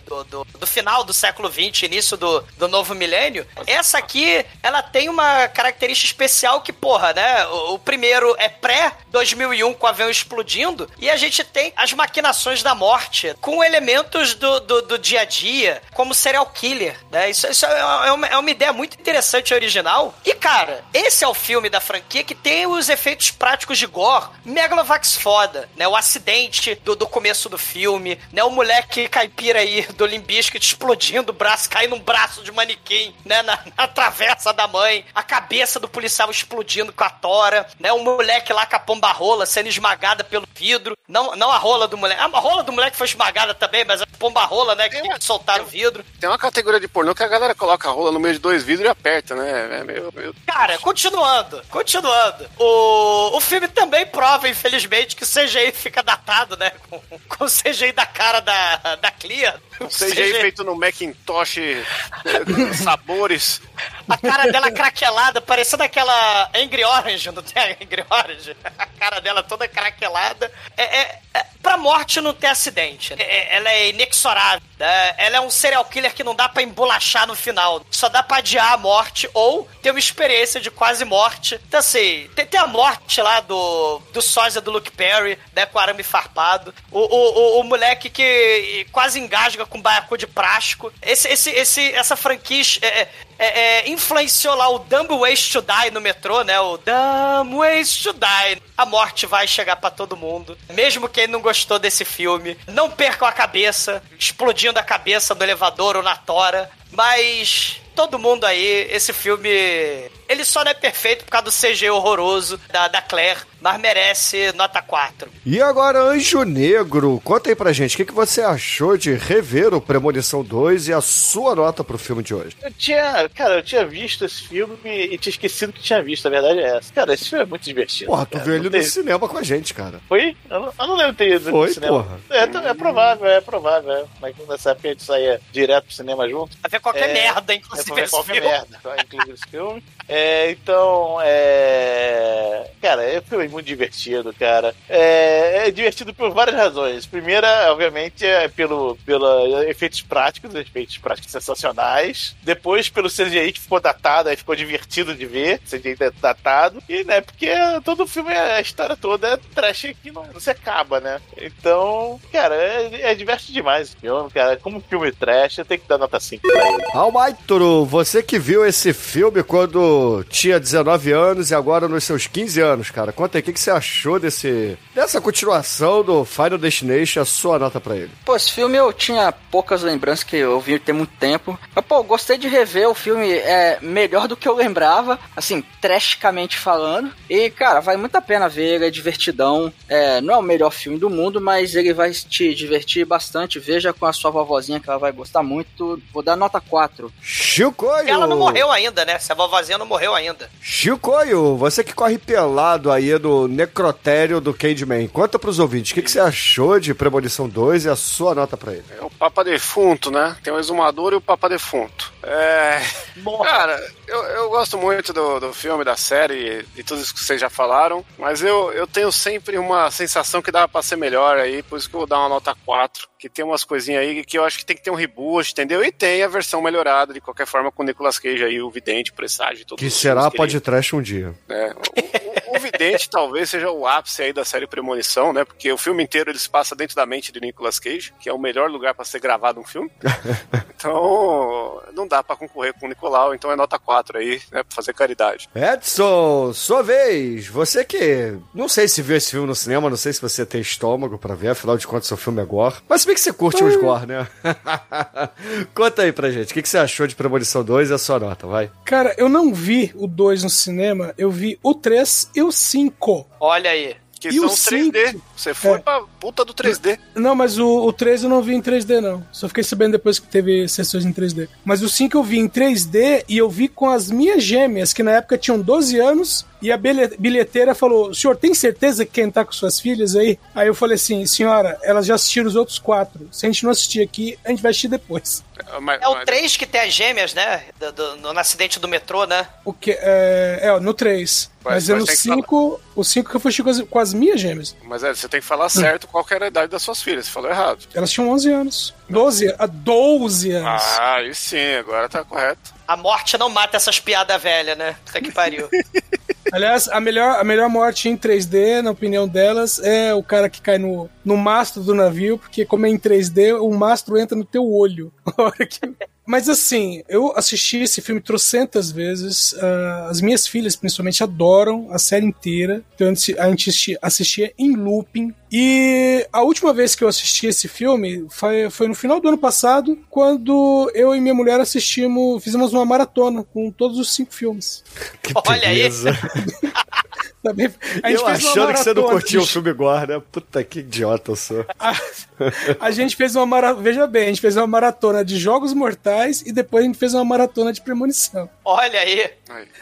Do, do, do final do século XX, início do, do novo milênio. Essa aqui, ela tem uma característica especial que, porra, né? O, o primeiro é pré-2001 com o avião explodindo, e a gente tem as maquinações da morte com elementos do, do, do dia a dia, como serial killer, né? Isso, isso é, uma, é uma- é uma ideia muito interessante e original. E, cara, esse é o filme da franquia que tem os efeitos práticos de gore megalovax foda, né? O acidente do, do começo do filme, né? O moleque caipira aí do Limbiscuit explodindo o braço, caindo um braço de manequim, né? Na, na travessa da mãe, a cabeça do policial explodindo com a tora, né? O moleque lá com a pomba rola sendo esmagada pelo vidro, não, não a rola do moleque, a rola do moleque foi esmagada também, mas a pomba rola, né? Que soltaram o vidro. Tem uma categoria de pornô que a galera coloca a rola no meio de dois vidros e aperta, né? É meio, meio... Cara, continuando, continuando. O, o filme também prova, infelizmente, que o CGI fica datado, né? Com, com o CGI da cara da, da Clear. O CGI feito no Macintosh, sabores. A cara dela craquelada, parecendo aquela Angry Orange, não tem a Angry Orange? A cara dela toda craquelada. É, é, é, pra morte não ter acidente. É, é, ela é inexorável. né? Ela é um serial killer que não dá pra embolachar no final. Só dá pra adiar a morte ou ter uma experiência de quase morte. Então, assim, tem, tem a morte lá do, do sósia do Luke Perry, né, com arame farpado. O, o, o, o moleque que quase engasga com baiacu de plástico. Esse, esse, esse, essa franquia é, é, é, influenciou lá o Dumb Ways to Die no metrô, né? O Dumb Ways to Die. A morte vai chegar pra todo mundo. Mesmo quem não gostou desse filme. Não percam a cabeça, explodindo a cabeça no elevador ou na tora. Mas todo mundo aí, esse filme. Ele só não é perfeito por causa do CG horroroso da, da Claire, mas merece nota 4. E agora, Anjo Negro, conta aí pra gente o que, que você achou de rever o Premonição 2 e a sua nota pro filme de hoje. Eu tinha, cara, eu tinha visto esse filme e tinha esquecido que tinha visto, a verdade é essa. Cara, esse filme é muito divertido. Porra, tu cara. viu ele Não no tem- cinema com a gente, cara. Foi? Eu não, eu não lembro ter ido Foi, no cinema. porra. É, t- é provável, é provável. É. Mas nessa época a gente saía direto pro cinema junto. Pra ver qualquer É, merda, É inclusive. pra ver esse qualquer filme. merda, tá? inclusive esse filme. É, então, é. Cara, é um filme muito divertido, cara. É, é divertido por várias razões. Primeira, obviamente, é pelo, pelo efeitos práticos, efeitos práticos sensacionais. Depois, pelo CGI que ficou datado, aí ficou divertido de ver, CGI datado. E, né, porque todo filme, a história toda é trash que não, não se acaba, né? Então, cara, é, é divertido demais esse filme, cara. Como filme trash, eu tenho que dar nota 5 pra ele. Almaitro, você que viu esse filme quando tinha 19 anos e agora nos seus 15 anos, cara, conta aí o que, que você achou desse, dessa continuação do Final Destination, a sua nota pra ele. Pô, esse filme eu tinha poucas lembranças que eu vi tem muito tempo. Mas, pô, gostei de rever o filme. É melhor do que eu lembrava, assim, trashicamente falando. E, cara, vale muito a pena ver, ele é divertidão. É, não é o melhor filme do mundo, mas ele vai te divertir bastante. Veja com a sua vovozinha que ela vai gostar muito. Vou dar nota 4. Chicoio! Ela não morreu ainda, né? Se a vovozinha não morreu ainda. Chicoio, você que corre pelado aí no quadro Necrotério do Candyman. Conta pros ouvintes, o que, que você achou de Premonição 2 e a sua nota pra ele? É o Papa Defunto, né? Tem o Exumador e o Papa Defunto. É. Cara, eu, eu gosto muito do, do filme, da série, de tudo isso que vocês já falaram, mas eu, eu tenho sempre uma sensação que dá pra ser melhor aí, por isso que eu vou dar uma nota 4. Que tem umas coisinhas aí que eu acho que tem que ter um reboot, entendeu? E tem a versão melhorada, de qualquer forma, com o Nicolas Cage aí, o Vidente, o Presságio e tudo Que será pode trash um dia. é, o, o- Vidente talvez seja o ápice aí da série Premonição, né? Porque o filme inteiro ele se passa dentro da mente de Nicolas Cage, que é o melhor lugar pra ser gravado um filme. Então, não dá pra concorrer com o Nicolau, então é nota 4 aí, né? Pra fazer caridade. Edson, sua vez. Você que não sei se viu esse filme no cinema, não sei se você tem estômago pra ver, afinal de contas seu filme é gore. Mas se bem que você curte os gore, né? Conta aí pra gente, o que, que você achou de Premonição 2 e a sua nota, vai. Cara, eu não vi o 2 no cinema, eu vi o 3 e o 5. Olha aí. Que E são o 3D. Você foi É. pra puta do 3D. Não, mas o, o 3 eu não vi em 3D, não. Só fiquei sabendo depois que teve sessões em 3D. Mas o 5 eu vi em 3D e eu vi com as minhas gêmeas, que na época tinham 12 anos, e a bilhe- bilheteira falou: senhor, tem certeza que quem tá com suas filhas aí? Aí eu falei assim, senhora, elas já assistiram os outros quatro. Se a gente não assistir aqui, a gente vai assistir depois. Mas- É o mas- 3 que tem as gêmeas, né? Do, do- no, no acidente do metrô, né? O que é, é no 3. Mas- Mas, é no tem que 5, o 5 que eu fui com as, com as minhas gêmeas. Mas é, você tem que falar certo qual que era a idade das suas filhas. Você falou errado. Elas tinham 11 anos. 12, a 12 anos. Ah, aí sim, agora tá correto. A morte não mata essas piadas velhas, né? Puta que pariu. Aliás, a melhor, a melhor morte em 3D, na opinião delas, é o cara que cai no, no mastro do navio, porque como é em 3D, o mastro entra no teu olho. Mas assim, eu assisti esse filme trocentas vezes. ah, as minhas filhas, principalmente, adoram a série inteira. Então a gente- assistia em looping. E a última vez que eu assisti esse filme foi, foi no final do ano passado, quando eu e minha mulher assistimos, fizemos uma maratona com todos os cinco filmes. Que Olha aí. beleza. Também- a gente Eu achando que você não curtia o filme né? Puta que idiota eu sou. A, a gente fez uma maratona. Veja bem, a gente fez uma maratona de Jogos Mortais e depois a gente fez uma maratona de Premonição. Olha aí.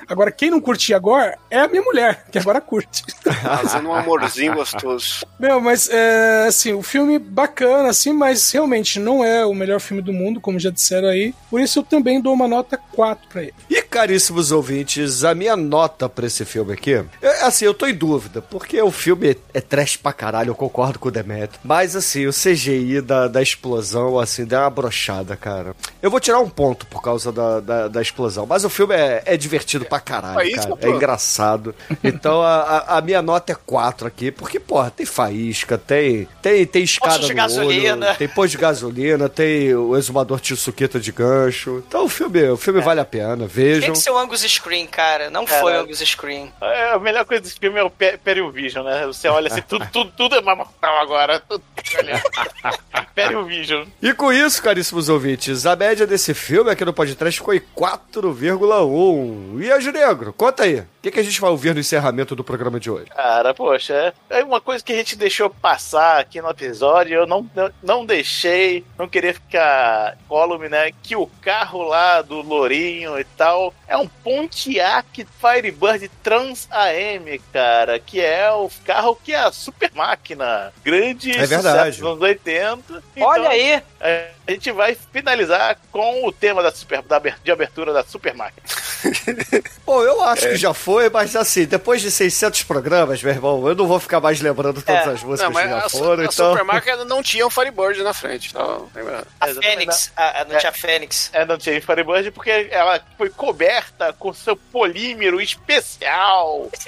Agora, quem não curtia agora é a minha mulher, que agora curte. fazendo um amorzinho gostoso. Não, mas é, assim, o filme bacana, assim, mas realmente não é o melhor filme do mundo, como já disseram aí. Por isso eu também dou uma nota 4 pra ele. E caríssimos ouvintes, a minha nota pra esse filme aqui, é, assim, eu tô em dúvida, porque o filme é trash pra caralho, eu concordo com o Demetrio. Mas assim, o CGI da, da explosão, assim, deu uma brochada, cara. Eu vou tirar um ponto por causa da, da, da explosão, mas o filme é, é divertido pra caralho, É isso, cara. É engraçado. Então a, a- a minha nota é 4 aqui, porque, porra, tem faísca, tem, tem, tem escada de no gasolina. olho, tem posto de gasolina, tem o exumador de suqueta de gancho. Então o filme, o filme vale a pena, vejam. que ser o Angus Screen, cara. Não Cara. foi o Angus Screen. É, a melhor coisa desse filme é o Pe- Periovision, né? Você olha assim, tudo, tudo, tudo é mais mortal agora. Tudo, olha. Periovision. E com isso, caríssimos ouvintes, a média desse filme aqui no podcast ficou em 4,1. E a Negro, conta aí. O que, que a gente vai ouvir no encerramento do programa de hoje? Cara, poxa, é uma coisa que a gente deixou passar aqui no episódio, eu não, não, não deixei, não queria ficar column, né? Que o carro lá do Lourinho e tal é um Pontiac Firebird Trans AM, cara, que é o carro que é a super máquina, grande É verdade. sucesso dos anos 80. Olha Então, aí. é, A gente vai finalizar com o tema da super, da, de abertura da super máquina. Bom, eu acho que já foi, mas assim, depois de 600 programas, meu irmão, eu não vou ficar mais lembrando todas É. as músicas Não, mas que já a, foram, a então... Supermarket não tinha um Firebird na frente. Então, lembrando. A Exatamente. Fênix. A, a, não É. tinha Fênix. É, não tinha Firebird porque ela foi coberta com seu polímero especial.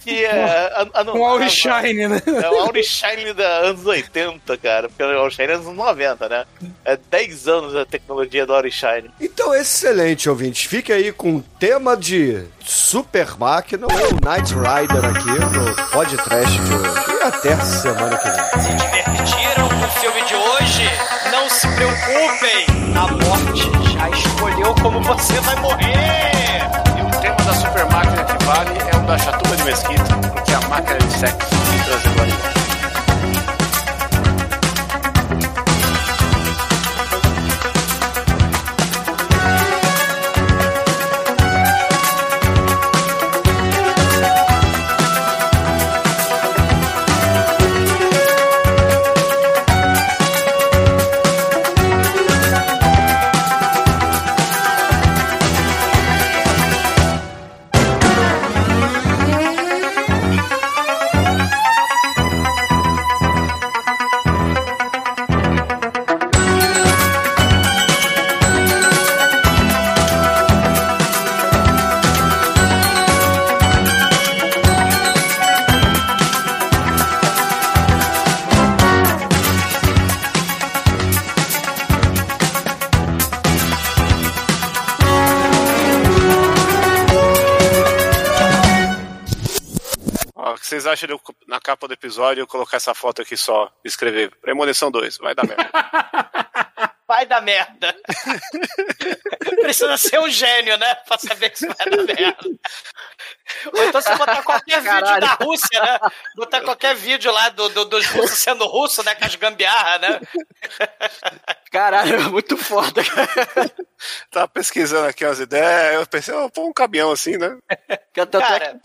Que é. a- a- Com Auri Shine, né? É o Auri Shine da anos 80, cara. Porque o Auri Shine é anos 90, né? É 10 anos a tecnologia do Auri Shine. Então, excelente, ouvintes. Fique aí com o tema de Super Máquina ou Night Rider aqui no podcast de hoje. E até semana que vem. Se divertiram com o filme de hoje? Não se preocupem. A morte escolheu como você vai morrer. E o tema da super máquina que vale é o da chatuba de mesquita, porque a máquina de sexo me traz de eu, na capa do episódio eu colocar essa foto aqui só, escrever Premonição 2, vai dar merda. Vai dar merda. Precisa ser um gênio, né? Pra saber que isso vai dar merda. Ou então você botar qualquer vídeo Caralho. da Rússia, né? Botar qualquer vídeo lá do, do- dos russos sendo russo, né? Com as gambiarra, né? Caralho, muito foda. Tava pesquisando aqui umas ideias, eu pensei, oh, pô, um caminhão assim, né? É Cara,